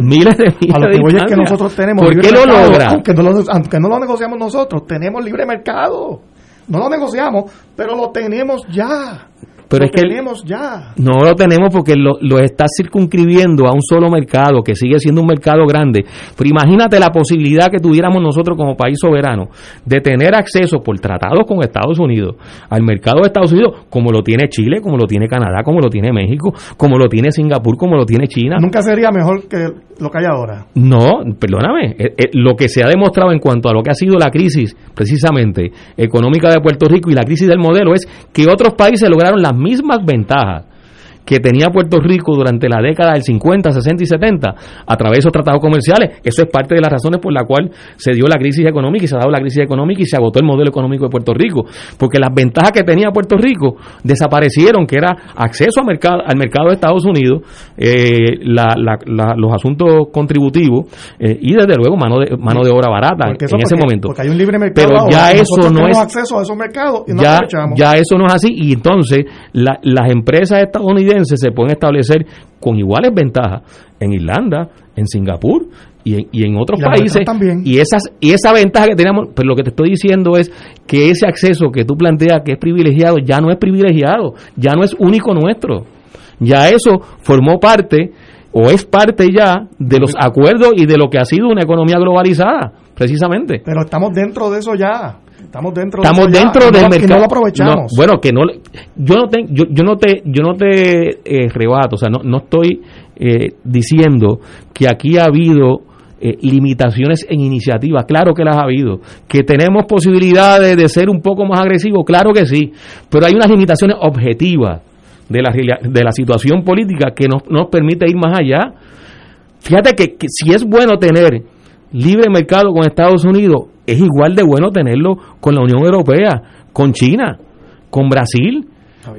miles de a lo que voy es que nosotros tenemos ¿Por qué lo logra? Aunque no lo, aunque no lo negociamos nosotros, tenemos libre mercado. No lo negociamos, pero lo tenemos ya. Pero es que tenemos ya. No lo tenemos porque lo, lo está circunscribiendo a un solo mercado, que sigue siendo un mercado grande. Pero imagínate la posibilidad que tuviéramos nosotros como país soberano de tener acceso por tratados con Estados Unidos al mercado de Estados Unidos, como lo tiene Chile, como lo tiene Canadá, como lo tiene México, como lo tiene Singapur, como lo tiene China. Nunca sería mejor que lo que hay ahora. No, perdóname. Eh, eh, lo que se ha demostrado en cuanto a lo que ha sido la crisis, precisamente, económica de Puerto Rico y la crisis del modelo, es que otros países lograron las mismas ventajas que tenía Puerto Rico durante la década del 50, 60 y 70 a través de esos tratados comerciales. Eso es parte de las razones por la cual se dio la crisis económica y se ha dado la crisis económica y se agotó el modelo económico de Puerto Rico. Porque las ventajas que tenía Puerto Rico desaparecieron, que era acceso al mercado, al mercado de Estados Unidos, eh, los asuntos contributivos eh, y desde luego mano de, mano de obra barata en ese momento. Porque hay un libre mercado. Pero ya eso no es. acceso a esos mercados y ya, ya eso no es así y entonces las empresas estadounidenses se pueden establecer con iguales ventajas en Irlanda, en Singapur y en, y en otros países. y esas y esa ventaja que tenemos pero lo que te estoy diciendo es que ese acceso que tú planteas que es privilegiado ya no es privilegiado ya no es único nuestro. Ya eso formó parte o es parte ya de los acuerdos y de lo que ha sido una economía globalizada precisamente pero estamos dentro de eso ya Estamos dentro, Estamos dentro del mercado. no lo aprovechamos. bueno, que no yo no te yo, yo no te yo no te eh, rebato, o sea, no, no estoy eh, diciendo que aquí ha habido eh, limitaciones en iniciativas, claro que las ha habido, que tenemos posibilidades de ser un poco más agresivos, claro que sí, pero hay unas limitaciones objetivas de la, de la situación política que nos, nos permite ir más allá. Fíjate que si es bueno tener libre mercado con Estados Unidos, es igual de bueno tenerlo con la Unión Europea, con China, con Brasil,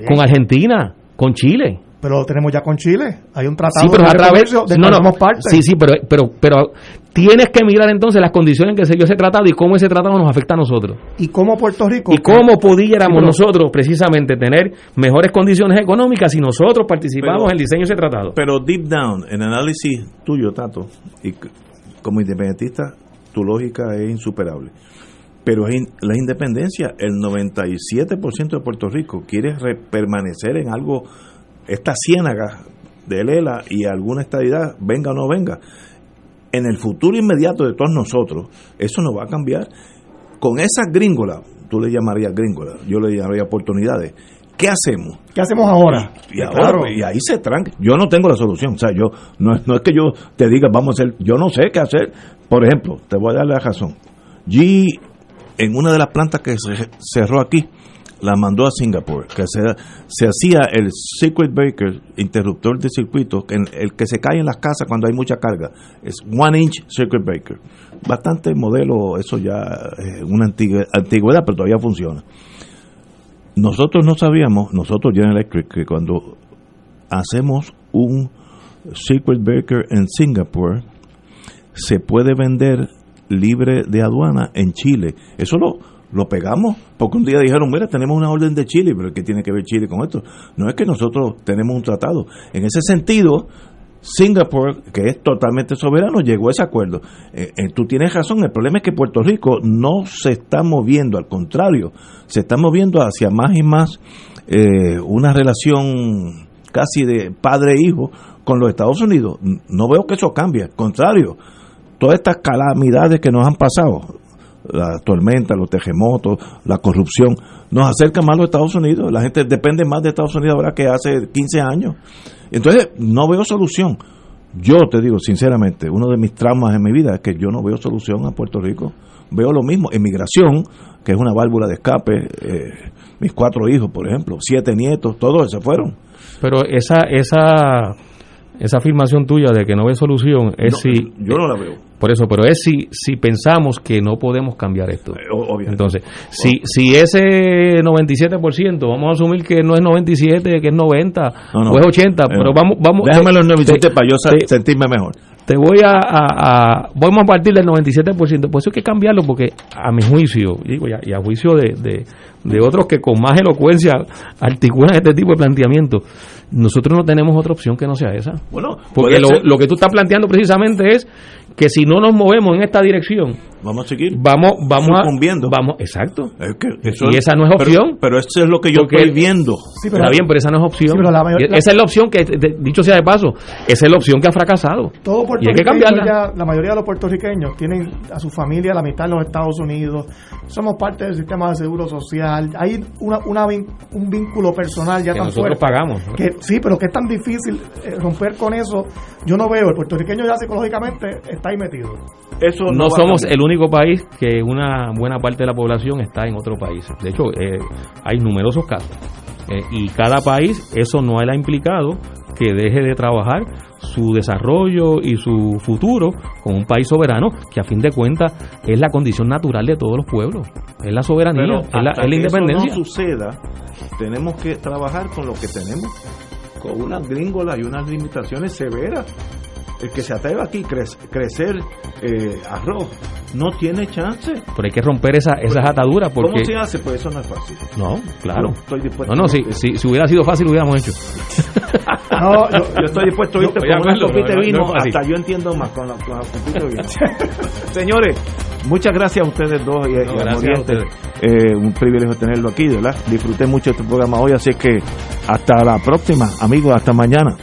con Argentina, con Chile. Pero lo tenemos ya con Chile. Hay un tratado sí, pero de a través, de no, no, parte. Sí, sí, pero, pero, pero tienes que mirar entonces las condiciones en que se dio ese tratado y cómo ese tratado nos afecta a nosotros. Y cómo Puerto Rico. Y cómo pudiéramos nosotros precisamente tener mejores condiciones económicas si nosotros participamos en el diseño de ese tratado. Pero deep down, en análisis tuyo, Tato, y como independentista tu lógica es insuperable. Pero la independencia, el 97% de Puerto Rico quiere permanecer en algo, esta ciénaga de Lela y alguna estadidad, venga o no venga. En el futuro inmediato de todos nosotros, eso no va a cambiar. Con esas gringolas, tú le llamarías gringolas, yo le llamaría oportunidades, ¿qué hacemos? ¿Qué hacemos ahora? Y, ahora, y ahí se tranca. Yo no tengo la solución. O sea, yo no, no es que yo te diga, vamos a hacer, yo no sé qué hacer. Por ejemplo, te voy a dar la razón. G, en una de las plantas que se cerró aquí, la mandó a Singapur, que se, se hacía el circuit breaker, interruptor de circuito, el que se cae en las casas cuando hay mucha carga. Es one inch circuit breaker. Bastante modelo, eso ya es una antigüedad, pero todavía funciona. Nosotros no sabíamos, nosotros General Electric, que cuando hacemos un circuit breaker en Singapur, se puede vender libre de aduana en Chile. Eso lo, lo pegamos porque un día dijeron, mira, tenemos una orden de Chile, pero ¿qué tiene que ver Chile con esto? No es que nosotros tenemos un tratado. En ese sentido, Singapur, que es totalmente soberano, llegó a ese acuerdo. Eh, eh, tú tienes razón, el problema es que Puerto Rico no se está moviendo, al contrario, se está moviendo hacia más y más eh, una relación casi de padre-hijo con los Estados Unidos. No veo que eso cambie, al contrario, todas estas calamidades que nos han pasado, la tormenta, los terremotos, la corrupción, nos acercan más a los Estados Unidos. La gente depende más de Estados Unidos ahora que hace 15 años. Entonces, no veo solución. Yo te digo sinceramente, uno de mis traumas en mi vida es que yo no veo solución a Puerto Rico. Veo lo mismo, emigración, que es una válvula de escape. Eh, mis cuatro hijos, por ejemplo, siete nietos, todos se fueron. Pero esa, esa esa afirmación tuya de que no ve solución es si... Yo no la veo. Por eso, pero es si, si pensamos que no podemos cambiar esto. Eh, Entonces, si, si ese 97%, vamos a asumir que no es 97, que es 90 o es 80, eh, pero vamos... vamos Déjame los 97 para yo sentirme mejor. Te voy a, a, Vamos a partir del 97%, por eso hay que cambiarlo porque a mi juicio, digo, y a, juicio de, de, de otros que con más elocuencia articulan este tipo de planteamiento, nosotros no tenemos otra opción que no sea esa. Bueno, porque lo, lo, que tú estás planteando precisamente es que si no nos movemos en esta dirección, vamos a seguir, vamos, vamos a, vamos, exacto. y esa no es opción. Pero, eso es lo que yo estoy viendo. Sí, pero, Está bien, pero esa no es opción. esa es la opción que, dicho sea de paso, esa es la opción que ha fracasado. Todo y hay que cambiarla. la mayoría de los puertorriqueños tienen a su familia la mitad en los Estados Unidos. Somos parte del sistema de seguro social personal, hay una, una un vínculo personal ya que tan nosotros fuerte. pagamos. Que, sí, pero que es tan difícil eh, romper con eso. Yo no veo, el puertorriqueño ya psicológicamente está ahí metido. Eso no, somos el único país que una buena parte de la población está en otro país. De hecho, eh, hay numerosos casos. Eh, y cada país, eso no le ha implicado que deje de trabajar su desarrollo y su futuro con un país soberano que a fin de cuentas es la condición natural de todos los pueblos, es la soberanía, es la, es la independencia. Eso no suceda, tenemos que trabajar con lo que tenemos, con unas gringolas y unas limitaciones severas el que se atreva aquí a crecer eh, arroz no tiene chance. Pero hay que romper esa, esas ataduras porque... ¿Cómo se hace? Pues eso no es fácil. No, claro. estoy dispuesto no, no, si, si, si, hubiera sido fácil lo hubiéramos hecho. no, yo, yo, estoy dispuesto a con una copita de vino, hasta yo entiendo más con la, con la copita de vino. Señores, muchas gracias a ustedes dos y, y a ustedes. Eh, un privilegio tenerlo aquí, ¿verdad? Disfruté mucho este programa hoy, así que hasta la próxima, amigos, hasta mañana.